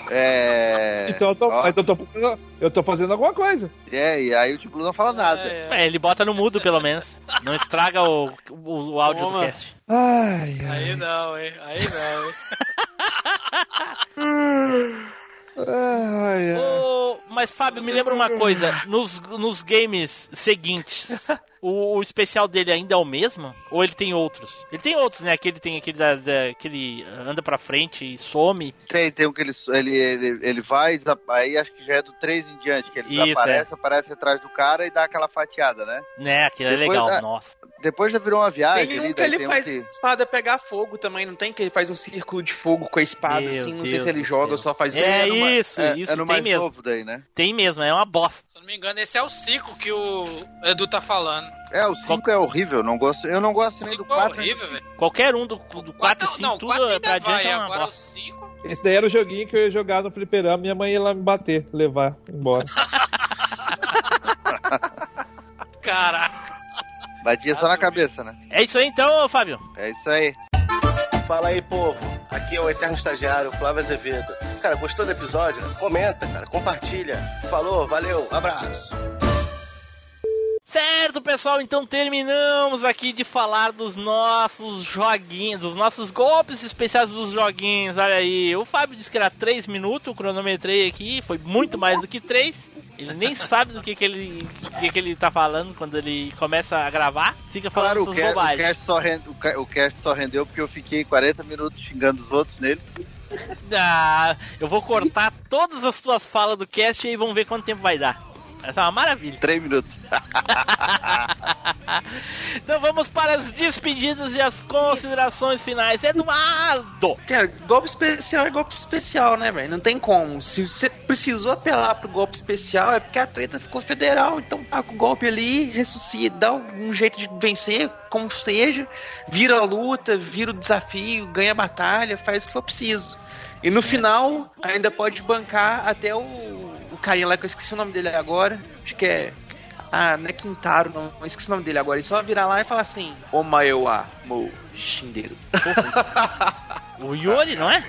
Speaker 2: É.
Speaker 7: Então eu tô,
Speaker 2: ó,
Speaker 7: mas eu tô fazendo, eu tô fazendo alguma coisa.
Speaker 2: é, e aí o Blue não fala nada.
Speaker 1: É, ele bota no mudo, pelo menos. Não estraga o, o, o áudio
Speaker 6: Toma.
Speaker 1: do cast.
Speaker 7: Ai, ai.
Speaker 6: Aí não, hein? Aí não, hein? *laughs*
Speaker 7: ai, ai.
Speaker 1: Ô, mas, Fábio, me lembra uma coisa. Nos, nos games seguintes, *laughs* o, o especial dele ainda é o mesmo? Ou ele tem outros? Ele tem outros, né? Aquele tem aquele da, da- que ele anda pra frente e some.
Speaker 2: Tem, tem um que ele, ele, ele, ele vai, aí acho que já é do 3 em diante, que ele
Speaker 1: Isso,
Speaker 2: desaparece, aparece atrás do cara e dá aquela fatiada, né?
Speaker 1: Né? Aquele é
Speaker 2: Depois
Speaker 1: legal,
Speaker 2: da-
Speaker 1: nossa.
Speaker 2: Depois já virou uma viagem
Speaker 5: Tem
Speaker 2: ali,
Speaker 5: um que
Speaker 2: daí
Speaker 5: ele
Speaker 2: tem
Speaker 5: faz
Speaker 2: um que...
Speaker 5: espada pegar fogo também, não tem? Que ele faz um círculo de fogo com a espada,
Speaker 1: Meu
Speaker 5: assim, não sei
Speaker 1: Deus
Speaker 5: se ele joga ou só faz
Speaker 1: É
Speaker 5: numa-
Speaker 1: isso,
Speaker 2: É,
Speaker 1: isso
Speaker 2: é
Speaker 1: tem
Speaker 2: mais
Speaker 1: mesmo.
Speaker 2: novo daí, né?
Speaker 1: Tem mesmo, é uma bosta.
Speaker 6: Se eu não me engano, esse é o ciclo que o Edu tá falando.
Speaker 2: É, o 5 é horrível, não gosto, eu não gosto nem do
Speaker 6: Cinco é
Speaker 2: 4.
Speaker 6: horrível, velho.
Speaker 1: Qualquer um do, do 4 e 5,
Speaker 6: não,
Speaker 1: tudo pra adiante
Speaker 6: vai,
Speaker 1: é uma
Speaker 6: agora o
Speaker 1: bosta.
Speaker 6: 5...
Speaker 7: Esse daí era o joguinho que eu ia jogar no fliperama minha mãe ia lá me bater, levar embora. *laughs*
Speaker 6: Caraca.
Speaker 2: Batia só na cabeça, né?
Speaker 1: É isso aí então, Fábio.
Speaker 2: É isso aí.
Speaker 3: Fala aí, povo. Aqui é o eterno estagiário Flávio Azevedo. Cara, gostou do episódio? Comenta, cara, compartilha. Falou, valeu, abraço.
Speaker 1: Certo, pessoal, então terminamos aqui de falar dos nossos joguinhos, dos nossos golpes especiais dos joguinhos. Olha aí, o Fábio disse que era 3 minutos, eu cronometrei aqui, foi muito mais do que 3. Ele nem sabe do que, que, ele, que, que ele tá falando quando ele começa a gravar. Fica falando
Speaker 2: Claro, o cast, o,
Speaker 1: bobagens.
Speaker 2: cast só rende- o ca- o cast só rendeu porque eu fiquei 40 minutos xingando os outros nele.
Speaker 1: Ah, eu vou cortar todas as tuas falas do cast e aí vamos ver quanto tempo vai dar. Essa é uma maravilha.
Speaker 2: 3 minutos. *laughs*
Speaker 1: Então vamos para as despedidas e as considerações finais. Eduardo!
Speaker 5: Cara, golpe especial é golpe especial, né, velho? Não tem como. Se você precisou apelar pro golpe especial, é porque a treta ficou federal. Então tá com o golpe ali, ressuscita, dá um jeito de vencer, como seja, vira a luta, vira o desafio, ganha a batalha, faz o que for preciso. E no final, ainda pode bancar até o carinha lá, que eu esqueci o nome dele agora. Acho que é. Ah, não é Quintaro, não. Eu esqueci o nome dele agora. E só virar lá e falar assim: Omaewa Mo Shinderu. *laughs*
Speaker 1: O Yori, não é?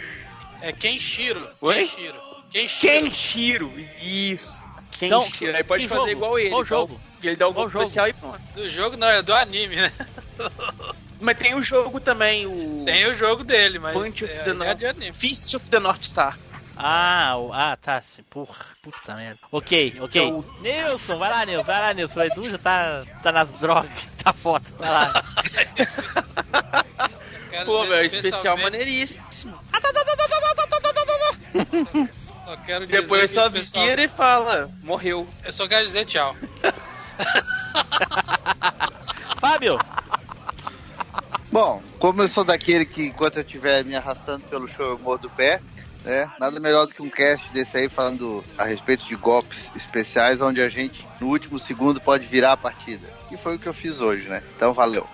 Speaker 6: É Kenshiro.
Speaker 5: Oi?
Speaker 6: Kenshiro. Kenshiro.
Speaker 5: Kenshiro, isso.
Speaker 1: Então,
Speaker 5: Kenshiro. Aí pode fazer
Speaker 1: jogo?
Speaker 5: igual ele.
Speaker 1: Qual
Speaker 5: dá
Speaker 1: jogo?
Speaker 5: Ele dá o
Speaker 1: Qual
Speaker 5: golpe
Speaker 1: jogo?
Speaker 5: especial e pronto.
Speaker 6: Do jogo não, é do anime, né? *laughs*
Speaker 5: Mas tem o jogo também, o.
Speaker 6: Tem o jogo dele, mas.
Speaker 5: Punch of
Speaker 6: é,
Speaker 5: the
Speaker 6: é
Speaker 5: North.
Speaker 6: de anime.
Speaker 5: Fist of the North Star.
Speaker 1: Ah, o- ah, tá. sim, Porra, puta merda. Ok, ok.
Speaker 5: Então-
Speaker 1: Nilson, vai lá, Nilson, vai lá, Nilson. O Edu já tá, tá nas drogas, tá foda. Vai lá.
Speaker 5: Pô, velho, especial maneiríssimo.
Speaker 6: Só quero dizer
Speaker 5: Depois só vira e fala: morreu.
Speaker 6: Eu só quero dizer tchau.
Speaker 1: Fábio,
Speaker 2: Bom, como eu sou daquele que enquanto eu estiver me arrastando pelo show eu morro do pé, né? Nada melhor do que um cast desse aí falando a respeito de golpes especiais, onde a gente no último segundo pode virar a partida. E foi o que eu fiz hoje, né? Então valeu.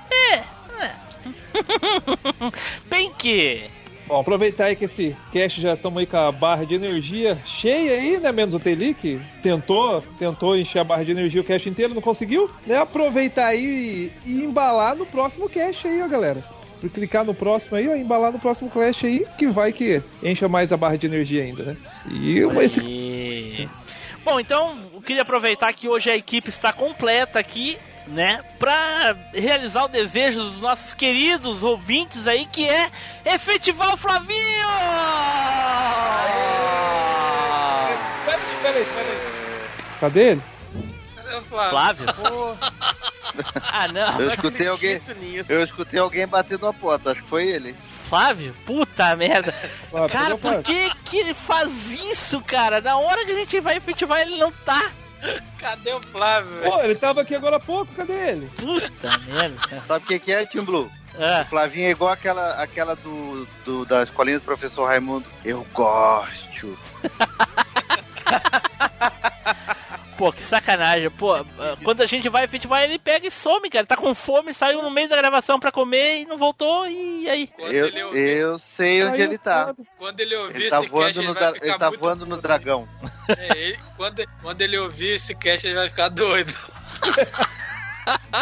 Speaker 2: *laughs*
Speaker 1: Pink.
Speaker 7: Bom, aproveitar aí que esse cast já estamos aí com a barra de energia cheia aí, né? Menos o Teli, que tentou, tentou encher a barra de energia o cast inteiro, não conseguiu, né? Aproveitar aí e, e embalar no próximo cast aí, ó, galera. Por clicar no próximo aí, ó, embalar no próximo cast aí, que vai que encha mais a barra de energia ainda, né? E esse.
Speaker 1: Bom, então eu queria aproveitar que hoje a equipe está completa aqui, né? Pra realizar o desejo dos nossos queridos ouvintes aí, que é efetivar o Flavinho!
Speaker 7: Peraí, peraí. Cadê ele?
Speaker 6: Flávio? *laughs*
Speaker 1: Flávio? Ah, não.
Speaker 2: Eu escutei alguém, eu escutei alguém batendo a porta, acho que foi ele.
Speaker 1: Flávio? Puta merda. *laughs*
Speaker 7: Flávio,
Speaker 1: Cara, por que que ele faz isso, cara? Na hora que a gente vai efetivar, ele não tá.
Speaker 6: Cadê o Flávio? velho?
Speaker 7: Pô, ele tava aqui agora há pouco, cadê ele?
Speaker 1: Puta *laughs* merda. cara.
Speaker 2: Sabe o que, que é, Tim Blue?
Speaker 1: Ah,
Speaker 2: O Flavinho é igual aquela, aquela do, do- da escolinha do professor Raimundo. Eu gosto.
Speaker 1: Pô, que sacanagem. Pô, ah, quando a gente vai efetivar, ele pega e some, cara. Tá com fome, saiu no meio da gravação pra comer e não voltou. E aí?
Speaker 2: Eu,
Speaker 6: ele ouvir,
Speaker 2: eu sei onde ele tá.
Speaker 6: quando ele ouvir
Speaker 2: Ele tá
Speaker 6: esse cast,
Speaker 2: voando
Speaker 6: ele
Speaker 2: no,
Speaker 6: vai
Speaker 2: ele tá
Speaker 6: muito...
Speaker 2: voando no dragão.
Speaker 6: É, ele- quando, quando ele ouvir esse cast, ele vai ficar doido.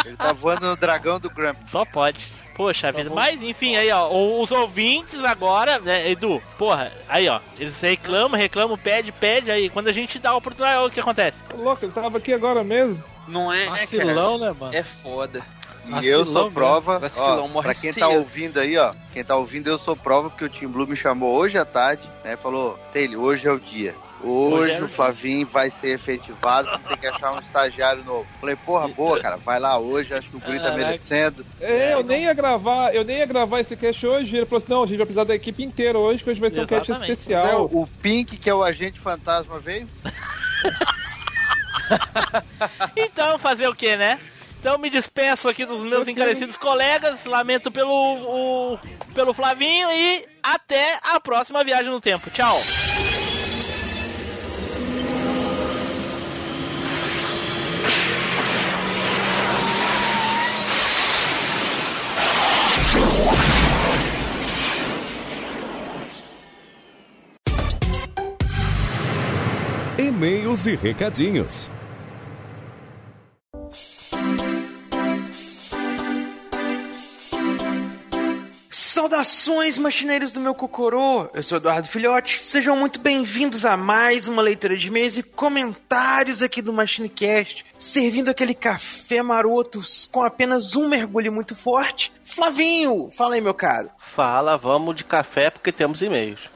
Speaker 2: Ele tá voando no dragão do Grump.
Speaker 1: Só pode. Poxa
Speaker 7: Tá
Speaker 1: vida. Mas enfim, aí ó, os ouvintes agora, né, Edu, porra, aí ó, eles reclamam, reclamam, pede, pede, aí quando a gente dá a oportunidade, olha o que acontece.
Speaker 7: Ô, Louco, ele tava aqui agora mesmo.
Speaker 5: Não é,
Speaker 6: Vacilão, né, mano?
Speaker 5: É foda.
Speaker 2: E
Speaker 6: Vacilão
Speaker 2: eu sou prova,
Speaker 5: Vacilão,
Speaker 2: ó,
Speaker 5: morre
Speaker 2: pra quem
Speaker 5: cedo.
Speaker 2: tá ouvindo aí, ó, quem tá ouvindo eu sou prova porque o Tim Blue me chamou hoje à tarde, né, falou, Taylor, hoje é o dia. Hoje,
Speaker 1: o.
Speaker 2: Flavinho vai ser efetivado, ter que achar um estagiário novo. Falei, porra, boa, cara, vai lá hoje, acho que o Guri tá merecendo.
Speaker 7: É, eu nem ia gravar, eu nem ia gravar esse cast hoje. Ele falou assim: não, a gente vai precisar da equipe inteira hoje, que hoje vai ser um cast
Speaker 1: Exatamente.
Speaker 2: É,
Speaker 7: especial.
Speaker 2: o Pink, que é o agente fantasma, veio? *laughs*
Speaker 1: Então, fazer o que, né? Então me despeço aqui dos meus encarecidos colegas, lamento pelo, o- pelo Flavinho e até a próxima viagem no tempo. Tchau!
Speaker 8: e-mails e recadinhos.
Speaker 5: Saudações, machineiros do meu Cocorô! Eu sou Eduardo Filhote. Sejam muito bem-vindos a mais uma leitura de e-mails e comentários aqui do MachineCast, servindo aquele café maroto com apenas um mergulho muito forte. Flavinho, fala aí, meu caro.
Speaker 3: Fala, vamos de café porque temos e-mails.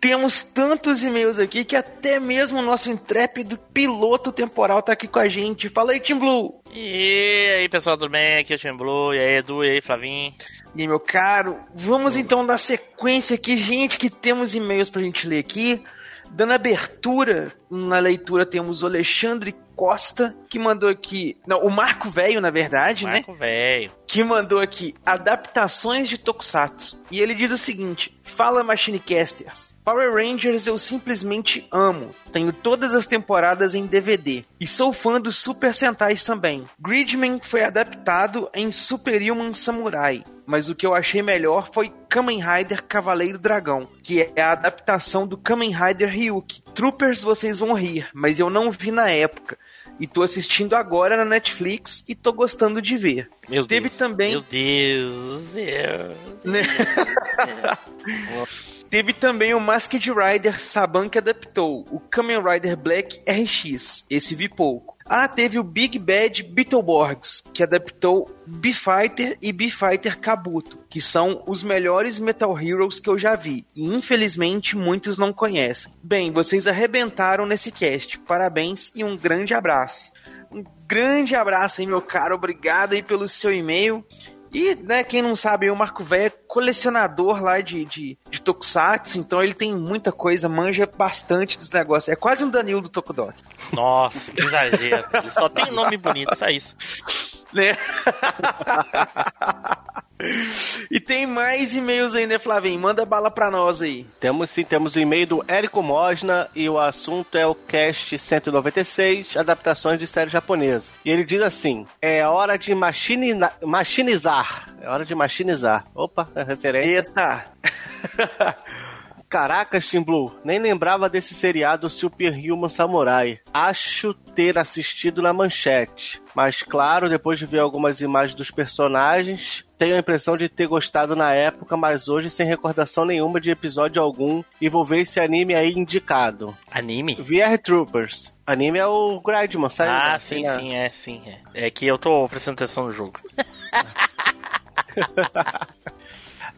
Speaker 5: Temos tantos e-mails aqui que até mesmo o nosso intrépido piloto temporal tá aqui com a gente. Fala aí, Tim Blue!
Speaker 1: E aí, pessoal, tudo bem? Aqui é o Tim Blue, e aí, Edu, e aí, Flavinho.
Speaker 5: E aí, meu caro, vamos então dar sequência aqui, gente, que temos e-mails pra gente ler aqui. Dando abertura na leitura, temos o Alexandre Costa, que mandou aqui. Não, o Marco Velho, na verdade, né?
Speaker 1: Marco Velho.
Speaker 5: Que mandou aqui adaptações de Tokusatsu. E ele diz o seguinte: Fala Machinecasters. Power Rangers eu simplesmente amo. Tenho todas as temporadas em DVD. E sou fã dos Super Sentais também. Gridman foi adaptado em Superhuman Samurai. Mas o que eu achei melhor foi Kamen Rider Cavaleiro Dragão, que é a adaptação do Kamen Rider Ryuki. Troopers vocês vão rir, mas eu não vi na época. E tô assistindo agora na Netflix e tô gostando de ver.
Speaker 1: Meu
Speaker 5: Teve
Speaker 1: Deus.
Speaker 5: também.
Speaker 1: Meu Deus do céu.
Speaker 5: Né? *laughs* *laughs* Teve também o Masked Rider Saban que adaptou o Kamen Rider Black RX. Esse vi pouco. Ah, teve o Big Bad Beetleborgs, que adaptou B-Fighter e B-Fighter Kabuto, que são os melhores Metal Heroes que eu já vi, e infelizmente muitos não conhecem. Bem, vocês arrebentaram nesse cast, parabéns e um grande abraço. Um grande abraço aí, meu caro, obrigado aí pelo seu e-mail. E, né, quem não sabe, o Marco Velho é colecionador lá de, de, de Tokusatsu, então ele tem muita coisa, manja bastante dos negócios. É quase um Danilo do Tokudok.
Speaker 1: Nossa, que exagero. Ele só tem nome bonito, só isso.
Speaker 5: Né? *laughs* e tem mais e-mails aí, né, Flavinho? Manda bala pra nós aí.
Speaker 3: Temos sim, temos o e-mail do Érico Mosna e o assunto é o cast 196, adaptações de série japonesa. E ele diz assim: é hora de machina- machinizar. É hora de machinizar. Opa, é referência.
Speaker 5: Eita! *laughs*
Speaker 3: Caraca, Steam Blue, nem lembrava desse seriado Superhuman Samurai. Acho ter assistido na manchete. Mas claro, depois de ver algumas imagens dos personagens, tenho a impressão de ter gostado na época, mas hoje sem recordação nenhuma de episódio algum. E vou ver esse anime aí indicado.
Speaker 1: Anime?
Speaker 3: VR Troopers. Anime é o Gridman, sabe?
Speaker 1: Ah,
Speaker 3: Assim,
Speaker 1: sim,
Speaker 3: a-
Speaker 1: sim, é, sim. É. é que eu tô prestando atenção no jogo. *laughs*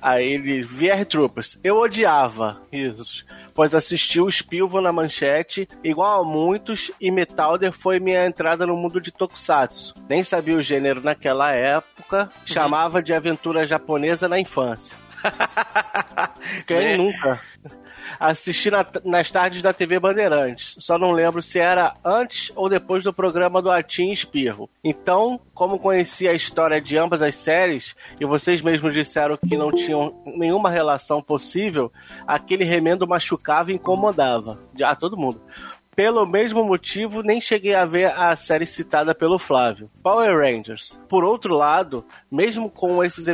Speaker 3: Aí ele, VR Troopers. Eu odiava isso, pois assisti o Spilvan na manchete, igual a muitos, e Metalder foi minha entrada no mundo de Tokusatsu. Nem sabia o gênero naquela época, chamava de aventura japonesa na infância. *laughs* Quem
Speaker 1: Né?
Speaker 3: nunca? Assisti na- nas tardes da TV Bandeirantes. Só não lembro se era antes ou depois do programa do Atim Espirro. Então, como conheci a história de ambas as séries, e vocês mesmos disseram que não tinham nenhuma relação possível, aquele remendo machucava e incomodava. Já todo mundo. Pelo mesmo motivo, nem cheguei a ver a série citada pelo Flávio. Power Rangers. Por outro lado, mesmo com esses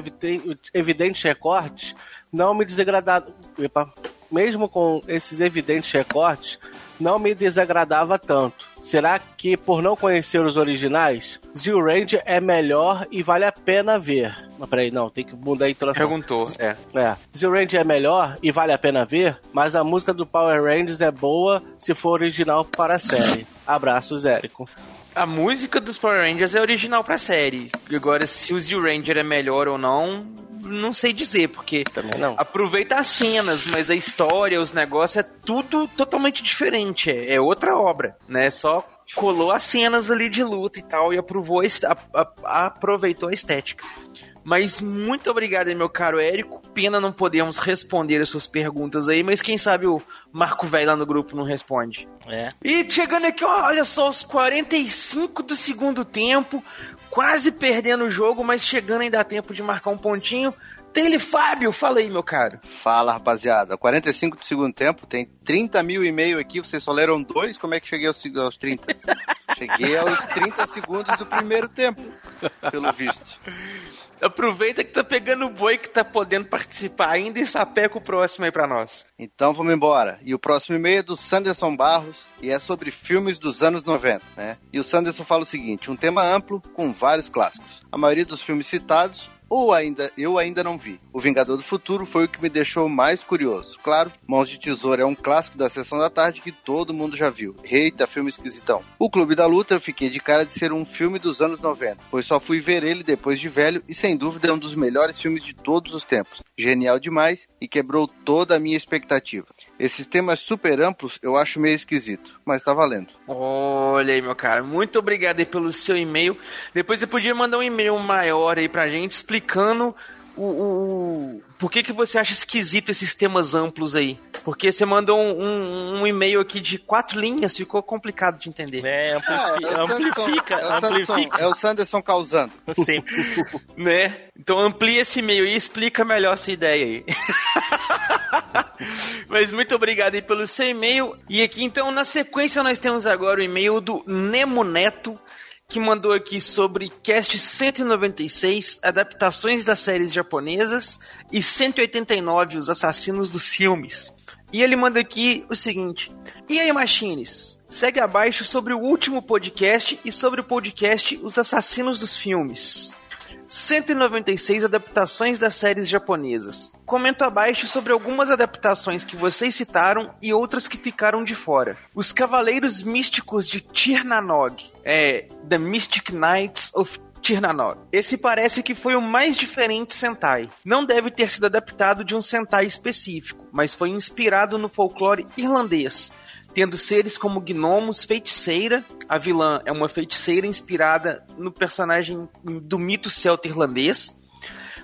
Speaker 3: evidentes recortes, não me desagradava. Epa. Mesmo com esses evidentes recortes, não me desagradava tanto. Será que por não conhecer os originais, Zio Ranger é melhor e vale a pena ver? Mas peraí, não, tem que mudar a entonação.
Speaker 5: Perguntou, é.
Speaker 3: É. Zio Ranger é melhor e vale a pena ver, mas a música do Power Rangers é boa se for original para a série. Abraços, Érico.
Speaker 5: A música dos Power Rangers é original pra série. Agora, se o Zio Ranger é melhor ou não, não sei dizer, porque
Speaker 3: não.
Speaker 5: aproveita as cenas, mas a história, os negócios, é tudo totalmente diferente. É, é outra obra, né? Só colou as cenas ali de luta e tal e aprovou a a- a- aproveitou a estética. Mas muito obrigado aí, meu caro Érico. Pena não podemos responder as suas perguntas aí, mas quem sabe o Marco Velho lá no grupo não responde.
Speaker 1: É.
Speaker 5: E chegando aqui, olha só, os 45 do segundo tempo, quase perdendo o jogo, mas chegando ainda a tempo de marcar um pontinho. Tem ele, Fábio, fala aí, meu caro.
Speaker 2: Fala, rapaziada. 45 do segundo tempo, tem 30 mil e meio aqui, vocês só leram dois, como é que cheguei aos, aos 30? *laughs* cheguei aos 30 segundos do primeiro tempo, pelo visto.
Speaker 5: Aproveita que tá pegando o boi que tá podendo participar ainda e sapeca o próximo aí pra nós.
Speaker 2: Então vamos embora. E o próximo e-mail é do Sanderson Barros e é sobre filmes dos anos 90, né? E o Sanderson fala o seguinte: um tema amplo com vários clássicos. A maioria dos filmes citados ou ainda eu ainda não vi. O Vingador do Futuro foi o que me deixou mais curioso. Claro, Mãos de Tesoura é um clássico da sessão da tarde que todo mundo já viu. Eita, filme esquisitão. O Clube da Luta eu fiquei de cara de ser um filme dos anos 90, pois só fui ver ele depois de velho e sem dúvida é um dos melhores filmes de todos os tempos. Genial demais e quebrou toda a minha expectativa. Esses temas super amplos eu acho meio esquisito, mas tá valendo.
Speaker 5: Olha aí, meu cara. Muito obrigado aí pelo seu e-mail. Depois você podia mandar um e-mail maior aí pra gente explicando o, o- por que, que você acha esquisito esses temas amplos aí. Porque você mandou um, um- um e-mail aqui de quatro linhas, ficou complicado de entender.
Speaker 1: É, amplifi-
Speaker 2: é o
Speaker 1: amplifica,
Speaker 2: Sanderson- é o Sanderson-
Speaker 1: amplifica.
Speaker 2: É o Sanderson causando. *laughs*
Speaker 1: Sempre. *laughs*
Speaker 5: né? Então amplia esse e-mail e explica melhor a sua ideia aí. *laughs* Mas muito obrigado aí pelo seu e-mail. E aqui então, na sequência, nós temos agora o e-mail do Nemo Neto, que mandou aqui sobre cast 196, adaptações das séries japonesas, e 189, os assassinos dos filmes. E ele manda aqui o seguinte: E aí, Machines? Segue abaixo sobre o último podcast e sobre o podcast Os Assassinos dos Filmes. 196 adaptações das séries japonesas. Comento abaixo sobre algumas adaptações que vocês citaram e outras que ficaram de fora. Os Cavaleiros Místicos de Tirnanog, é The Mystic Knights of Tirnanog. Esse parece que foi o mais diferente Sentai. Não deve ter sido adaptado de um Sentai específico, mas foi inspirado no folclore irlandês tendo seres como gnomos, feiticeira. A vilã é uma feiticeira inspirada no personagem do mito celta irlandês.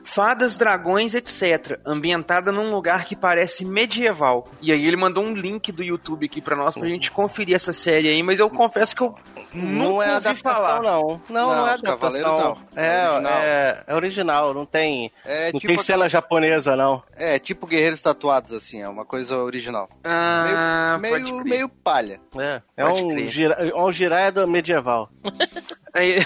Speaker 5: Fadas, dragões, etc. Ambientada num lugar que parece medieval. E aí ele mandou um link do YouTube aqui pra nós pra gente conferir essa série aí, mas eu confesso que eu
Speaker 3: Não é adaptação,
Speaker 5: falar.
Speaker 3: não. Não, não,
Speaker 2: Não,
Speaker 3: é adaptação.
Speaker 2: não.
Speaker 3: É,
Speaker 2: É original.
Speaker 3: é, é original, não tem,
Speaker 2: É
Speaker 3: não
Speaker 2: tipo
Speaker 3: tem cena japonesa, não.
Speaker 2: É, tipo Guerreiros Tatuados, assim, é uma coisa original.
Speaker 5: Ah,
Speaker 2: meio, meio, meio palha.
Speaker 3: É, é
Speaker 5: Pode
Speaker 3: um, gira, é um girada medieval. *laughs* *laughs*
Speaker 5: Aí,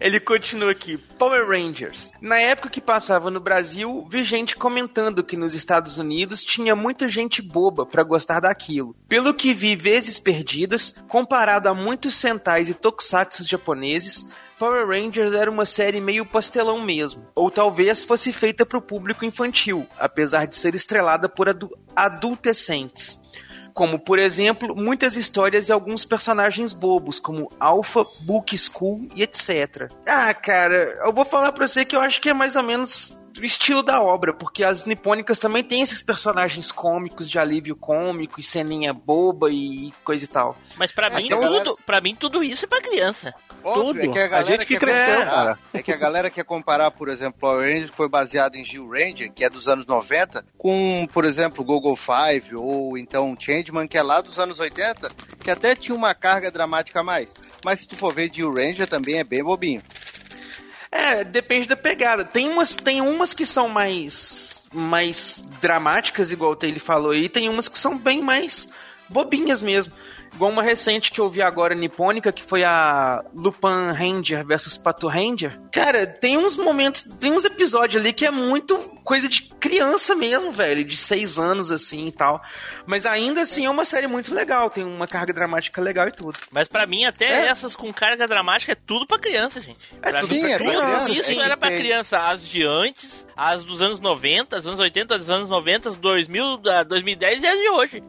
Speaker 5: ele continua aqui. Power Rangers. Na época que passava no Brasil, vi gente comentando que nos Estados Unidos tinha muita gente boba pra gostar daquilo. Pelo que vi vezes perdidas, comparado a muitos sentais e tokusatsu japoneses, Power Rangers era uma série meio pastelão mesmo. Ou talvez fosse feita pro público infantil, apesar de ser estrelada por adu adolescentes como, por exemplo, muitas histórias e alguns personagens bobos, como Alpha, Book School e etc. Ah, cara, eu vou falar pra você que eu acho que é mais ou menos o estilo da obra, porque as nipônicas também têm esses personagens cômicos de alívio cômico e ceninha boba e coisa e tal.
Speaker 1: Mas pra
Speaker 2: É,
Speaker 1: mim,
Speaker 2: a galera-
Speaker 1: tudo, pra mim, tudo isso é pra criança.
Speaker 2: Óbvio,
Speaker 3: Tudo.
Speaker 2: é que a,
Speaker 3: A
Speaker 2: galera
Speaker 3: gente que cresceu, cara.
Speaker 2: É que a galera quer comparar, por exemplo, Power Rangers, que foi baseado em Gil Ranger, que é dos anos 90, com, por exemplo, Google Five, ou então Changeman, que é lá dos anos 80, que até tinha uma carga dramática a mais. Mas se tu for ver Gil Ranger, também é bem bobinho.
Speaker 5: É, depende da pegada. Tem umas, tem umas que são mais mais dramáticas, igual o Taylor falou aí, tem umas que são bem mais bobinhas mesmo. Igual uma recente que eu vi agora nipônica, que foi a Lupin Ranger versus Pato Ranger. Cara, tem uns momentos, tem uns episódios ali que é muito coisa de criança mesmo, velho, de seis anos assim e tal. Mas ainda assim é uma série muito legal, tem uma carga dramática legal e tudo.
Speaker 1: Mas pra mim, até essas com carga dramática é tudo pra criança, gente.
Speaker 5: É
Speaker 1: pra
Speaker 5: tudo
Speaker 1: mim,
Speaker 5: pra
Speaker 1: tudo
Speaker 5: criança,
Speaker 1: isso
Speaker 2: tem
Speaker 1: era
Speaker 2: ter.
Speaker 1: criança. As de antes, as dos anos 90, as anos 80, as anos 90, as 2000, da 2010 e as de hoje.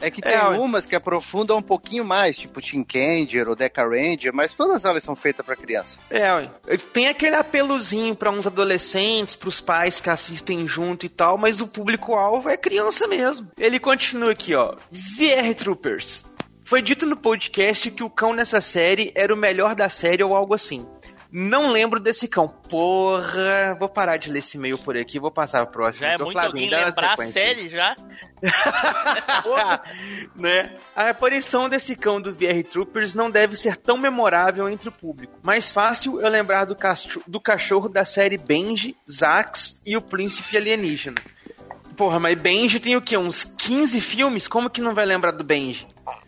Speaker 2: É que tem
Speaker 5: É, ué.
Speaker 2: umas que aprofundam um pouquinho mais, tipo Shinkanger ou Deca Ranger, mas todas elas são feitas pra criança.
Speaker 5: É, ué. tem aquele apelozinho pra uns adolescentes, pros pais que assistem junto e tal, mas o público-alvo é criança mesmo. Ele continua aqui, ó. VR Troopers. Foi dito no podcast que o cão nessa série era o melhor da série ou algo assim. Não lembro desse cão. Porra, vou parar de ler esse e-mail por aqui, vou passar pro próximo.
Speaker 1: Já é
Speaker 5: Então,
Speaker 1: muito
Speaker 5: Flavinho,
Speaker 1: alguém lembrar a série já. *laughs*
Speaker 5: né? A aparição desse cão do VR Troopers não deve ser tão memorável entre o público. Mais fácil eu lembrar do, cacho- do cachorro da série Benji, Zax e o Príncipe Alienígena. Porra, mas Benji tem o quê? Uns 15 filmes? Como que não vai lembrar do Benji?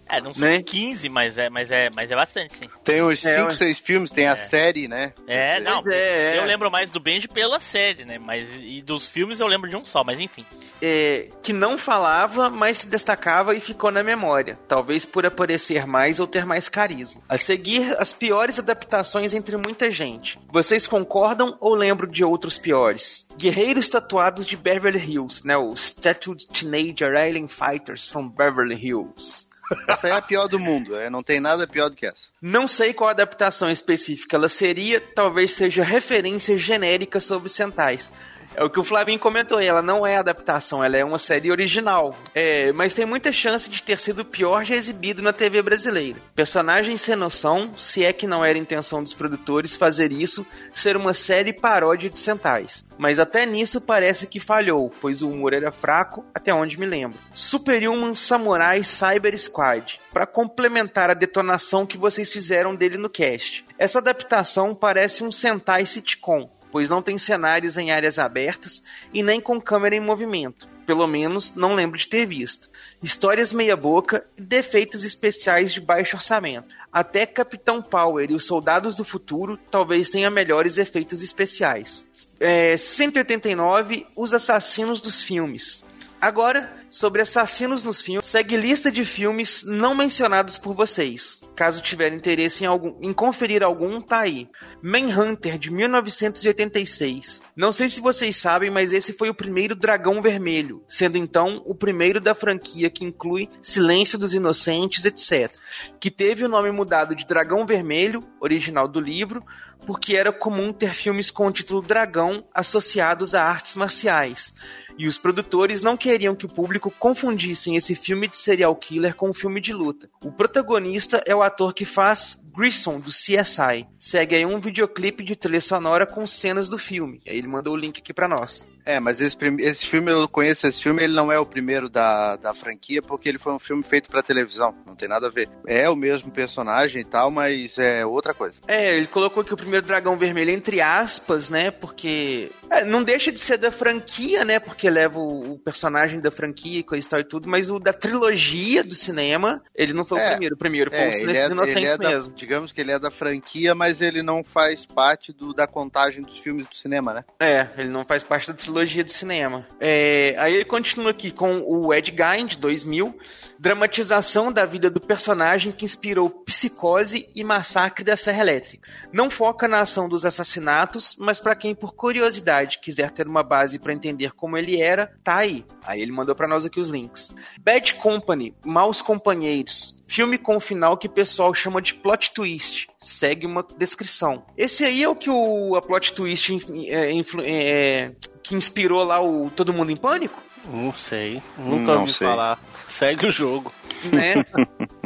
Speaker 1: É, não são
Speaker 5: Né?
Speaker 1: 15, mas é, mas, é, mas é bastante, sim.
Speaker 2: Tem os
Speaker 5: É,
Speaker 2: 5,
Speaker 5: ué.
Speaker 2: 6 filmes, tem a série, né?
Speaker 1: É, não.
Speaker 5: É,
Speaker 1: eu
Speaker 5: é.
Speaker 1: lembro mais do Benji pela série, né? Mas e dos filmes eu lembro de um só, mas enfim.
Speaker 5: É, que não falava, mas se destacava e ficou na memória. Talvez por aparecer mais ou ter mais carisma. A seguir, as piores adaptações entre muita gente. Vocês concordam ou lembram de outros piores? Guerreiros tatuados de Beverly Hills, né? Os Tattooed Teenager Alien Fighters from Beverly Hills.
Speaker 2: Essa é a pior do mundo, é, não tem nada pior do que essa.
Speaker 5: Não sei qual adaptação específica ela seria, talvez seja referência genérica sobre Sentais. É o que o Flavinho comentou, ela não é adaptação, ela é uma série original. É, mas tem muita chance de ter sido pior já exibido na TV brasileira. Personagem sem noção, se é que não era intenção dos produtores fazer isso, ser uma série paródia de Sentais. Mas até nisso parece que falhou, pois o humor era fraco, até onde me lembro. Superhuman Samurai Cyber Squad, para complementar a detonação que vocês fizeram dele no cast. Essa adaptação parece um Sentai sitcom, pois não tem cenários em áreas abertas e nem com câmera em movimento. Pelo menos não lembro de ter visto. Histórias meia-boca e defeitos especiais de baixo orçamento. Até Capitão Power e os Soldados do Futuro talvez tenha melhores efeitos especiais. É, 189 Os Assassinos dos Filmes. Agora, sobre assassinos nos filmes, segue lista de filmes não mencionados por vocês. Caso tiver interesse em, algum, em conferir algum, tá aí. Manhunter, de 1986. Não sei se vocês sabem, mas esse foi o primeiro Dragão Vermelho, sendo então o primeiro da franquia que inclui Silêncio dos Inocentes, etc. Que teve o nome mudado de Dragão Vermelho, original do livro, porque era comum ter filmes com o título Dragão associados a artes marciais. E os produtores não queriam que o público confundissem esse filme de serial killer com um filme de luta. O protagonista é o ator que faz Grissom, do CSI. Segue aí um videoclipe de trilha sonora com cenas do filme. Ele mandou o link aqui pra nós.
Speaker 2: É, mas esse, esse filme, eu conheço esse filme, ele não é o primeiro da, da franquia, porque ele foi um filme feito pra televisão, não tem nada a ver. É o mesmo personagem e tal, mas é outra coisa.
Speaker 5: É, ele colocou aqui o primeiro dragão vermelho entre aspas, né? Porque é, não deixa de ser da franquia, né? Porque leva o, o personagem da franquia e coisa e tal e tudo, mas o da trilogia do cinema, ele não foi o
Speaker 2: É,
Speaker 5: primeiro. O primeiro foi
Speaker 2: É,
Speaker 5: o
Speaker 2: ele
Speaker 5: Silêncio
Speaker 2: é, ele é da,
Speaker 5: mesmo.
Speaker 2: digamos que ele é da franquia, mas ele não faz parte do, da contagem dos filmes do cinema, né?
Speaker 5: É, ele não faz parte da trilogia do cinema. É, aí ele continua aqui com o Ed Gein, de 2000, dramatização da vida do personagem que inspirou Psicose e Massacre da Serra Elétrica. Não foca na ação dos assassinatos, mas para quem por curiosidade quiser ter uma base para entender como ele era, tá aí. Aí ele mandou para nós aqui os links. Bad Company, Maus Companheiros. Filme com um final que o pessoal chama de plot twist. Segue uma descrição. Esse aí é o que o a plot twist é, influ- é, que inspirou lá o Todo Mundo em Pânico?
Speaker 3: Não sei. Nunca
Speaker 2: Não
Speaker 3: ouvi
Speaker 2: sei.
Speaker 3: falar. Segue o jogo.
Speaker 5: Né? *laughs*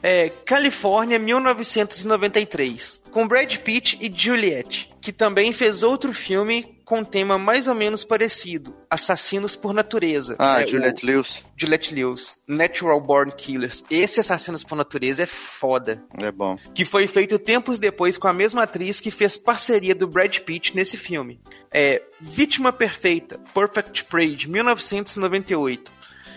Speaker 5: É, Califórnia 1993, com Brad Pitt e Juliette, que também fez outro filme com tema mais ou menos parecido, Assassinos por Natureza.
Speaker 2: Ah,
Speaker 5: É,
Speaker 2: Juliette Lewis.
Speaker 5: Juliette Lewis, Natural Born Killers. Esse Assassinos por Natureza é foda.
Speaker 2: É bom.
Speaker 5: Que foi feito tempos depois com a mesma atriz que fez parceria do Brad Pitt nesse filme. É Vítima Perfeita, Perfect Prey, de 1998.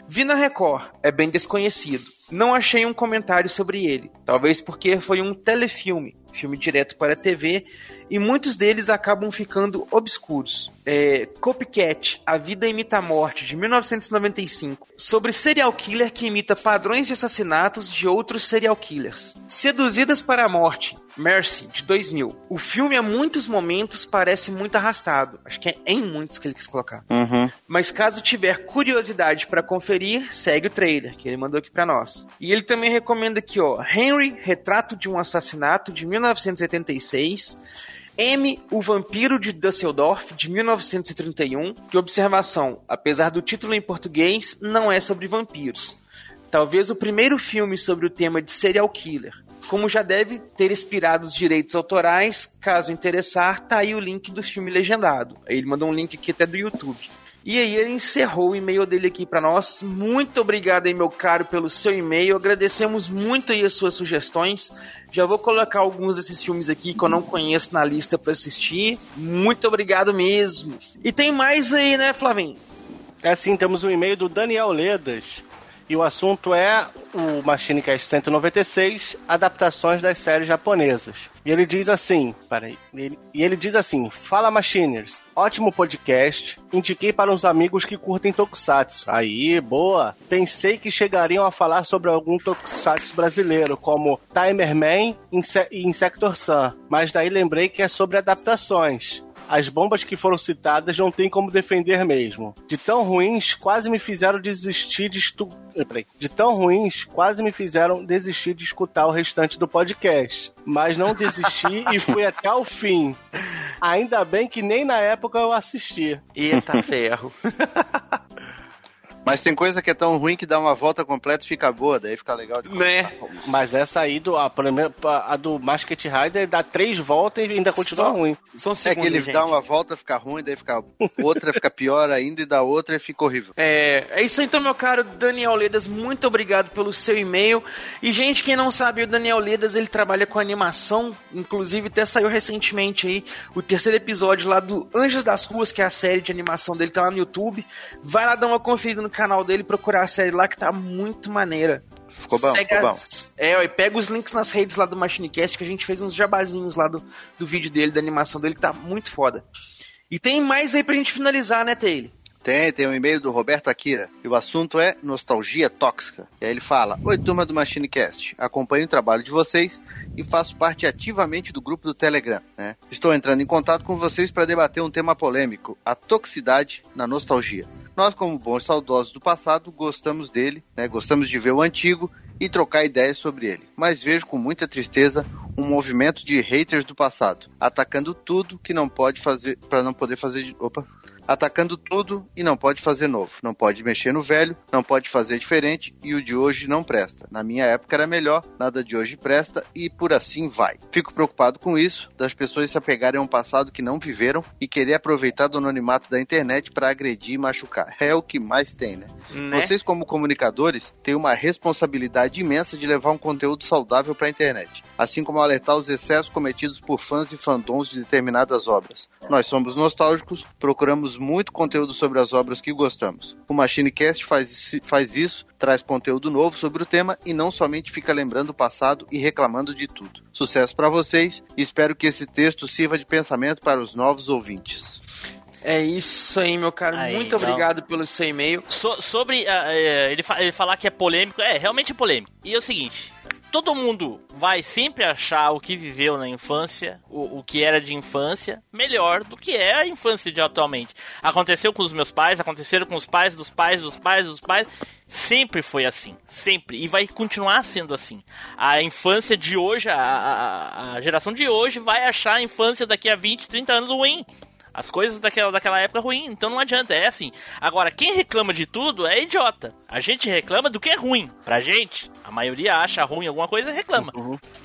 Speaker 5: Vi na Record, é bem desconhecido. Não achei um comentário sobre ele. Talvez porque foi um telefilme, filme direto para a TV, e muitos deles acabam ficando obscuros. É, Copycat, A Vida Imita a Morte, de 1995. Sobre serial killer que imita padrões de assassinatos de outros serial killers. Seduzidas para a Morte, Mercy, de 2000. O filme, a muitos momentos, parece muito arrastado. Acho que é em muitos que ele quis colocar.
Speaker 2: Uhum.
Speaker 5: Mas caso tiver curiosidade para conferir, segue o trailer que ele mandou aqui para nós. E ele também recomenda aqui, ó, Henry, Retrato de um Assassinato de 1986. M, o Vampiro de Dusseldorf, de 1931. Que observação, apesar do título em português, não é sobre vampiros. Talvez o primeiro filme sobre o tema de serial killer. Como já deve ter expirado os direitos autorais, caso interessar, tá aí o link do filme legendado. Ele mandou um link aqui até do YouTube. E aí ele encerrou o e-mail dele aqui para nós. Muito obrigado aí, meu caro, pelo seu e-mail. Agradecemos muito aí as suas sugestões. Já vou colocar alguns desses filmes aqui que eu não conheço na lista para assistir. Muito obrigado mesmo. E tem mais aí, né, Flavinho?
Speaker 3: É assim, temos um e-mail do Daniel Ledas. E o assunto é o Machine Cast 196, adaptações das séries japonesas. E ele diz assim, peraí, ele, e ele diz assim, fala Machiners, ótimo podcast, indiquei para uns amigos que curtem Tokusatsu. Aí, boa. Pensei que chegariam a falar sobre algum Tokusatsu brasileiro, como Timer Man e Insector Sun, mas daí lembrei que é sobre adaptações. As bombas que foram citadas não tem como defender mesmo. De tão ruins, quase me fizeram desistir de estu... eh. De tão ruins, quase me fizeram desistir de escutar o restante do podcast. Mas não desisti e fui até o fim. Ainda bem que nem na época eu assisti.
Speaker 5: Eita ferro. *laughs*
Speaker 2: Mas tem coisa que é tão ruim que dá uma volta completa e fica boa, daí fica legal de
Speaker 3: Né? Mas essa aí, do, a, a do Basket Rider, dá três voltas e ainda continua
Speaker 2: Só-
Speaker 3: ruim.
Speaker 2: é que ele dá uma volta, fica ruim, daí fica outra, fica pior ainda, e da outra fica horrível.
Speaker 5: É, é isso aí, então, meu caro Daniel Ledas. Muito obrigado pelo seu e-mail. E, gente, quem não sabe, o Daniel Ledas ele trabalha com animação. Inclusive, até saiu recentemente aí o terceiro episódio lá do Anjos das Ruas, que é a série de animação dele, tá lá no YouTube. Vai lá dar uma conferida no canal dele, procurar a série lá que tá muito maneira.
Speaker 2: Ficou bom,
Speaker 5: Segue
Speaker 2: ficou bom.
Speaker 5: É, e pega os links nas redes lá do MachineCast, que a gente fez uns jabazinhos lá do, do vídeo dele, da animação dele, que tá muito foda. E tem mais aí pra gente finalizar, né, Taylor?
Speaker 2: Tem, tem um e-mail do Roberto Akira. E o assunto é nostalgia tóxica. E aí ele fala: Oi, turma do MachineCast. Acompanho o trabalho de vocês e faço parte ativamente do grupo do Telegram. Né? Estou entrando em contato com vocês para debater um tema polêmico: a toxicidade na nostalgia. Nós, como bons saudosos do passado, gostamos dele, né? gostamos de ver o antigo e trocar ideias sobre ele. Mas vejo com muita tristeza um movimento de haters do passado, atacando tudo que não pode fazer para não poder fazer de... Opa atacando tudo e não pode fazer novo. Não pode mexer no velho, não pode fazer diferente e o de hoje não presta. Na minha época era melhor, nada de hoje presta e por assim vai. Fico preocupado com isso, das pessoas se apegarem a um passado que não viveram e querer aproveitar do anonimato da internet para agredir e machucar. É o que mais tem, né?
Speaker 5: Né?
Speaker 2: Vocês, como comunicadores, têm uma responsabilidade imensa de levar um conteúdo saudável para a internet, assim como alertar os excessos cometidos por fãs e fandoms de determinadas obras. Nós somos nostálgicos, procuramos muito conteúdo sobre as obras que gostamos. O MachineCast faz, faz isso, traz conteúdo novo sobre o tema e não somente fica lembrando o passado e reclamando de tudo. Sucesso para vocês e espero que esse texto sirva de pensamento para os novos ouvintes.
Speaker 5: É isso aí, meu caro.
Speaker 1: Aí,
Speaker 5: Muito
Speaker 1: então.
Speaker 5: obrigado pelo seu e-mail.
Speaker 1: So- sobre é, ele, fa- ele falar que é polêmico, é realmente é polêmico. E é o seguinte: todo mundo vai sempre achar o que viveu na infância, o, o que era de infância, melhor do que é a infância de atualmente. Aconteceu com os meus pais, aconteceram com os pais dos pais dos pais dos pais. Sempre foi assim, sempre. E vai continuar sendo assim. A infância de hoje, a, a- a geração de hoje vai achar a infância daqui a 20, 30 anos ruim. As coisas daquela, daquela época ruim, então não adianta, é assim. Agora, quem reclama de tudo é idiota. A gente reclama do que é ruim. Pra gente, a maioria acha ruim alguma coisa e reclama.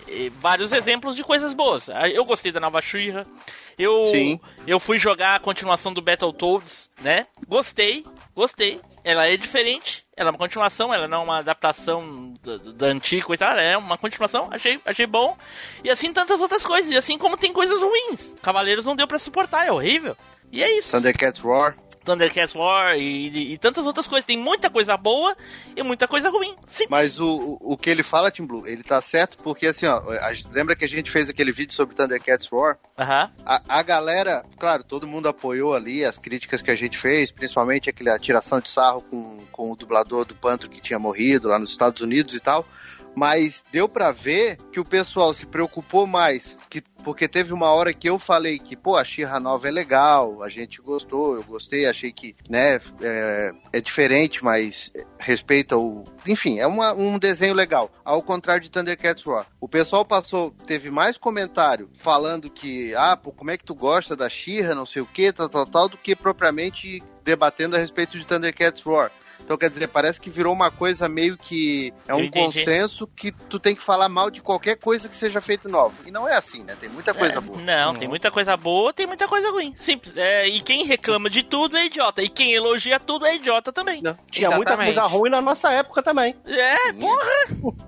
Speaker 1: E vários exemplos de coisas boas. Ah, Eu gostei da nova Shira. Eu,
Speaker 2: Sim.
Speaker 1: eu fui jogar a continuação do Battletoads, né? Gostei, gostei. Ela é diferente, ela é uma continuação, ela não é uma adaptação da, antiga e tal, ela é uma continuação, achei, achei bom. E assim tantas outras coisas, e assim como tem coisas ruins. Cavaleiros não deu pra suportar, é horrível. E é isso.
Speaker 2: Thundercats Roar.
Speaker 1: Thundercats War e, e- e tantas outras coisas. Tem muita coisa boa e muita coisa ruim. Sim.
Speaker 2: Mas o, o, que ele fala, Tim Blue, ele tá certo porque assim, ó, a- lembra que a gente fez aquele vídeo sobre Thundercats Roar?
Speaker 1: Aham.
Speaker 2: A, a galera, claro, todo mundo apoiou ali as críticas que a gente fez, principalmente aquela tiração de sarro com, com o dublador do Pantro que tinha morrido lá nos Estados Unidos e tal. Mas deu pra ver que o pessoal se preocupou mais, que, porque teve uma hora que eu falei que, pô, a Xirra nova é legal, a gente gostou, eu gostei, achei que, né, é, é diferente, mas respeita o... Enfim, é uma- um desenho legal, ao contrário de Thundercats Roar. O pessoal passou, teve mais comentário falando que, ah, pô, como é que tu gosta da Xirra, não sei o que, tal, tal, tal, do que propriamente debatendo a respeito de Thundercats Roar. Então, quer dizer, parece que virou uma coisa meio que. É um consenso que tu tem que falar mal de qualquer coisa que seja feita nova. E não é assim, né? Tem muita coisa boa.
Speaker 1: Não, tem muita coisa boa, tem muita coisa ruim. Simples. É, e quem reclama de tudo é idiota. E quem elogia tudo é idiota também.
Speaker 3: Tinha muita
Speaker 5: Exatamente.
Speaker 3: coisa ruim na nossa época também.
Speaker 1: É, porra!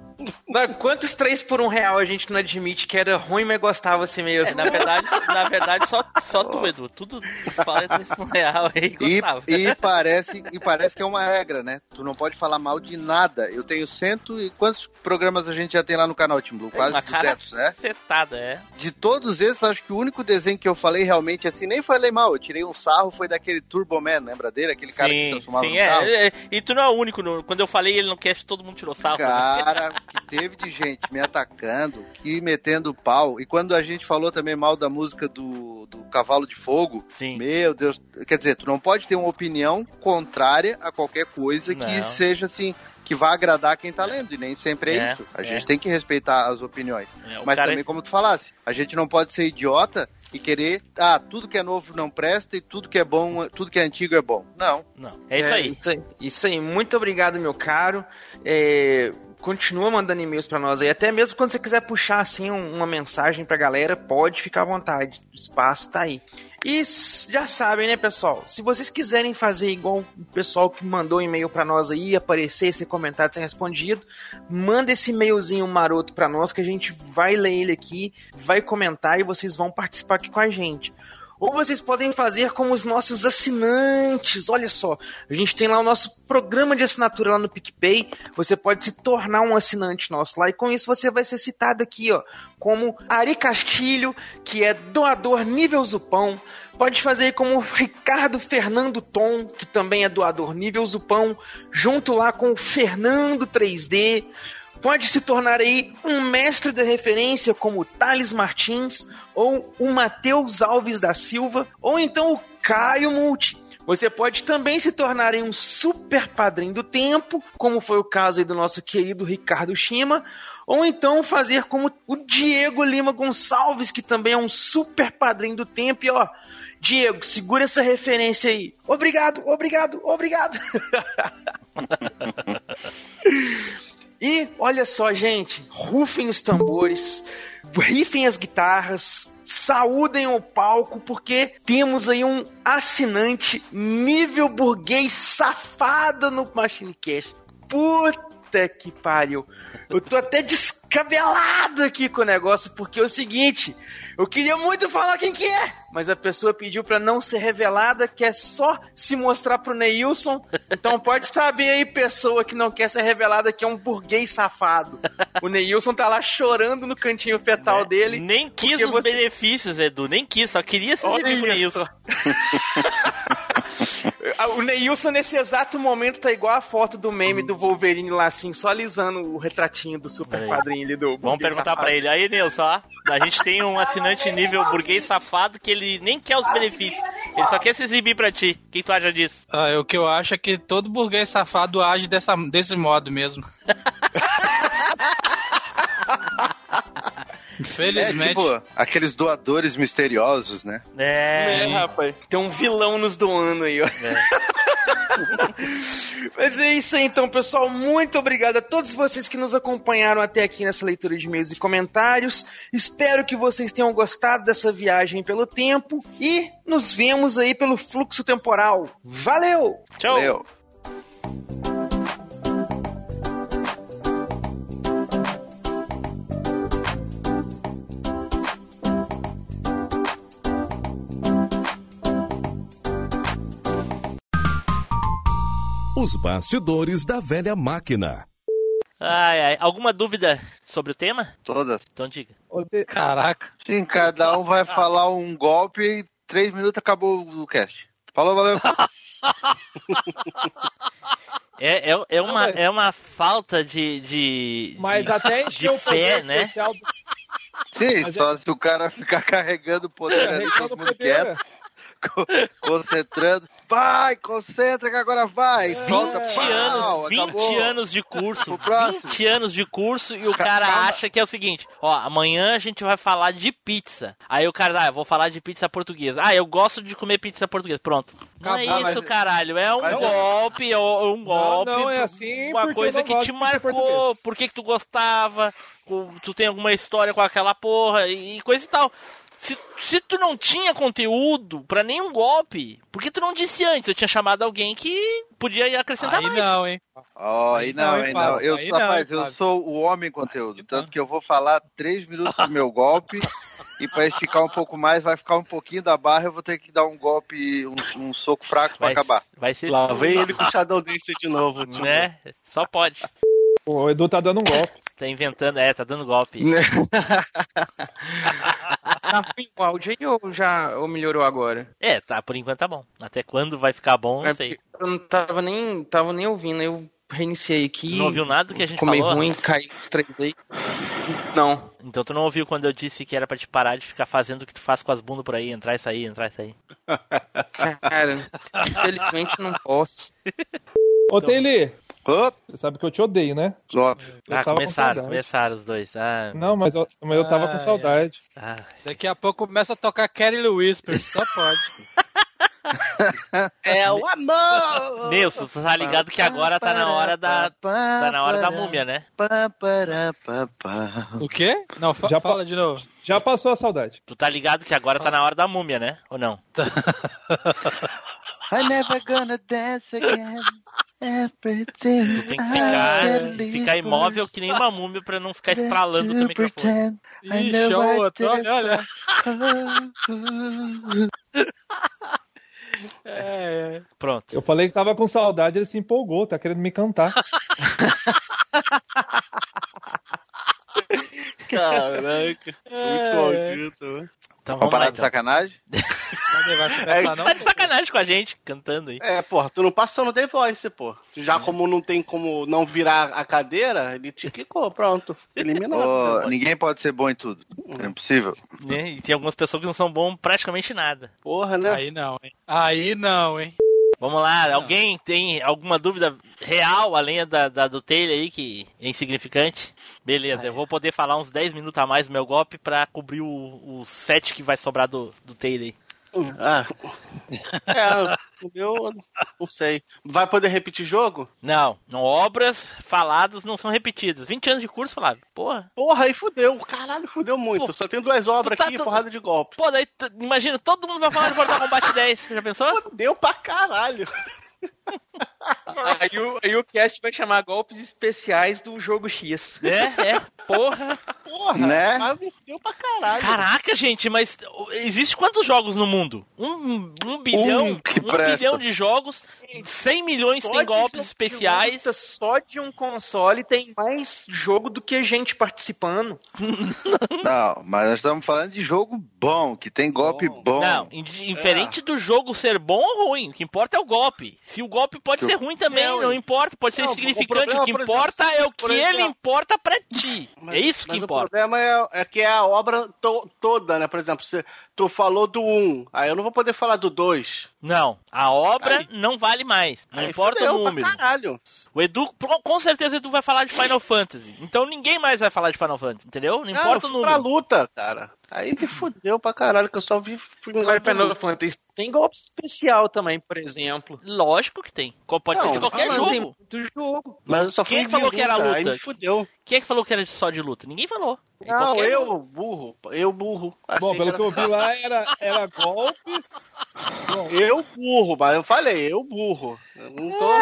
Speaker 5: Mas quantos três por um real a gente não admite que era ruim, mas gostava assim mesmo?
Speaker 1: É, na verdade, na verdade só, só tu, Edu. Tudo tu fala é três por um real aí
Speaker 2: E,
Speaker 1: gostava.
Speaker 2: e parece, e parece que é uma regra, né? Tu não pode falar mal de nada. Eu tenho cento e quantos programas a gente já tem lá no canal Team Blue? Quase
Speaker 1: uma cara
Speaker 2: 200, né?
Speaker 1: setada, é.
Speaker 2: De todos esses, acho que o único desenho que eu falei realmente assim, nem falei mal, eu tirei um sarro, foi daquele Turbo Man, lembra dele? Aquele cara que se
Speaker 1: Sim,
Speaker 2: transformava
Speaker 1: sim,
Speaker 2: no carro.
Speaker 1: é, é. E tu não é o único. no- quando eu falei ele no cast, todo mundo tirou sarro.
Speaker 2: Cara, que teve de gente me atacando, que metendo pau. E quando a gente falou também mal da música do, do Cavalo de Fogo,
Speaker 1: Sim.
Speaker 2: meu Deus, quer dizer, tu não pode ter uma opinião contrária a qualquer coisa que
Speaker 1: Não.
Speaker 2: seja assim, que vá agradar quem tá lendo, e nem sempre é,
Speaker 1: É,
Speaker 2: isso. A
Speaker 1: é.
Speaker 2: gente tem que respeitar as opiniões.
Speaker 1: É,
Speaker 2: Mas
Speaker 1: cara
Speaker 2: também,
Speaker 1: é-
Speaker 2: como tu falasse, a gente não pode ser idiota e querer, ah, tudo que é novo não presta e tudo que é bom, tudo que é antigo é bom. Não.
Speaker 1: Não. É isso aí.
Speaker 5: Isso aí. Isso aí. Muito obrigado, meu caro. É, Continua mandando e-mails pra nós aí. Até mesmo quando você quiser puxar assim um- uma mensagem pra galera, pode ficar à vontade. O espaço tá aí. E já sabem, né, pessoal? Se vocês quiserem fazer igual o pessoal que mandou e-mail pra nós aí, aparecer, ser comentado, ser respondido, manda esse e-mailzinho maroto pra nós que a gente vai ler ele aqui, vai comentar e vocês vão participar aqui com a gente. Ou vocês podem fazer como os nossos assinantes. Olha só, a gente tem lá o nosso programa de assinatura lá no PicPay. Você pode se tornar um assinante nosso lá e com isso você vai ser citado aqui, ó, como Ari Castilho, que é doador nível Zupão. Pode fazer como o Ricardo Fernando Tom, que também é doador nível Zupão, junto lá com o Fernando 3D. Pode se tornar aí um mestre de referência como Thales Martins ou o Matheus Alves da Silva ou então o Caio Multi. Você pode também se tornar um super padrinho do tempo, como foi o caso do nosso querido Ricardo Shima, ou então fazer como o Diego Lima Gonçalves, que também é um super padrinho do tempo. E ó, Diego, segura essa referência aí. Obrigado, obrigado, obrigado. *laughs* E olha só, gente, rufem os tambores, rifem as guitarras, saúdem o palco, porque temos aí um assinante nível burguês safado no Machine Cash. Puta que pariu. Eu tô até descabelado aqui com o negócio, porque é o seguinte, eu queria muito falar quem que é, mas a pessoa pediu pra não ser revelada, que é só se mostrar pro Neilson. Então pode saber aí, pessoa que não quer ser revelada, que é um burguês safado. O Neilson tá lá chorando no cantinho fetal dele.
Speaker 1: Nem quis os
Speaker 5: você-
Speaker 1: benefícios, Edu. Nem quis, só queria se
Speaker 5: Olha.
Speaker 1: Neilson. *laughs*
Speaker 5: O Neilson, nesse exato momento, tá igual a foto do meme do Wolverine lá, assim, só alisando o retratinho do super
Speaker 1: Aí.
Speaker 5: padrinho ali do.
Speaker 1: Vamos perguntar
Speaker 5: safado.
Speaker 1: pra ele. Aí, Nilson, ó. A gente tem um assinante nível burguês safado que ele nem quer os benefícios. Ele só quer se exibir pra ti. O que tu acha disso?
Speaker 6: Ah, o que eu acho é que todo burguês safado age dessa, desse modo mesmo. *laughs*
Speaker 2: É
Speaker 6: Infelizmente.
Speaker 2: tipo aqueles doadores misteriosos, né?
Speaker 1: É,
Speaker 5: É, rapaz. Tem um vilão nos doando aí, ó. Mas é isso aí, então, pessoal. Muito obrigado a todos vocês que nos acompanharam até aqui nessa leitura de e-mails e comentários. Espero que vocês tenham gostado dessa viagem pelo tempo e nos vemos aí pelo fluxo temporal. Valeu!
Speaker 1: Tchau!
Speaker 2: Valeu.
Speaker 8: Os bastidores da velha máquina.
Speaker 1: Ai, ai. Alguma dúvida sobre o tema?
Speaker 2: Todas.
Speaker 1: Então diga.
Speaker 6: Caraca.
Speaker 2: Sim, cada um vai falar um golpe e três minutos acabou o cast. Falou, valeu. *laughs*
Speaker 1: É, é, é, uma, é uma falta de. de
Speaker 7: Mas
Speaker 1: de,
Speaker 7: até
Speaker 1: de
Speaker 7: encher o
Speaker 1: fé,
Speaker 7: poder
Speaker 1: né?
Speaker 7: especial do...
Speaker 2: Sim,
Speaker 7: Mas
Speaker 2: só se o cara ficar carregando o poder ali, todo mundo quieto, co- concentrando. Vai, concentra que agora vai. Solta,
Speaker 1: 20
Speaker 2: pau,
Speaker 1: anos, 20
Speaker 2: acabou.
Speaker 1: anos de curso,
Speaker 2: O próximo.
Speaker 1: 20 anos de curso e o cara
Speaker 2: Calma.
Speaker 1: acha que é o seguinte, ó, amanhã a gente vai falar de pizza. Aí o cara, ah, eu vou falar de pizza portuguesa. Ah, eu gosto de comer pizza portuguesa. Pronto. Não é
Speaker 2: Acabou.
Speaker 1: isso,
Speaker 2: Mas-
Speaker 1: caralho, é um
Speaker 2: mas-
Speaker 1: golpe, é um golpe.
Speaker 7: não é assim,
Speaker 1: Uma coisa
Speaker 7: não
Speaker 1: que te marcou, por que que tu gostava, tu tem alguma história com aquela porra e coisa e tal. Se, se tu não tinha conteúdo pra nenhum golpe, por que tu não disse antes? Eu tinha chamado alguém que podia acrescentar
Speaker 6: Aí
Speaker 1: mais.
Speaker 6: não, hein?
Speaker 2: Ó, aí não,
Speaker 6: Aí
Speaker 2: aí
Speaker 6: não,
Speaker 2: não.
Speaker 6: Fábio,
Speaker 2: Eu,
Speaker 6: aí
Speaker 2: sou-
Speaker 6: não,
Speaker 2: rapaz, eu
Speaker 6: Fábio.
Speaker 2: sou o homem conteúdo. Tanto que eu vou falar três minutos do meu golpe. E pra esticar um pouco mais, vai ficar um pouquinho da barra. Eu vou ter que dar um golpe, um, um soco fraco pra
Speaker 1: Vai-
Speaker 2: acabar.
Speaker 1: Vai ser
Speaker 3: Lá vem ele com o Shadow Dance de novo. tipo. *laughs*
Speaker 1: Né? Só pode.
Speaker 7: O Edu tá dando um golpe.
Speaker 1: Tá inventando, é, tá dando golpe. *laughs*
Speaker 5: Tá ruim o áudio aí ou já ou melhorou agora?
Speaker 1: É, tá, por enquanto tá bom. Até quando vai ficar bom, não
Speaker 5: É
Speaker 1: sei.
Speaker 5: Eu não tava nem, tava nem ouvindo, eu reiniciei aqui.
Speaker 1: Tu não ouviu nada do que a gente
Speaker 5: ficou meio
Speaker 1: falou?
Speaker 5: ruim, caiu uns três aí. Não.
Speaker 1: Então tu não ouviu quando eu disse que era pra te parar de ficar fazendo o que tu faz com as bundas por aí, entrar e sair, entrar e sair.
Speaker 5: Cara, infelizmente não posso.
Speaker 7: Ô, Taylor, Você sabe que eu te odeio, né?
Speaker 2: óbvio.
Speaker 1: Ah,
Speaker 7: tava com
Speaker 1: começaram, começaram os dois. Ah,
Speaker 7: Não, mas eu, mas eu tava
Speaker 6: Ai,
Speaker 7: com saudade.
Speaker 1: ah.
Speaker 6: Daqui a pouco começa a tocar Kelly Whisper, só pode. *laughs*
Speaker 3: É o amor!
Speaker 1: Nilson, tu tá ligado que agora tá na hora da. Tá na hora da múmia, né?
Speaker 6: O quê? Não, fa
Speaker 7: Já
Speaker 6: fala de novo.
Speaker 7: Já passou a saudade.
Speaker 1: Tu tá ligado que agora tá na hora da múmia, né? Ou não? *laughs*
Speaker 2: I never gonna dance again. Everything
Speaker 1: Tu tem que ficar, ficar imóvel que nem uma múmia pra não ficar estralando o microfone.
Speaker 6: Ixi, é o outro, olha, olha. *laughs* *laughs* É,
Speaker 1: Pronto.
Speaker 7: Eu falei que tava com saudade, ele se empolgou, tá querendo me cantar. *laughs*
Speaker 3: Caraca,
Speaker 6: É.
Speaker 3: muito maldito.
Speaker 1: Então
Speaker 2: Vamos
Speaker 1: vamos lá
Speaker 2: parar de
Speaker 1: então.
Speaker 2: sacanagem? *laughs*
Speaker 6: Não?
Speaker 1: Tá de sacanagem com a gente, cantando aí.
Speaker 3: É, porra, tu não passou no The Voice, pô. Já como não tem como não virar a cadeira, ele te quicou, pronto. Eliminado.
Speaker 2: Ô, ninguém pode ser bom em tudo. É impossível.
Speaker 1: Né? E tem algumas pessoas que não são bom praticamente nada.
Speaker 3: Porra, né?
Speaker 6: Aí não, hein? Aí não, hein?
Speaker 1: Vamos lá, alguém tem alguma dúvida real, além da, da do Taylor aí, que é insignificante? Beleza, eu vou poder falar uns 10 minutos a mais do meu golpe pra cobrir o, o set que vai sobrar do, do Taylor aí.
Speaker 3: Ah. É, o meu, não sei. Vai poder repetir jogo?
Speaker 1: Não, não, obras faladas não são repetidas. 20 anos de curso, Flávio. Porra.
Speaker 3: Porra, aí fudeu. Caralho, fudeu muito.
Speaker 1: Pô,
Speaker 3: Só tem duas obras
Speaker 1: tá-
Speaker 3: aqui e
Speaker 1: tu-
Speaker 3: porrada de golpe.
Speaker 1: Pô, daí, imagina, todo mundo vai falar de Mortal Kombat 10. Você já pensou?
Speaker 3: Fudeu pra caralho. *laughs*
Speaker 5: Aí o, aí o cast vai chamar golpes especiais do jogo X.
Speaker 1: É, é. Porra.
Speaker 3: Porra,
Speaker 2: Né?
Speaker 3: pra caralho.
Speaker 1: Caraca, gente, mas existe quantos jogos no mundo? Um, um bilhão?
Speaker 2: Um que
Speaker 1: um bilhão de jogos, 100 milhões
Speaker 5: Só
Speaker 1: tem golpes especiais.
Speaker 5: luta, Só de um console tem mais jogo do que gente participando. *laughs*
Speaker 2: Não, mas nós estamos falando de jogo bom, que tem golpe bom.
Speaker 1: Não, indi- diferente do jogo ser bom ou ruim, o que importa é o golpe. Se o golpe pode
Speaker 2: Que
Speaker 1: ser ruim também,
Speaker 3: Não,
Speaker 1: não importa, pode ser
Speaker 3: não, o problema,
Speaker 1: O que
Speaker 3: por
Speaker 1: importa
Speaker 3: exemplo,
Speaker 1: é o que ele importa pra ti.
Speaker 3: Mas-
Speaker 1: é isso que
Speaker 3: mas
Speaker 1: importa.
Speaker 3: O problema é, é que é a obra to- toda, né? Por exemplo, se tu falou do 1, aí eu não vou poder falar do 2.
Speaker 1: Não, a obra
Speaker 3: Aí-
Speaker 1: não vale mais. Não
Speaker 3: Aí
Speaker 1: importa o
Speaker 3: pra
Speaker 1: número.
Speaker 3: caralho.
Speaker 1: O Edu, com certeza o Edu vai falar de Final Fantasy. Então ninguém mais vai falar de Final Fantasy, entendeu? Não
Speaker 3: Não,
Speaker 1: importa
Speaker 3: eu
Speaker 1: o
Speaker 3: fui pra
Speaker 1: número.
Speaker 3: luta, cara. Aí me fudeu pra caralho, que eu só vi filme
Speaker 5: Agora,
Speaker 3: lá
Speaker 5: Final. Fantasy tem golpe especial também, por exemplo.
Speaker 1: Lógico que tem. Pode ser
Speaker 3: Não,
Speaker 1: de qualquer
Speaker 5: Falando,
Speaker 1: jogo.
Speaker 5: Tem muito jogo.
Speaker 3: Mas eu só fui
Speaker 1: Quem que
Speaker 3: de
Speaker 1: falou que era
Speaker 3: Aí
Speaker 1: luta?
Speaker 3: me fudeu.
Speaker 1: Quem é que falou que era só de luta? Ninguém falou. É
Speaker 3: Não,
Speaker 1: qualquer
Speaker 3: eu, burro. Eu, burro.
Speaker 7: Bom, pelo
Speaker 3: era-
Speaker 7: que eu vi lá, *laughs* era, era golpes. Bom,
Speaker 3: Eu, burro, mas eu falei, eu, burro. Eu não tô... *laughs*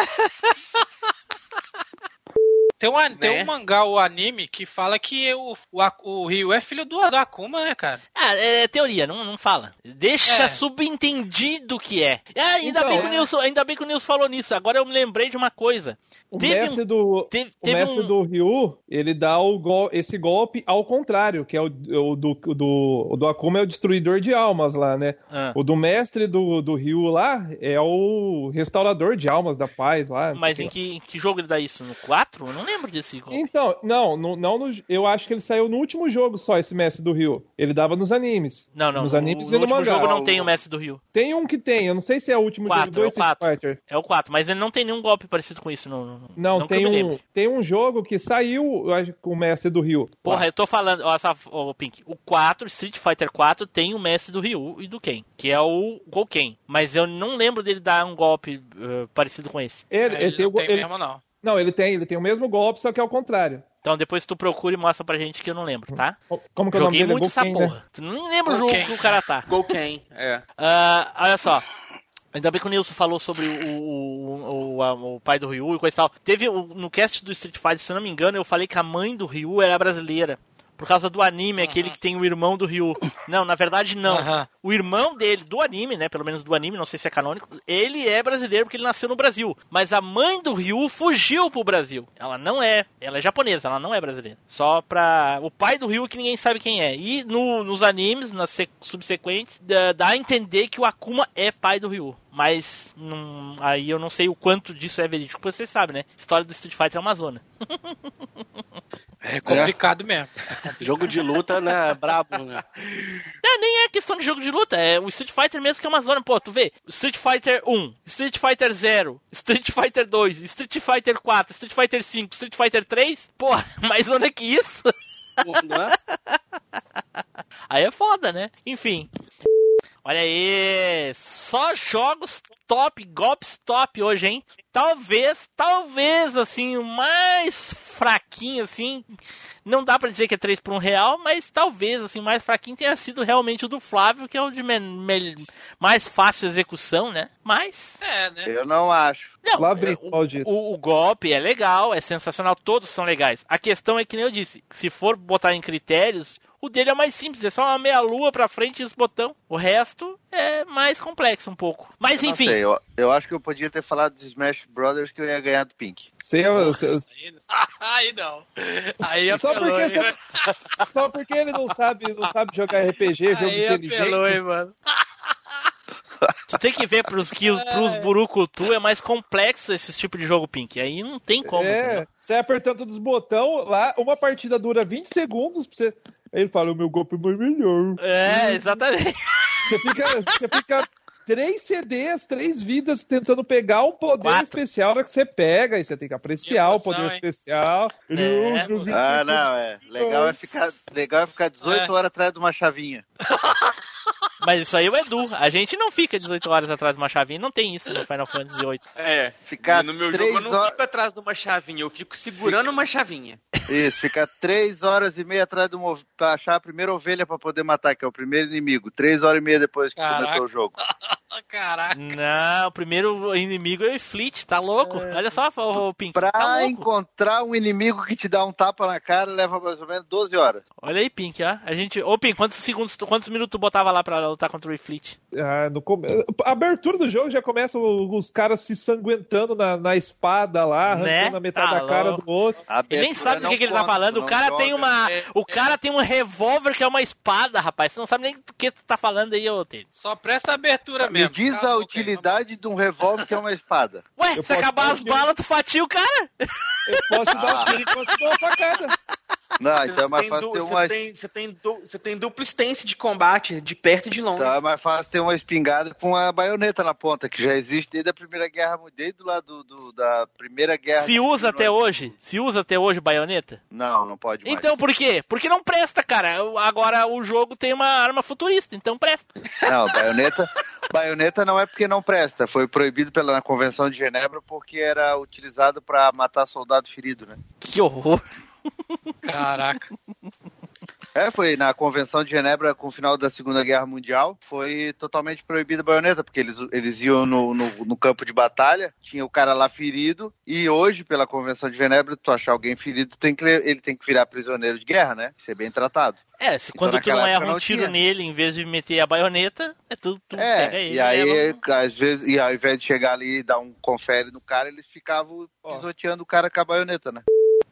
Speaker 6: Tem, uma,
Speaker 5: Né?
Speaker 6: tem um mangá, o anime, que fala que o, o, o Ryu é filho do, do Akuma, né, cara?
Speaker 1: Ah, é teoria, não, não fala. Deixa
Speaker 6: É.
Speaker 1: subentendido que é. Ah, ainda,
Speaker 7: Então,
Speaker 1: bem que o
Speaker 7: é.
Speaker 1: Nilson, ainda bem que o Nilson falou nisso. Agora eu me lembrei de uma coisa.
Speaker 7: O
Speaker 1: Teve
Speaker 7: mestre do.
Speaker 1: Teve,
Speaker 7: O mestre
Speaker 1: um...
Speaker 7: do Ryu, ele dá o gol, esse golpe ao contrário, que é o, o do, do, o do Akuma é o destruidor de almas lá, né?
Speaker 1: Ah,
Speaker 7: O do mestre do, do Ryu lá é o restaurador de almas da paz lá.
Speaker 1: mas em que, em que jogo ele dá isso? No 4? Eu não lembro desse golpe.
Speaker 7: Então, não, no- não no- eu acho que ele saiu no último jogo só, esse mestre do Ryu. Ele dava nos animes.
Speaker 1: Não, não.
Speaker 7: Nos
Speaker 1: no,
Speaker 7: animes
Speaker 1: no
Speaker 7: e no
Speaker 1: último
Speaker 7: mangá.
Speaker 1: jogo não tem o mestre do Rio.
Speaker 7: Tem um que tem, eu não sei se é o último
Speaker 1: Quatro,
Speaker 7: jogo do
Speaker 1: é o
Speaker 7: Street
Speaker 1: quatro.
Speaker 7: Fighter.
Speaker 1: É o 4, mas ele não tem nenhum golpe parecido com isso. No,
Speaker 7: Não,
Speaker 1: que
Speaker 7: tem, um, tem um jogo que saiu, com o mestre do Ryu.
Speaker 1: Porra, eu tô falando, ó, essa, ó, Pink, o 4, Street Fighter 4, tem o mestre do Ryu e do Ken, que é o Gouken. Mas eu não lembro dele dar um golpe eh, parecido com esse.
Speaker 7: Ele,
Speaker 6: É,
Speaker 7: ele tem, o
Speaker 6: não
Speaker 7: go-
Speaker 6: tem
Speaker 7: ele-
Speaker 6: mesmo, não.
Speaker 7: não, ele tem, ele tem o mesmo golpe, só que é ao contrário.
Speaker 1: Então depois tu procura e mostra pra gente que eu não lembro, tá?
Speaker 7: Como que é o nome
Speaker 1: Joguei
Speaker 7: dele?
Speaker 1: muito essa
Speaker 7: Golken, né?
Speaker 1: porra. Tu nem lembra o jogo
Speaker 5: Golken.
Speaker 1: que o cara tá.
Speaker 5: Golken, é.
Speaker 1: Ah, olha só. Ainda bem que o Nilson falou sobre o, o, o, o pai do Ryu e coisa e tal. Teve no cast do Street Fighter, se não me engano, eu falei que a mãe do Ryu era brasileira. Por causa do anime, aquele que tem o irmão do Ryu. Não, na verdade não. O irmão dele, do anime, né? Pelo menos do anime, não sei se é canônico, ele é brasileiro porque ele nasceu no Brasil. Mas a mãe do Ryu fugiu pro Brasil. Ela não é. Ela é japonesa, ela não é brasileira. Só pra. O pai do Ryu que ninguém sabe quem é. E no- nos animes, nas se- subsequentes, dá, a entender que o Akuma é pai do Ryu. Mas não- aí eu não sei o quanto disso é verídico. Porque Vocês sabem, né? História do Street Fighter é uma zona. *laughs*
Speaker 6: É complicado mesmo.
Speaker 3: Jogo de luta, né? Brabo, né?
Speaker 1: É, nem é questão de jogo de luta, é o Street Fighter mesmo que é uma zona. Pô, tu vê, Street Fighter 1, Street Fighter 0, Street Fighter 2, Street Fighter 4, Street Fighter 5, Street Fighter 3, pô, *laughs* mais zona que isso.
Speaker 3: Não é?
Speaker 1: Aí é foda, né? Enfim. Olha aí, só jogos top, golpes top hoje, hein? Talvez, talvez, assim, o mais fraquinho, assim, não dá pra dizer que é 3 por 1 real, mas talvez, assim, o mais fraquinho tenha sido realmente o do Flávio, que é o de mais fácil execução, né? Mas...
Speaker 6: É, né?
Speaker 2: Eu não acho.
Speaker 1: Não,
Speaker 7: Lá vem
Speaker 1: o- o, o golpe é legal, é sensacional, todos são legais. A questão é que nem eu disse, se for botar em critérios, o dele é mais simples, é só uma meia lua pra frente e os botão. O resto é mais complexo um pouco. Mas
Speaker 2: Não
Speaker 1: enfim,
Speaker 2: sei, eu, eu acho que eu podia ter falado de Smash Brothers que eu ia ganhar do Pink.
Speaker 7: Você, você- *laughs*
Speaker 6: Aí não. Aí
Speaker 7: só,
Speaker 6: apelou,
Speaker 7: porque
Speaker 6: hein,
Speaker 7: você- só porque ele não sabe, não sabe jogar RPG, jogo
Speaker 6: Aí
Speaker 7: inteligente.
Speaker 6: apelou, hein, mano.
Speaker 1: tu tem que ver pros, que, pros burucutu é mais complexo esse tipo de jogo pink. Aí não tem como.
Speaker 7: É, você apertando todos os botões, lá, uma partida dura 20 segundos, pra você... ele fala, o meu golpe é mais melhor.
Speaker 1: É, exatamente.
Speaker 7: Você fica, você fica três CDs, três vidas tentando pegar um poder
Speaker 1: Quatro.
Speaker 7: especial na que você pega, e você tem que apreciar
Speaker 6: emoção,
Speaker 7: o poder
Speaker 6: hein?
Speaker 7: especial.
Speaker 1: É,
Speaker 7: "Eu- eu vi
Speaker 2: Ah, não, é. Legal é ficar, legal é ficar 18
Speaker 6: É.
Speaker 2: horas atrás de uma chavinha. *laughs*
Speaker 1: Mas isso aí é o Edu. A gente não fica 18 horas atrás de uma chavinha, não tem isso no Final Fantasy VIII.
Speaker 5: É.
Speaker 2: Ficar
Speaker 5: no meu
Speaker 2: três
Speaker 5: jogo eu não
Speaker 2: horas-
Speaker 5: fico atrás de uma chavinha, eu fico segurando uma chavinha.
Speaker 2: Isso, ficar 3 horas e meia atrás de uma, pra achar a primeira ovelha pra poder matar, que é o primeiro inimigo. 3 horas e meia depois que
Speaker 6: Caraca.
Speaker 2: começou o jogo. *laughs*
Speaker 6: Caraca.
Speaker 1: Não, o primeiro inimigo é o Fleet, tá louco? Olha só, o Pink.
Speaker 2: Pra
Speaker 1: Tá louco.
Speaker 2: encontrar um inimigo que te dá um tapa na cara, leva mais ou menos 12 horas.
Speaker 1: Olha aí, Pink, ó. A gente. Ô, Pink, quantos segundos, quantos minutos tu botava lá pra lutar contra o Fleet?
Speaker 7: Ah, no come... A abertura do jogo já começa os caras se sanguentando na, na espada lá, arrancando
Speaker 1: Né?
Speaker 7: a metade
Speaker 1: Tá
Speaker 7: da cara
Speaker 1: louco.
Speaker 7: do outro.
Speaker 1: Ele nem sabe do que, que ele tá falando. O cara
Speaker 2: joga.
Speaker 1: tem uma.
Speaker 6: É,
Speaker 1: O cara tem um revólver que é uma espada, rapaz. Você não sabe nem do que tu tá falando aí, ô Tele.
Speaker 6: Só presta a abertura
Speaker 2: Me
Speaker 6: mesmo.
Speaker 2: diz
Speaker 6: Cala
Speaker 2: a utilidade de um revólver que é uma espada.
Speaker 1: Ué,
Speaker 7: Eu
Speaker 1: se acabar as balas, tu fatia o cara?
Speaker 7: Eu posso te dar um tiro enquanto dou uma facada.
Speaker 2: Não, então é mais
Speaker 5: Tem
Speaker 2: fácil ter
Speaker 5: você,
Speaker 2: uma.
Speaker 5: tem, você, tem du- você tem dupla stance de combate, de perto e de longe.
Speaker 2: Então é mais fácil ter uma espingarda com uma baioneta na ponta, que já existe desde a Primeira Guerra Mundial, desde lá do, do- da Primeira Guerra.
Speaker 1: Se usa até hoje? Se usa até hoje baioneta?
Speaker 2: Não, não pode mais.
Speaker 1: Então por quê? Porque não presta, cara. Agora o jogo tem uma arma futurista, então presta.
Speaker 2: Não, baioneta, *laughs* baioneta não é porque não presta. Foi proibido pela na Convenção de Genebra porque era utilizado para matar soldado ferido, né?
Speaker 1: Que horror.
Speaker 6: Caraca.
Speaker 2: É, foi na Convenção de Genebra com o final da Segunda Guerra Mundial, foi totalmente proibida a baioneta, porque eles, eles iam no, no, no campo de batalha, tinha o cara lá ferido, e hoje, pela Convenção de Genebra, tu achar alguém ferido, tem que, ele tem que virar prisioneiro de guerra, né? Ser bem tratado.
Speaker 1: É, se
Speaker 2: Então,
Speaker 1: quando tu não erra um
Speaker 2: não
Speaker 1: tiro
Speaker 2: tinha.
Speaker 1: nele, em vez de meter a baioneta, é tu, tu pega
Speaker 2: É,
Speaker 1: ele.
Speaker 2: e aí,
Speaker 1: leva-
Speaker 2: às vezes, e ao invés de chegar ali e dar um confere no cara, eles ficavam pisoteando o cara com a baioneta, né?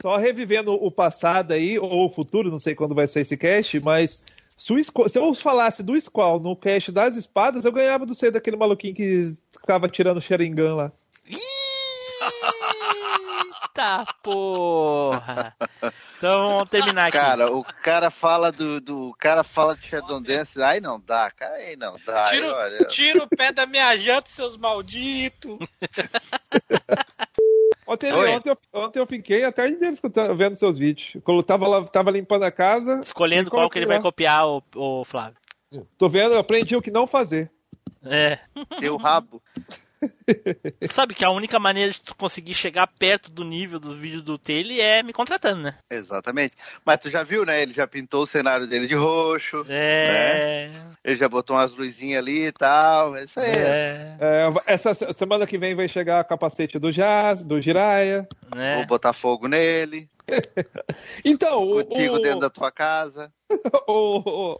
Speaker 7: Só revivendo o passado aí, ou o futuro, não sei quando vai sair esse cast, mas se, o se eu falasse do Squall no cast das espadas, eu ganhava do ser daquele maluquinho que ficava tirando Sharingan lá.
Speaker 1: Eita porra! Então vamos terminar aqui.
Speaker 2: Cara, o cara fala do, do o cara fala de Shadow Dance, aí não dá, cara, aí não dá.
Speaker 6: tira o pé da minha janta, seus malditos. *laughs*
Speaker 7: Ontem, ontem, eu, ontem eu fiquei a tarde inteira escutando, vendo seus vídeos. Quando eu tava, lá, tava limpando a casa.
Speaker 1: Escolhendo qual que ele vai copiar, o, o Flávio.
Speaker 7: lá. Tô vendo, eu aprendi o que não fazer.
Speaker 1: É.
Speaker 2: Teu rabo. *laughs*
Speaker 1: Sabe que a única maneira de tu conseguir chegar perto do nível dos vídeos do Taylor é me contratando, né?
Speaker 2: Exatamente. Mas tu já viu, né? Ele já pintou o cenário dele de roxo.
Speaker 1: É.
Speaker 2: Né? Ele já botou umas luzinhas ali e tal. É isso aí.
Speaker 1: É.
Speaker 7: É, essa se- semana que vem vai chegar o capacete do Jazz, do Jiraya.
Speaker 1: Né?
Speaker 2: Vou botar fogo nele. *laughs*
Speaker 7: Então, o,
Speaker 2: Contigo
Speaker 7: o-
Speaker 2: dentro da tua casa. *laughs*
Speaker 7: o-